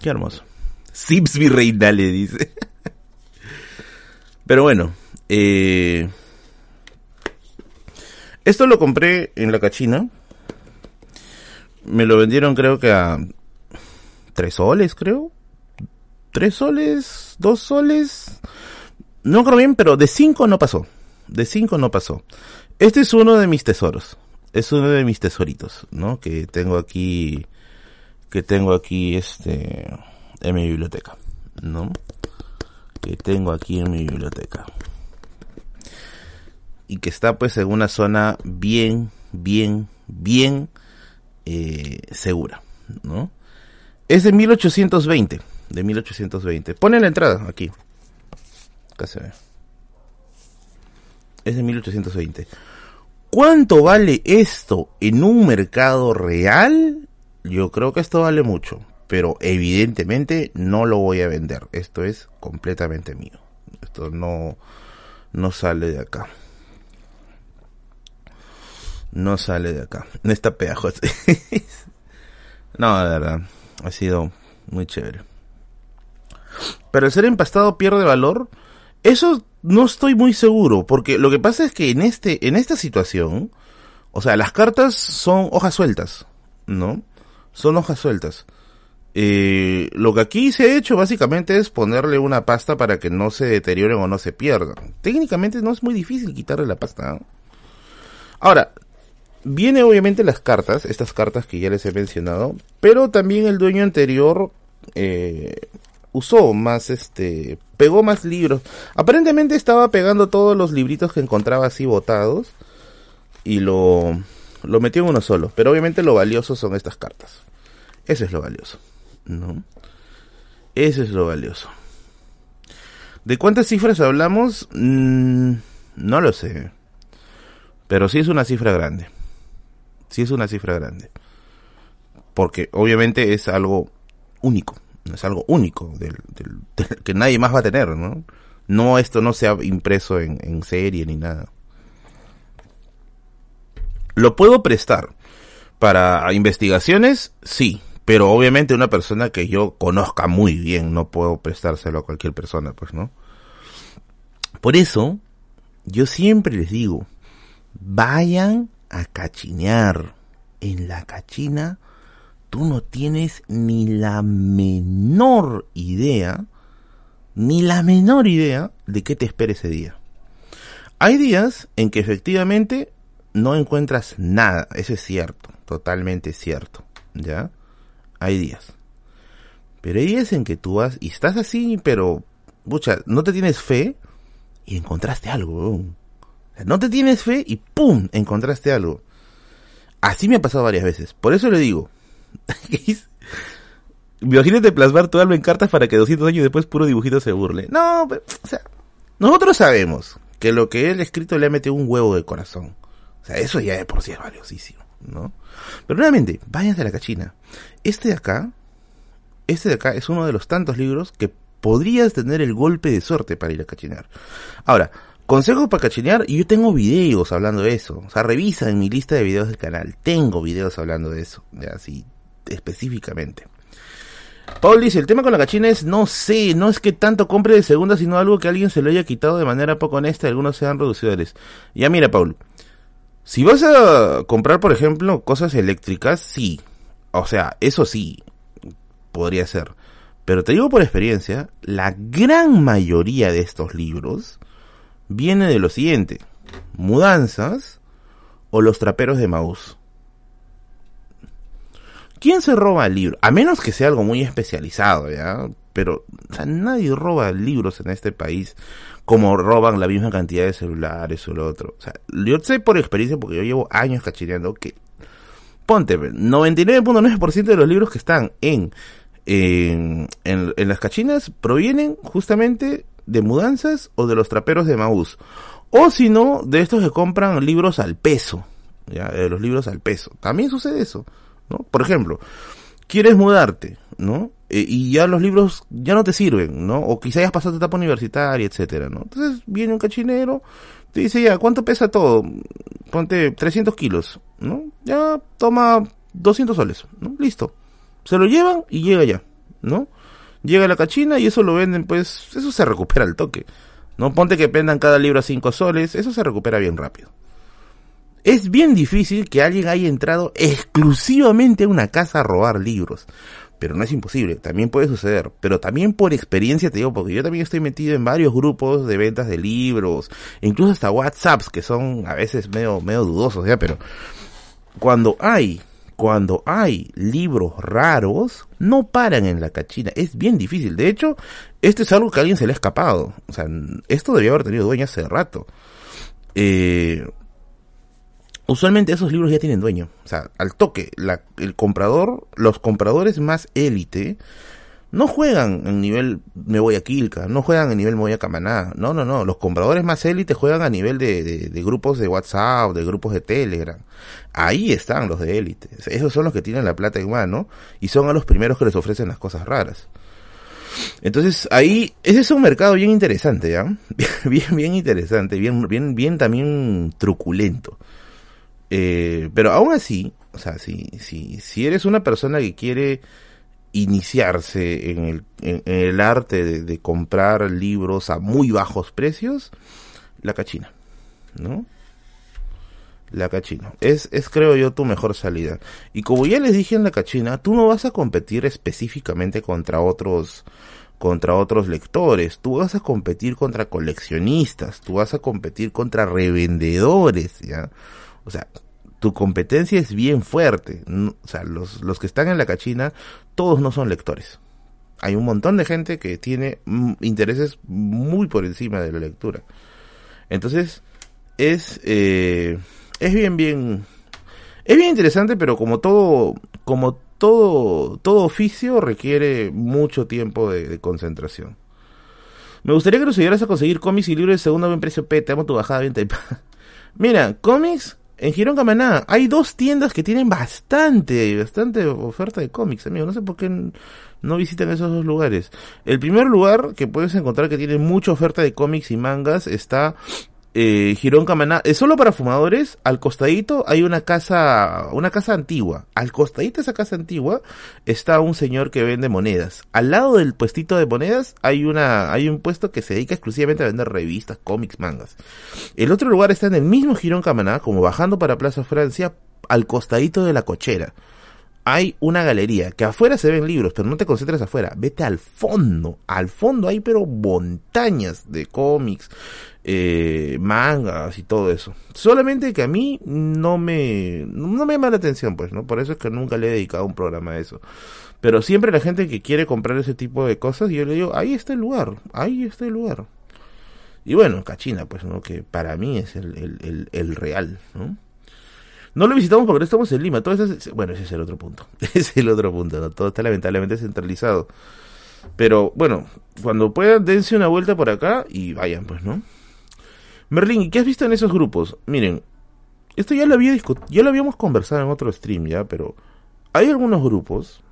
Qué hermoso. Sims mi reina, le dice. Pero bueno, eh, esto lo compré en la cachina. Me lo vendieron creo que a tres soles, creo. Tres soles, dos soles. No creo bien, pero de cinco no pasó. De cinco no pasó. Este es uno de mis tesoros. Es uno de mis tesoritos, ¿no? Que tengo aquí, que tengo aquí, este, en mi biblioteca, ¿no? Que tengo aquí en mi biblioteca y que está pues en una zona bien, bien, bien eh, segura, ¿no? Es de 1820, de 1820. Pone la entrada aquí. Acá se ve. Es de 1820. ¿Cuánto vale esto en un mercado real? Yo creo que esto vale mucho, pero evidentemente no lo voy a vender. Esto es completamente mío. Esto no, no sale de acá no sale de acá. No está pegajoso. no, de verdad, ha sido muy chévere. Pero el ser empastado pierde valor. Eso no estoy muy seguro, porque lo que pasa es que en este, en esta situación, o sea, las cartas son hojas sueltas, ¿no? Son hojas sueltas. Eh, lo que aquí se ha hecho básicamente es ponerle una pasta para que no se deterioren o no se pierdan. Técnicamente no es muy difícil quitarle la pasta. Ahora, Viene obviamente las cartas, estas cartas que ya les he mencionado, pero también el dueño anterior eh, usó más, este, pegó más libros. Aparentemente estaba pegando todos los libritos que encontraba así botados y lo, lo metió en uno solo. Pero obviamente lo valioso son estas cartas. Eso es lo valioso, ¿no? Eso es lo valioso. ¿De cuántas cifras hablamos? Mm, no lo sé. Pero sí es una cifra grande sí es una cifra grande. Porque obviamente es algo único, es algo único del, que nadie más va a tener, ¿no? No esto no se ha impreso en, serie ni nada. ¿Lo puedo prestar para investigaciones? Sí, pero obviamente una persona que yo conozca muy bien, no puedo prestárselo a cualquier persona, pues, ¿no? Por eso, yo siempre les digo, vayan a cachinear. En la cachina tú no tienes ni la menor idea, ni la menor idea de qué te espera ese día. Hay días en que efectivamente no encuentras nada, eso es cierto, totalmente cierto, ¿ya? Hay días. Pero hay días en que tú vas y estás así, pero, mucha, no te tienes fe y encontraste algo. No te tienes fe y ¡pum! encontraste algo. Así me ha pasado varias veces. Por eso le digo. Imagínate plasmar tu alma en cartas para que 200 años después puro dibujito se burle. No, o sea, nosotros sabemos que lo que él ha escrito le ha metido un huevo de corazón. O sea, eso ya de por sí es valiosísimo, ¿no? Pero nuevamente, váyanse a la cachina. Este de acá, este de acá es uno de los tantos libros que podrías tener el golpe de suerte para ir a cachinar. Ahora, Consejos para cachinear, y yo tengo videos hablando de eso. O sea, revisa en mi lista de videos del canal. Tengo videos hablando de eso. Así, específicamente. Paul dice, el tema con la cachina es, no sé, no es que tanto compre de segunda, sino algo que alguien se lo haya quitado de manera poco honesta y algunos sean reducidores. Ya mira, Paul, si vas a comprar, por ejemplo, cosas eléctricas, sí. O sea, eso sí, podría ser. Pero te digo por experiencia, la gran mayoría de estos libros viene de lo siguiente. Mudanzas o los traperos de Maús. ¿Quién se roba el libro? A menos que sea algo muy especializado, ¿ya? Pero nadie roba libros en este país como roban la misma cantidad de celulares o lo otro. O sea, yo sé por experiencia, porque yo llevo años cachineando, que ponte, 99.9% de los libros que están en, en, en, las cachinas provienen justamente de mudanzas o de los traperos de Maús. O si no, de estos que compran libros al peso. ¿ya? De los libros al peso. También sucede eso. ¿No? Por ejemplo, quieres mudarte, ¿no? Eh, y ya los libros ya no te sirven, ¿no? O quizás hayas pasado tu etapa universitaria, etcétera, ¿no? Entonces viene un cachinero, te dice ya, ¿cuánto pesa todo? Ponte 300 kilos, ¿no? Ya toma 200 soles, ¿no? Listo. Se lo llevan y llega ya, ¿no? Llega la cachina y eso lo venden, pues, eso se recupera al toque. No ponte que vendan cada libro a 5 soles, eso se recupera bien rápido. Es bien difícil que alguien haya entrado exclusivamente a una casa a robar libros. Pero no es imposible, también puede suceder. Pero también por experiencia te digo, porque yo también estoy metido en varios grupos de ventas de libros, incluso hasta WhatsApps, que son a veces medio, medio dudosos, ya, pero cuando hay, cuando hay libros raros, no paran en la cachina. Es bien difícil. De hecho, esto es algo que a alguien se le ha escapado. O sea, esto debió haber tenido dueño hace rato. Eh, usualmente esos libros ya tienen dueño. O sea, al toque, la, el comprador, los compradores más élite, no juegan en nivel me voy a Quilca, no juegan en nivel me voy a Camaná. No, no, no. Los compradores más élite juegan a nivel de, de, grupos de WhatsApp, de grupos de Telegram. Ahí están los de élite. Esos son los que tienen la plata en mano y son a los primeros que les ofrecen las cosas raras. Entonces ahí, ese es un mercado bien interesante, ¿ya? Bien, bien interesante, bien, bien, bien también truculento. Eh, pero aún así, o sea, si, si, si eres una persona que quiere iniciarse en el, en, el arte de, comprar libros a muy bajos precios, la cachina, ¿no? La cachina. Es, es creo yo tu mejor salida. Y como ya les dije en la cachina, tú no vas a competir específicamente contra otros, contra otros lectores, tú vas a competir contra coleccionistas, tú vas a competir contra revendedores, ¿ya? O sea, tu competencia es bien fuerte. O sea, los, los que están en la cachina, todos no son lectores. Hay un montón de gente que tiene mm, intereses muy por encima de la lectura. Entonces, es, eh, es bien, bien, es bien interesante, pero como todo, como todo, todo oficio requiere mucho tiempo de, concentración. Me gustaría que nos ayudaras a conseguir cómics y libros de segundo buen precio P. Te amo tu bajada venta. Mira, cómics en Girón Camaná hay dos tiendas que tienen bastante, bastante oferta de cómics, amigo. No sé por qué no visitan esos dos lugares. El primer lugar que puedes encontrar que tiene mucha oferta de cómics y mangas está eh, Girón Camaná, es solo para fumadores, al costadito hay una casa, una casa antigua, al costadito de esa casa antigua está un señor que vende monedas, al lado del puestito de monedas hay una, hay un puesto que se dedica exclusivamente a vender revistas, cómics, mangas. El otro lugar está en el mismo Girón Camaná, como bajando para Plaza Francia, al costadito de la cochera. Hay una galería, que afuera se ven libros, pero no te concentres afuera, vete al fondo, al fondo hay pero montañas de cómics, eh, mangas y todo eso. Solamente que a mí no me, no me llama la atención, pues, ¿no? Por eso es que nunca le he dedicado un programa a eso. Pero siempre la gente que quiere comprar ese tipo de cosas, yo le digo, ahí está el lugar, ahí está el lugar. Y bueno, Cachina, pues, ¿no? Que para mí es el, el, el real, ¿no? No lo visitamos porque no estamos en Lima. Todo bueno, ese es el otro punto. Ese es el otro punto. ¿no? Todo está lamentablemente centralizado. Pero bueno, cuando puedan, dense una vuelta por acá y vayan, pues, ¿no? Merlin, ¿qué has visto en esos grupos? Miren, esto ya lo, había ya lo habíamos conversado en otro stream, ya, pero hay algunos grupos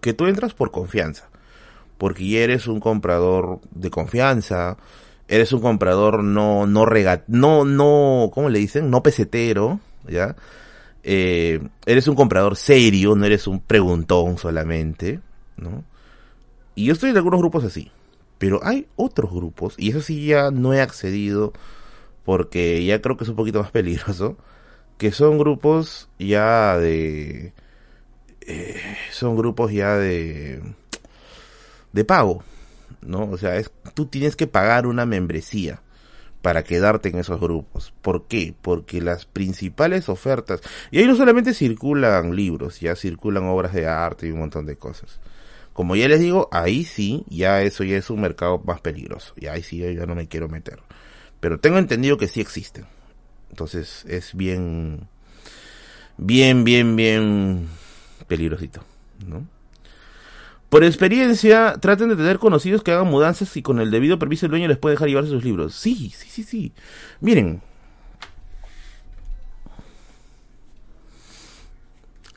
que tú entras por confianza. Porque ya eres un comprador de confianza, eres un comprador no, no regat, no, no, ¿cómo le dicen? No pesetero, ¿ya? Eh, eres un comprador serio, no eres un preguntón solamente, ¿no? Y yo estoy en algunos grupos así, pero hay otros grupos, y eso sí ya no he accedido porque ya creo que es un poquito más peligroso, que son grupos ya de... Eh, son grupos ya de... de pago, ¿no? O sea, es, tú tienes que pagar una membresía para quedarte en esos grupos. ¿Por qué? Porque las principales ofertas, y ahí no solamente circulan libros, ya circulan obras de arte y un montón de cosas. Como ya les digo, ahí sí, ya eso ya es un mercado más peligroso. Y ahí sí yo ya no me quiero meter. Pero tengo entendido que sí existen. Entonces es bien, bien, bien, bien peligrosito, ¿no? Por experiencia, traten de tener conocidos que hagan mudanzas y con el debido permiso el dueño les puede dejar llevarse sus libros. Sí, sí, sí, sí. Miren.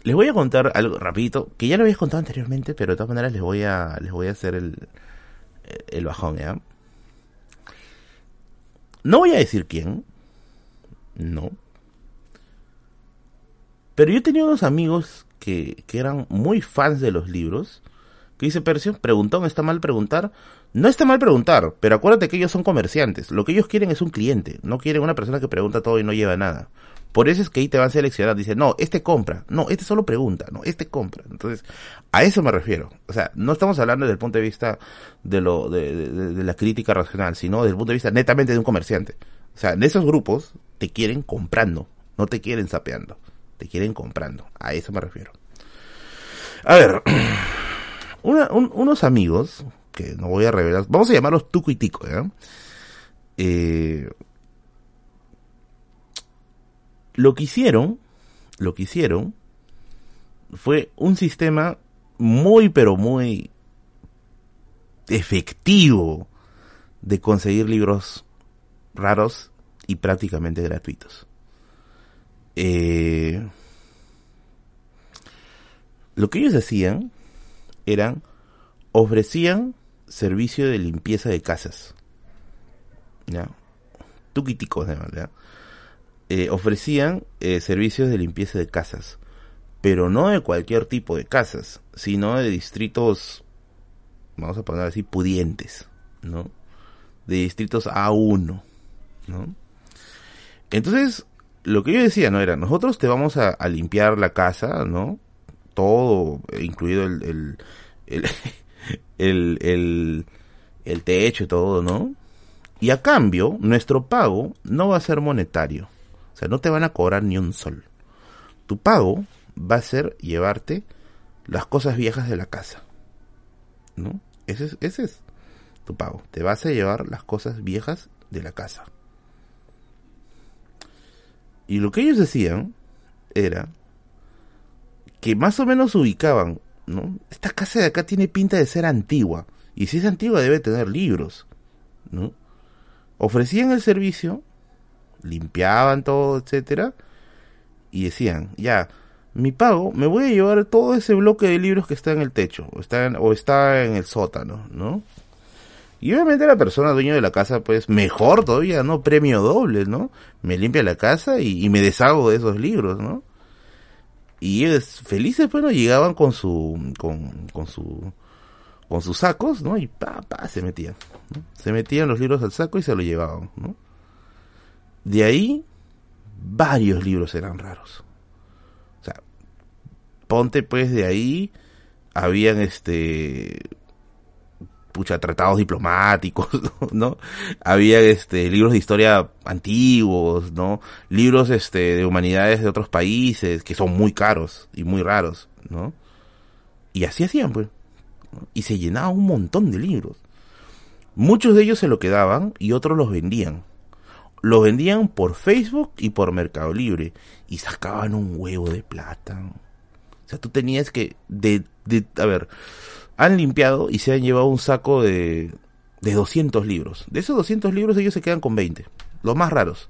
Les voy a contar algo rapidito, que ya lo había contado anteriormente, pero de todas maneras les voy a, les voy a hacer el, el bajón, ¿ya? No voy a decir quién. No. Pero yo tenía unos amigos que, que eran muy fans de los libros ¿Qué dice Percio? Preguntón, ¿está mal preguntar? No está mal preguntar, pero acuérdate que ellos son comerciantes. Lo que ellos quieren es un cliente, no quieren una persona que pregunta todo y no lleva nada. Por eso es que ahí te van a seleccionar. Dice, no, este compra. No, este solo pregunta. No, este compra. Entonces, a eso me refiero. O sea, no estamos hablando desde el punto de vista de lo, de, de la crítica racional, sino desde el punto de vista netamente de un comerciante. O sea, en esos grupos te quieren comprando, no te quieren sapeando. Te quieren comprando. A eso me refiero. A ver. unos amigos, que no voy a revelar, vamos a llamarlos Tuco y Tico, eh, lo que hicieron, lo que hicieron, fue un sistema muy, pero muy efectivo de conseguir libros raros y prácticamente gratuitos. Eh, lo que ellos hacían eran, ofrecían servicio de limpieza de casas. ¿Ya? Tuquiticos, además, ¿ya? Eh, ofrecían eh, servicios de limpieza de casas, pero no de cualquier tipo de casas, sino de distritos, vamos a poner así, pudientes, ¿no? De distritos A1, ¿no? Entonces, lo que yo decía, ¿no? Era, nosotros te vamos a, limpiar la casa, ¿no? todo, incluido el, el, el, el, el, techo y todo, ¿no? Y a cambio, nuestro pago no va a ser monetario. O sea, no te van a cobrar ni un sol. Tu pago va a ser llevarte las cosas viejas de la casa. ¿No? Ese es, ese es tu pago. Te vas a llevar las cosas viejas de la casa. Y lo que ellos decían era que más o menos ubicaban, ¿no? Esta casa de acá tiene pinta de ser antigua, y si es antigua debe tener libros, ¿no? Ofrecían el servicio, limpiaban todo, etcétera, y decían, ya, mi pago, me voy a llevar todo ese bloque de libros que está en el techo, o está en, o está en el sótano, ¿no? Y obviamente la persona dueño de la casa, pues mejor todavía, ¿no? Premio doble, ¿no? Me limpia la casa y, me deshago de esos libros, ¿no? Y ellos felices, bueno, llegaban con su, con, con su, con sus sacos, ¿no? Y pa, pa, se metían, Se metían los libros al saco y se lo llevaban, ¿no? De ahí, varios libros eran raros. O sea, ponte pues de ahí, habían este, pucha, tratados diplomáticos, ¿no? Había este libros de historia antiguos, ¿no? Libros este de humanidades de otros países que son muy caros y muy raros, ¿no? Y así hacían, pues. Y se llenaba un montón de libros. Muchos de ellos se lo quedaban y otros los vendían. Los vendían por Facebook y por Mercado Libre y sacaban un huevo de plata. O sea, tú tenías que de, de a ver, han limpiado y se han llevado un saco de, de 200 libros. De esos 200 libros ellos se quedan con 20, los más raros.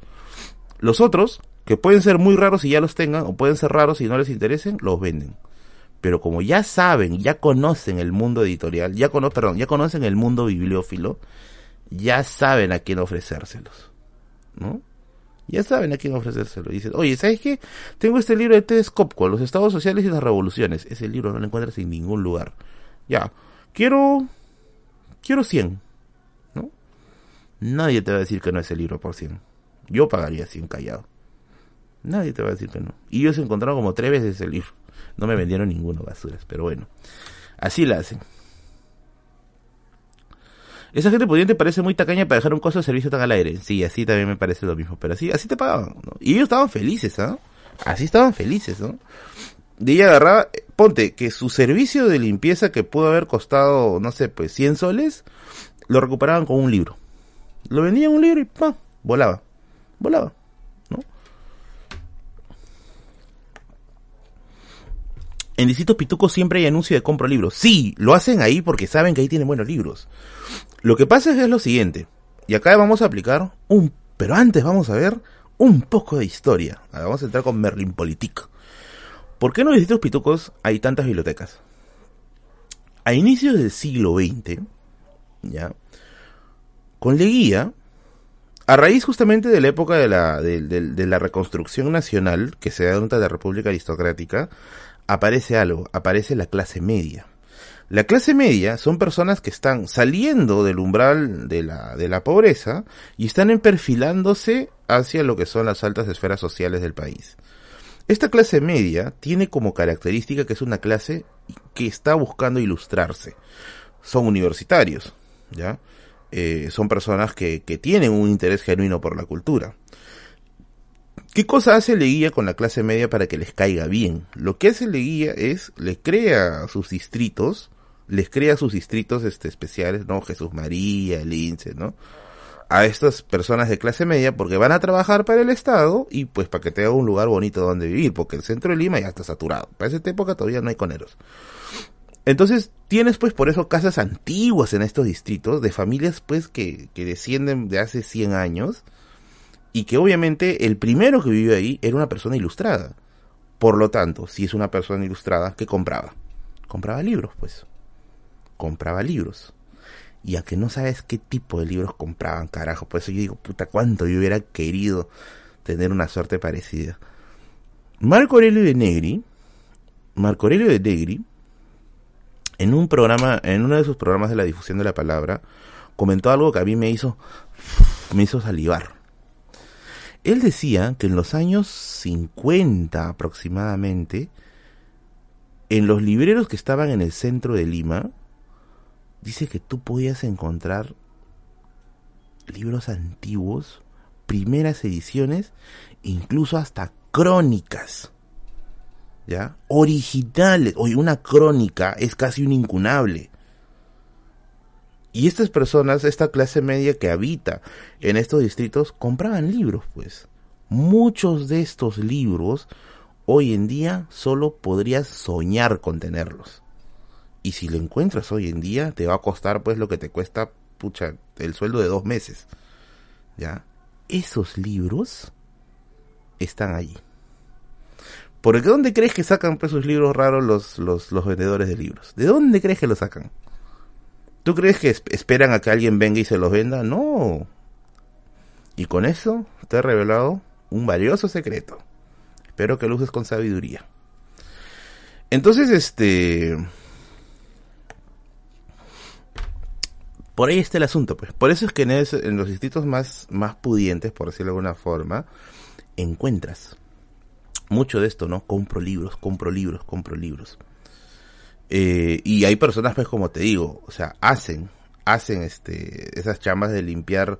Los otros, que pueden ser muy raros y ya los tengan, o pueden ser raros y no les interesen, los venden. Pero como ya saben, ya conocen el mundo editorial, ya conocen, perdón, ya conocen el mundo bibliófilo, ya saben a quién ofrecérselos, ¿no? Ya saben a quién ofrecérselo. Dicen, oye, ¿sabes qué? Tengo este libro de Ted Skopko, Los Estados Sociales y las Revoluciones. Ese libro no lo encuentras en ningún lugar. Ya, quiero... Quiero 100. ¿No? Nadie te va a decir que no es el libro por 100. Yo pagaría 100 callado. Nadie te va a decir que no. Y ellos encontraron como tres veces el libro. No me vendieron ninguno basuras, pero bueno. Así la hacen. Esa gente pudiente parece muy tacaña para dejar un costo de servicio tan al aire. Sí, así también me parece lo mismo. Pero así, así te pagaban. ¿no? Y ellos estaban felices, ¿ah? Así estaban felices, ¿no? De ella agarraba, ponte, que su servicio de limpieza que pudo haber costado, no sé, pues 100 soles, lo recuperaban con un libro. Lo vendían un libro y ¡pam! Volaba. Volaba. ¿no? En Distrito Pituco siempre hay anuncio de compro libros. Sí, lo hacen ahí porque saben que ahí tienen buenos libros. Lo que pasa es, que es lo siguiente. Y acá vamos a aplicar un... Pero antes vamos a ver un poco de historia. Vamos a entrar con Merlin Politic. ¿Por qué en los distritos pitucos hay tantas bibliotecas? A inicios del siglo XX, ya, con Leguía, a raíz justamente de la época de la, de, de la reconstrucción nacional que se da durante la República Aristocrática, aparece algo, aparece la clase media. La clase media son personas que están saliendo del umbral de la, de la pobreza y están perfilándose hacia lo que son las altas esferas sociales del país. Esta clase media tiene como característica que es una clase que está buscando ilustrarse. Son universitarios, ¿ya? Eh, son personas que, que tienen un interés genuino por la cultura. ¿Qué cosa hace Leguía con la clase media para que les caiga bien? Lo que hace Leguía es, le crea sus distritos, les crea sus distritos este, especiales, ¿no? Jesús María, el Lince, ¿no? A estas personas de clase media porque van a trabajar para el Estado y pues para que tenga un lugar bonito donde vivir, porque el centro de Lima ya está saturado. Para esa época todavía no hay coneros. Entonces tienes pues por eso casas antiguas en estos distritos de familias pues que, que descienden de hace 100 años y que obviamente el primero que vivió ahí era una persona ilustrada. Por lo tanto, si es una persona ilustrada, ¿qué compraba? Compraba libros, pues compraba libros. Y a que no sabes qué tipo de libros compraban, carajo. Por eso yo digo, puta, cuánto yo hubiera querido tener una suerte parecida. Marco Aurelio de Negri, Marco Aurelio de Negri, en un programa, en uno de sus programas de la difusión de la palabra, comentó algo que a mí me hizo, me hizo salivar. Él decía que en los años 50 aproximadamente, en los libreros que estaban en el centro de Lima, dice que tú podías encontrar libros antiguos, primeras ediciones, incluso hasta crónicas. ¿Ya? Originales. Oye, una crónica es casi un incunable. Y estas personas, esta clase media que habita en estos distritos, compraban libros, pues. Muchos de estos libros, hoy en día, solo podrías soñar con tenerlos. Y si lo encuentras hoy en día, te va a costar pues lo que te cuesta, pucha, el sueldo de dos meses. ¿Ya? Esos libros están allí. ¿Por qué dónde crees que sacan pues sus libros raros los, los, los vendedores de libros? ¿De dónde crees que los sacan? ¿Tú crees que esperan a que alguien venga y se los venda? No. Y con eso te he revelado un valioso secreto. Espero que lo uses con sabiduría. Entonces, este... por ahí está el asunto, pues. Por eso es que en, los distritos más, más pudientes, por decirlo de alguna forma, encuentras mucho de esto, ¿no? Compro libros, compro libros, compro libros. Eh, y hay personas, pues, como te digo, o sea, hacen, hacen este, esas chamas de limpiar,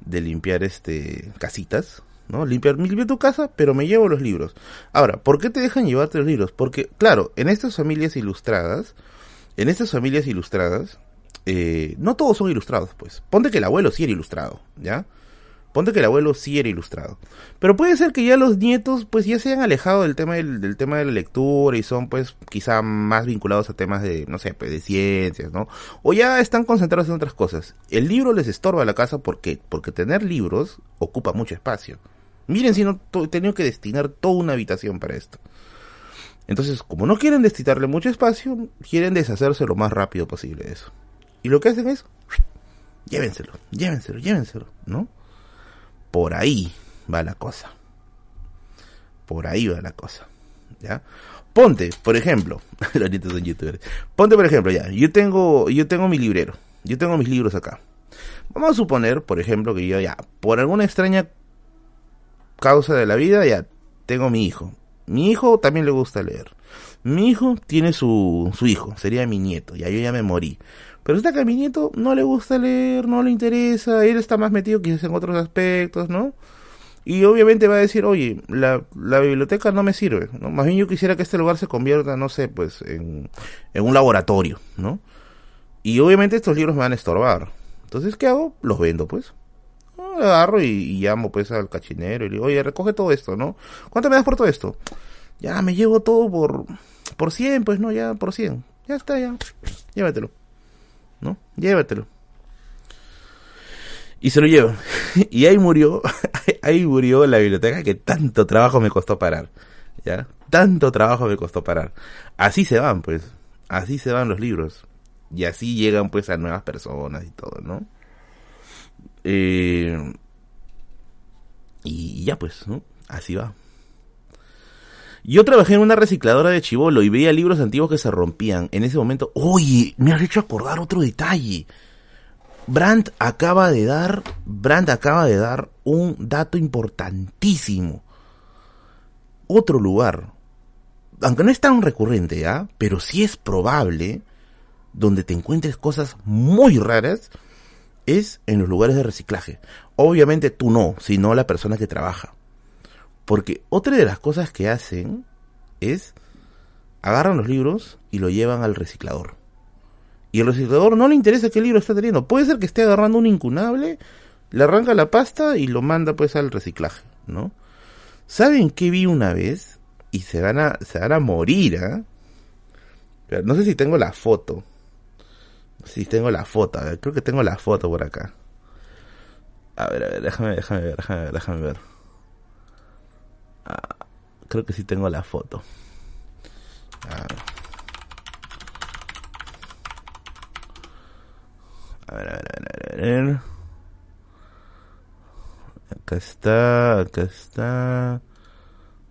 de limpiar este, casitas, ¿no? Limpiar, limpio tu casa, pero me llevo los libros. Ahora, ¿por qué te dejan llevarte los libros? Porque, claro, en estas familias ilustradas, en estas familias ilustradas, eh, no todos son ilustrados, pues. Ponte que el abuelo sí era ilustrado, ¿ya? Ponte que el abuelo sí era ilustrado. Pero puede ser que ya los nietos, pues ya se hayan alejado del tema del, tema de la lectura y son, pues, quizá más vinculados a temas de, no sé, pues, de ciencias, ¿no? O ya están concentrados en otras cosas. El libro les estorba a la casa, ¿por qué? Porque tener libros ocupa mucho espacio. Miren si no he tenido que destinar toda una habitación para esto. Entonces, como no quieren destinarle mucho espacio, quieren deshacerse lo más rápido posible de eso. Y lo que hacen es Llévenselo, llévenselo, llévenselo, ¿no? Por ahí va la cosa. Por ahí va la cosa. ¿Ya? Ponte, por ejemplo, los nietos son youtubers. Ponte, por ejemplo, ya, yo tengo, yo tengo mi librero. Yo tengo mis libros acá. Vamos a suponer, por ejemplo, que yo ya, por alguna extraña causa de la vida, ya tengo mi hijo. Mi hijo también le gusta leer. Mi hijo tiene su, su hijo, sería mi nieto, ya yo ya me morí. Pero está que no le gusta leer, no le interesa, él está más metido quizás en otros aspectos, ¿no? Y obviamente va a decir, oye, la, la biblioteca no me sirve, ¿no? Más bien yo quisiera que este lugar se convierta, no sé, pues, en, en un laboratorio, ¿no? Y obviamente estos libros me van a estorbar. Entonces, ¿qué hago? Los vendo, pues. Ah, agarro y, llamo, pues, al cachinero y le digo, oye, recoge todo esto, ¿no? ¿Cuánto me das por todo esto? Ya, me llevo todo por, por 100, pues, no, ya, por 100. Ya está, ya. Llévatelo. ¿No? Llévatelo. Y se lo llevo. y ahí murió, ahí murió la biblioteca que tanto trabajo me costó parar. ¿Ya? Tanto trabajo me costó parar. Así se van, pues. Así se van los libros. Y así llegan, pues, a nuevas personas y todo, ¿no? Eh, y ya, pues, ¿no? Así va. Yo trabajé en una recicladora de chivolo y veía libros antiguos que se rompían. En ese momento, oye, me has hecho acordar otro detalle. Brandt acaba de dar, Brandt acaba de dar un dato importantísimo. Otro lugar, aunque no es tan recurrente, ¿ya? Pero sí es probable donde te encuentres cosas muy raras es en los lugares de reciclaje. Obviamente tú no, sino la persona que trabaja. Porque otra de las cosas que hacen es agarran los libros y lo llevan al reciclador. Y al reciclador no le interesa qué libro está teniendo. Puede ser que esté agarrando un incunable, le arranca la pasta y lo manda pues al reciclaje, ¿no? ¿Saben qué vi una vez? Y se van a, se van a morir, ¿ah? No sé si tengo la foto. Si tengo la foto, creo que tengo la foto por acá. A ver, a ver, déjame, déjame ver, déjame ver, déjame ver. Ah, creo que sí tengo la foto. Ah. A ver, a ver, a ver, a ver. Acá está, acá está.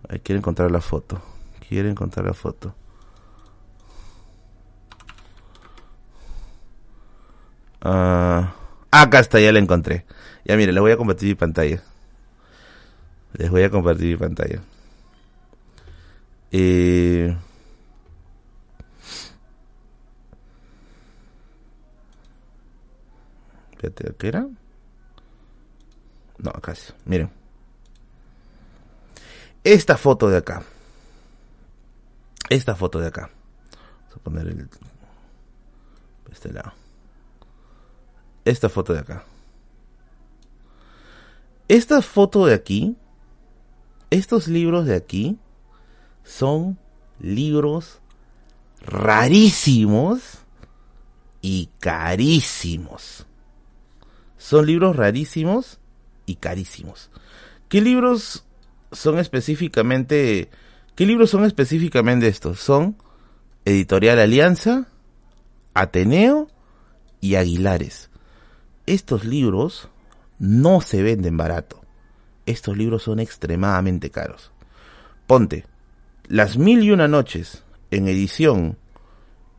Ahí quiero encontrar la foto. Quiero encontrar la foto. Ah, acá está, ya la encontré. Ya mire, le voy a compartir mi pantalla. Les voy a compartir mi pantalla. Eh... Espérate, ¿qué era? No, es. Miren. Esta foto de acá. Esta foto de acá. Vamos a poner el... Este lado. Esta foto de acá. Esta foto de aquí estos libros de aquí son libros rarísimos y carísimos. Son libros rarísimos y carísimos. ¿Qué libros son específicamente... ¿Qué libros son específicamente estos? Son Editorial Alianza, Ateneo y Aguilares. Estos libros no se venden barato estos libros son extremadamente caros. Ponte, Las Mil y Una Noches en edición,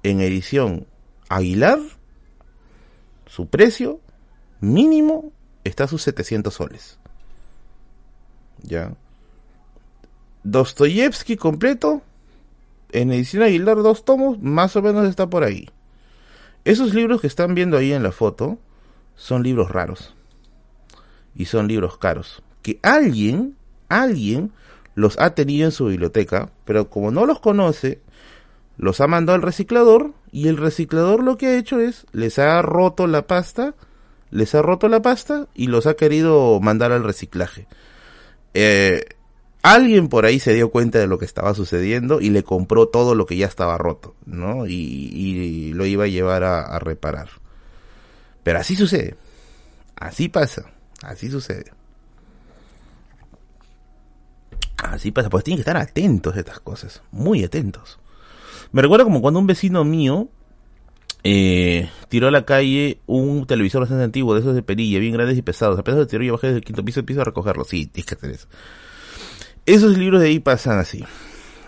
en edición Aguilar, su precio mínimo está a sus 700 soles. Ya. Dostoyevsky completo, en edición Aguilar dos tomos, más o menos está por ahí. Esos libros que están viendo ahí en la foto son libros raros. Y son libros caros que alguien, alguien los ha tenido en su biblioteca, pero como no los conoce, los ha mandado al reciclador y el reciclador lo que ha hecho es les ha roto la pasta, les ha roto la pasta y los ha querido mandar al reciclaje. Eh, alguien por ahí se dio cuenta de lo que estaba sucediendo y le compró todo lo que ya estaba roto, ¿no? Y, lo iba a llevar a reparar. Pero así sucede. Así pasa. Así sucede. Así pasa, pues tienen que estar atentos a estas cosas, muy atentos. Me recuerda como cuando un vecino mío eh, tiró a la calle un televisor bastante antiguo, de esos de perilla, bien grandes y pesados. A pesar de tiró, yo bajé del quinto piso y empiezo a recogerlo. Sí, tienes que eso. Esos libros de ahí pasan así.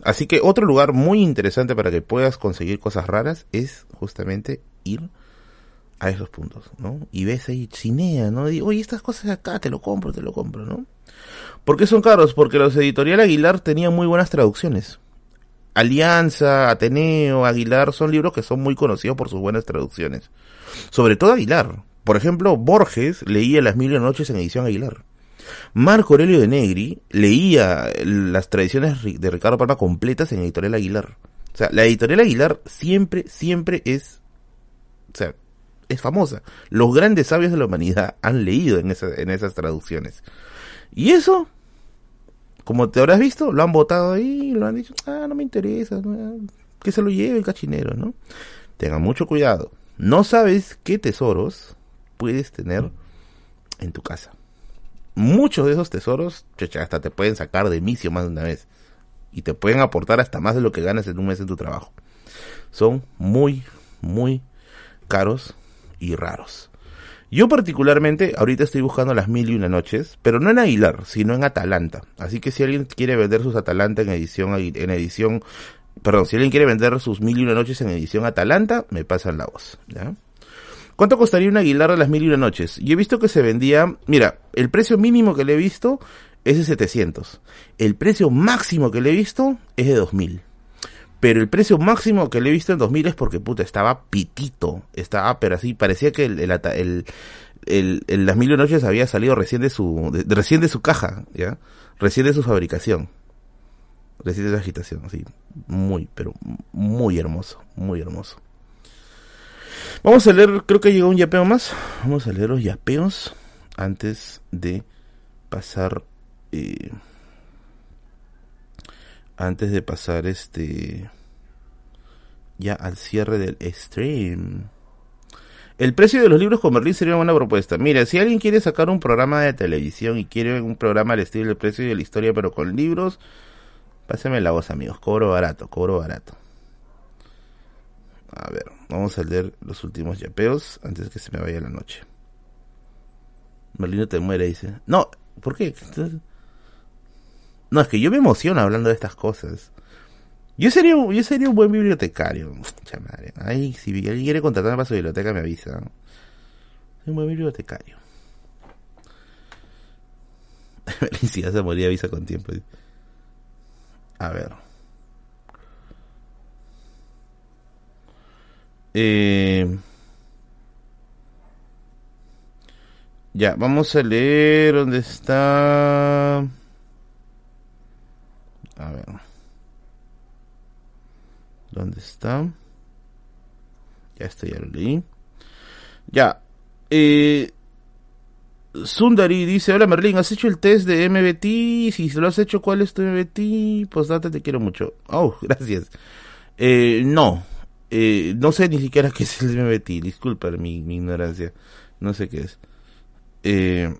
Así que otro lugar muy interesante para que puedas conseguir cosas raras es justamente ir a esos puntos, ¿no? Y ves ahí cinea, ¿no? Oye, estas cosas acá, te lo compro, te lo compro, ¿no? ¿Por qué son caros? Porque los editorial Aguilar tenían muy buenas traducciones. Alianza, Ateneo, Aguilar son libros que son muy conocidos por sus buenas traducciones. Sobre todo Aguilar. Por ejemplo, Borges leía Las Mil Noches en edición Aguilar. Marco Aurelio de Negri leía las tradiciones de Ricardo Palma completas en Editorial Aguilar. O sea, la Editorial Aguilar siempre, siempre es, o sea, es famosa. Los grandes sabios de la humanidad han leído en, en esas traducciones. Y eso, como te habrás visto, lo han votado ahí, lo han dicho, ah, no me interesa, que se lo lleve el cachinero, ¿no? Tengan mucho cuidado. No sabes qué tesoros puedes tener en tu casa muchos de esos tesoros, hasta te pueden sacar de misio más de una vez. Y te pueden aportar hasta más de lo que ganas en un mes en tu trabajo. Son muy, muy caros y raros. Yo particularmente ahorita estoy buscando las mil y una noches, pero no en Aguilar, sino en Atalanta. Así que si alguien quiere vender sus Atalanta en edición, en edición, perdón, si alguien quiere vender sus mil y una noches en edición Atalanta, me pasan la voz. ¿Cuánto costaría un Aguilar de las mil y una noches? Yo he visto que se vendía, mira, el precio mínimo que le he visto es de 700. El precio máximo que le he visto es de 2000. Pero el precio máximo que le he visto en 2000 es porque, puta, estaba pitito. Estaba, pero así, parecía que el, el, el, las mil noches había salido recién de su, recién de su caja, ¿ya? Recién de su fabricación. Recién de su agitación, así. Muy, pero muy hermoso, muy hermoso. Vamos a leer, creo que llegó un yapeo más. Vamos a leer los yapeos antes de pasar. Eh, antes de pasar este. Ya al cierre del stream. El precio de los libros con Berlín sería una buena propuesta. Mira, si alguien quiere sacar un programa de televisión y quiere un programa al estilo del precio de la historia, pero con libros, páseme la voz, amigos. Cobro barato, cobro barato. A ver, vamos a leer los últimos yapeos antes que se me vaya la noche. Merlino te muere, dice. No, ¿por qué? No, es que yo me emociono hablando de estas cosas. Yo sería, yo sería un buen bibliotecario. Madre. Ay, si alguien quiere contratarme para su biblioteca, me avisa. Soy un buen bibliotecario. si se moría, avisa con tiempo. A ver. Eh, ya, vamos a leer dónde está. A ver. ¿Dónde está? Ya estoy, ya lo leí. Ya. Eh, Sundari dice, hola Merlin, ¿has hecho el test de MBT? Si lo has hecho, ¿cuál es tu MBT? Pues date, te quiero mucho. Oh, gracias. Eh, no, eh, no sé ni siquiera qué es el MBT, disculpa mi, ignorancia, no sé qué es. Eh,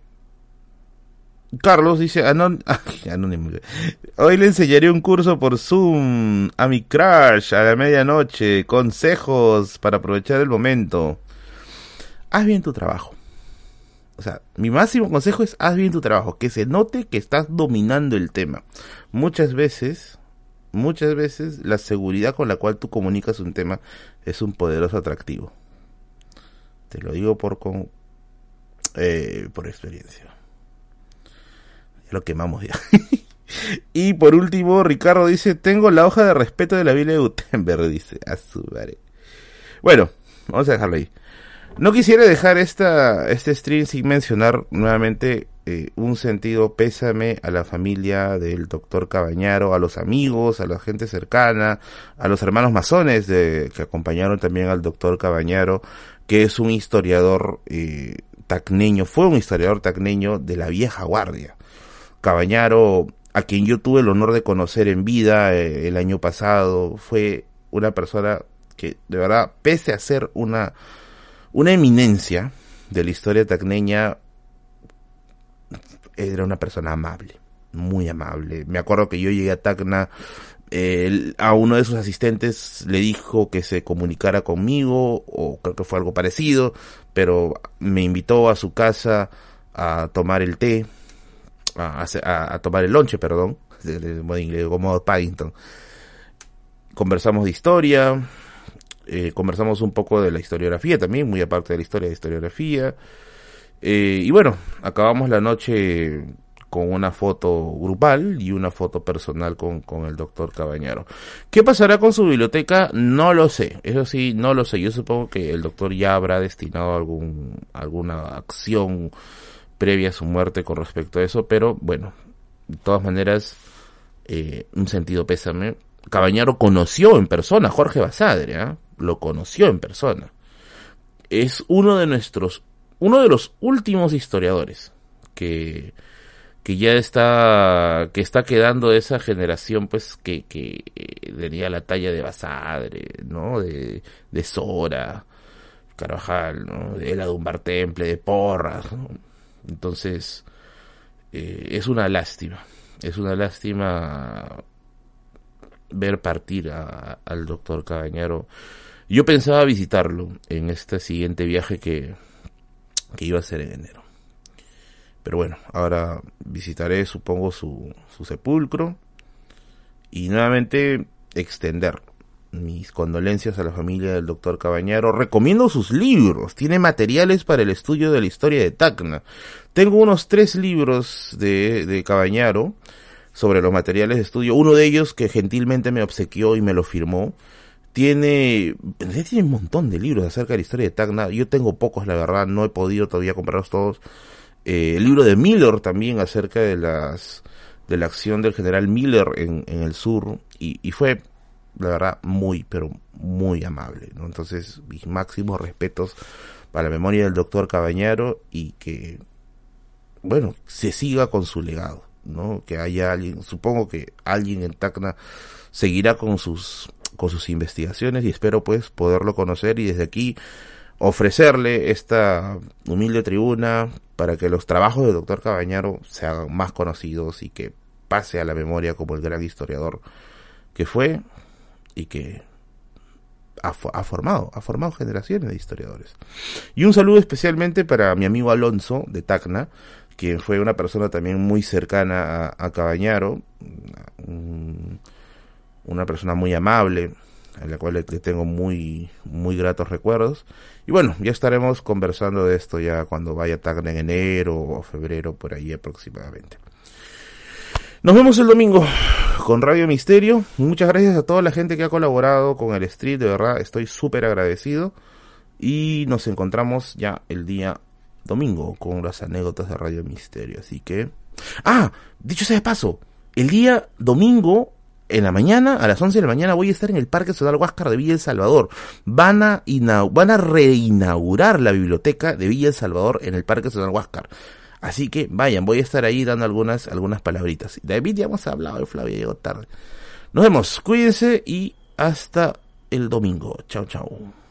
Carlos dice, anónimo. Hoy le enseñaré un curso por Zoom a mi crush a la medianoche, consejos para aprovechar el momento. Haz bien tu trabajo. O sea, mi máximo consejo es haz bien tu trabajo, que se note que estás dominando el tema. Muchas veces muchas veces la seguridad con la cual tú comunicas un tema es un poderoso atractivo. Te lo digo por con eh, por experiencia. Lo quemamos ya. y por último, Ricardo dice, tengo la hoja de respeto de la Biblia de Gutenberg, dice. A su madre. Bueno, vamos a dejarlo ahí. No quisiera dejar esta, este stream sin mencionar nuevamente eh, un sentido pésame a la familia del doctor Cabañaro, a los amigos, a la gente cercana, a los hermanos masones que acompañaron también al doctor Cabañaro, que es un historiador eh, tacneño, fue un historiador tacneño de la vieja guardia. Cabañaro, a quien yo tuve el honor de conocer en vida eh, el año pasado, fue una persona que de verdad, pese a ser una, una eminencia de la historia tacneña, era una persona amable, muy amable. Me acuerdo que yo llegué a Tacna a uno de sus asistentes le dijo que se comunicara conmigo, o creo que fue algo parecido, pero me invitó a su casa a tomar el té, a, tomar el lonche, perdón, como Paddington. Conversamos de historia, eh, conversamos un poco de la historiografía también, muy aparte de la historia de historiografía. Eh, y bueno, acabamos la noche con una foto grupal y una foto personal con, con, el doctor Cabañaro. ¿Qué pasará con su biblioteca? No lo sé, eso sí, no lo sé. Yo supongo que el doctor ya habrá destinado algún, alguna acción previa a su muerte con respecto a eso, pero bueno, de todas maneras, eh, un sentido pésame. Cabañaro conoció en persona a Jorge Basadre, ¿ah? lo conoció en persona. Es uno de nuestros, uno de los últimos historiadores que, que ya está que está quedando de esa generación pues que, que eh, tenía la talla de Basadre, ¿no? De, de Sora, Carvajal, ¿no? De la Dumbar Temple, de Porras, Entonces, eh, es una lástima, es una lástima ver partir al doctor Cabañaro. Yo pensaba visitarlo en este siguiente viaje que, que iba a ser en enero. Pero bueno, ahora visitaré, supongo, su, su sepulcro y nuevamente extender mis condolencias a la familia del doctor Cabañaro. Recomiendo sus libros. Tiene materiales para el estudio de la historia de Tacna. Tengo unos tres libros de, de Cabañaro sobre los materiales de estudio. Uno de ellos que gentilmente me obsequió y me lo firmó. Tiene, tiene un montón de libros acerca de la historia de Tacna. Yo tengo pocos, la verdad. No he podido todavía comprarlos todos eh, el libro de Miller también acerca de las de la acción del general Miller en, en el sur y, y, fue la verdad muy pero muy amable ¿no? entonces mis máximos respetos para la memoria del doctor Cabañaro y que bueno se siga con su legado no que haya alguien supongo que alguien en Tacna seguirá con sus con sus investigaciones y espero pues poderlo conocer y desde aquí ofrecerle esta humilde tribuna para que los trabajos del doctor Cabañaro sean más conocidos y que pase a la memoria como el gran historiador que fue y que ha, formado, ha formado generaciones de historiadores. Y un saludo especialmente para mi amigo Alonso de Tacna, quien fue una persona también muy cercana a, Cabañaro, una persona muy amable, a la cual le, tengo muy, muy gratos recuerdos. Y bueno, ya estaremos conversando de esto ya cuando vaya Tacna en enero o febrero, por ahí aproximadamente. Nos vemos el domingo con Radio Misterio. Muchas gracias a toda la gente que ha colaborado con el street, de verdad estoy súper agradecido. Y nos encontramos ya el día domingo con las anécdotas de Radio Misterio. Así que... Ah, dicho sea de paso, el día domingo en la mañana, a las 11 de la mañana, voy a estar en el Parque Ciudad Huáscar de Villa El Salvador. Van a, van a reinaugurar la biblioteca de Villa El Salvador en el Parque Ciudad Huáscar. Así que vayan, voy a estar ahí dando algunas, algunas palabritas. David ya hemos hablado de Flavia, llegó tarde. Nos vemos, cuídense y hasta el domingo. Chao, chao.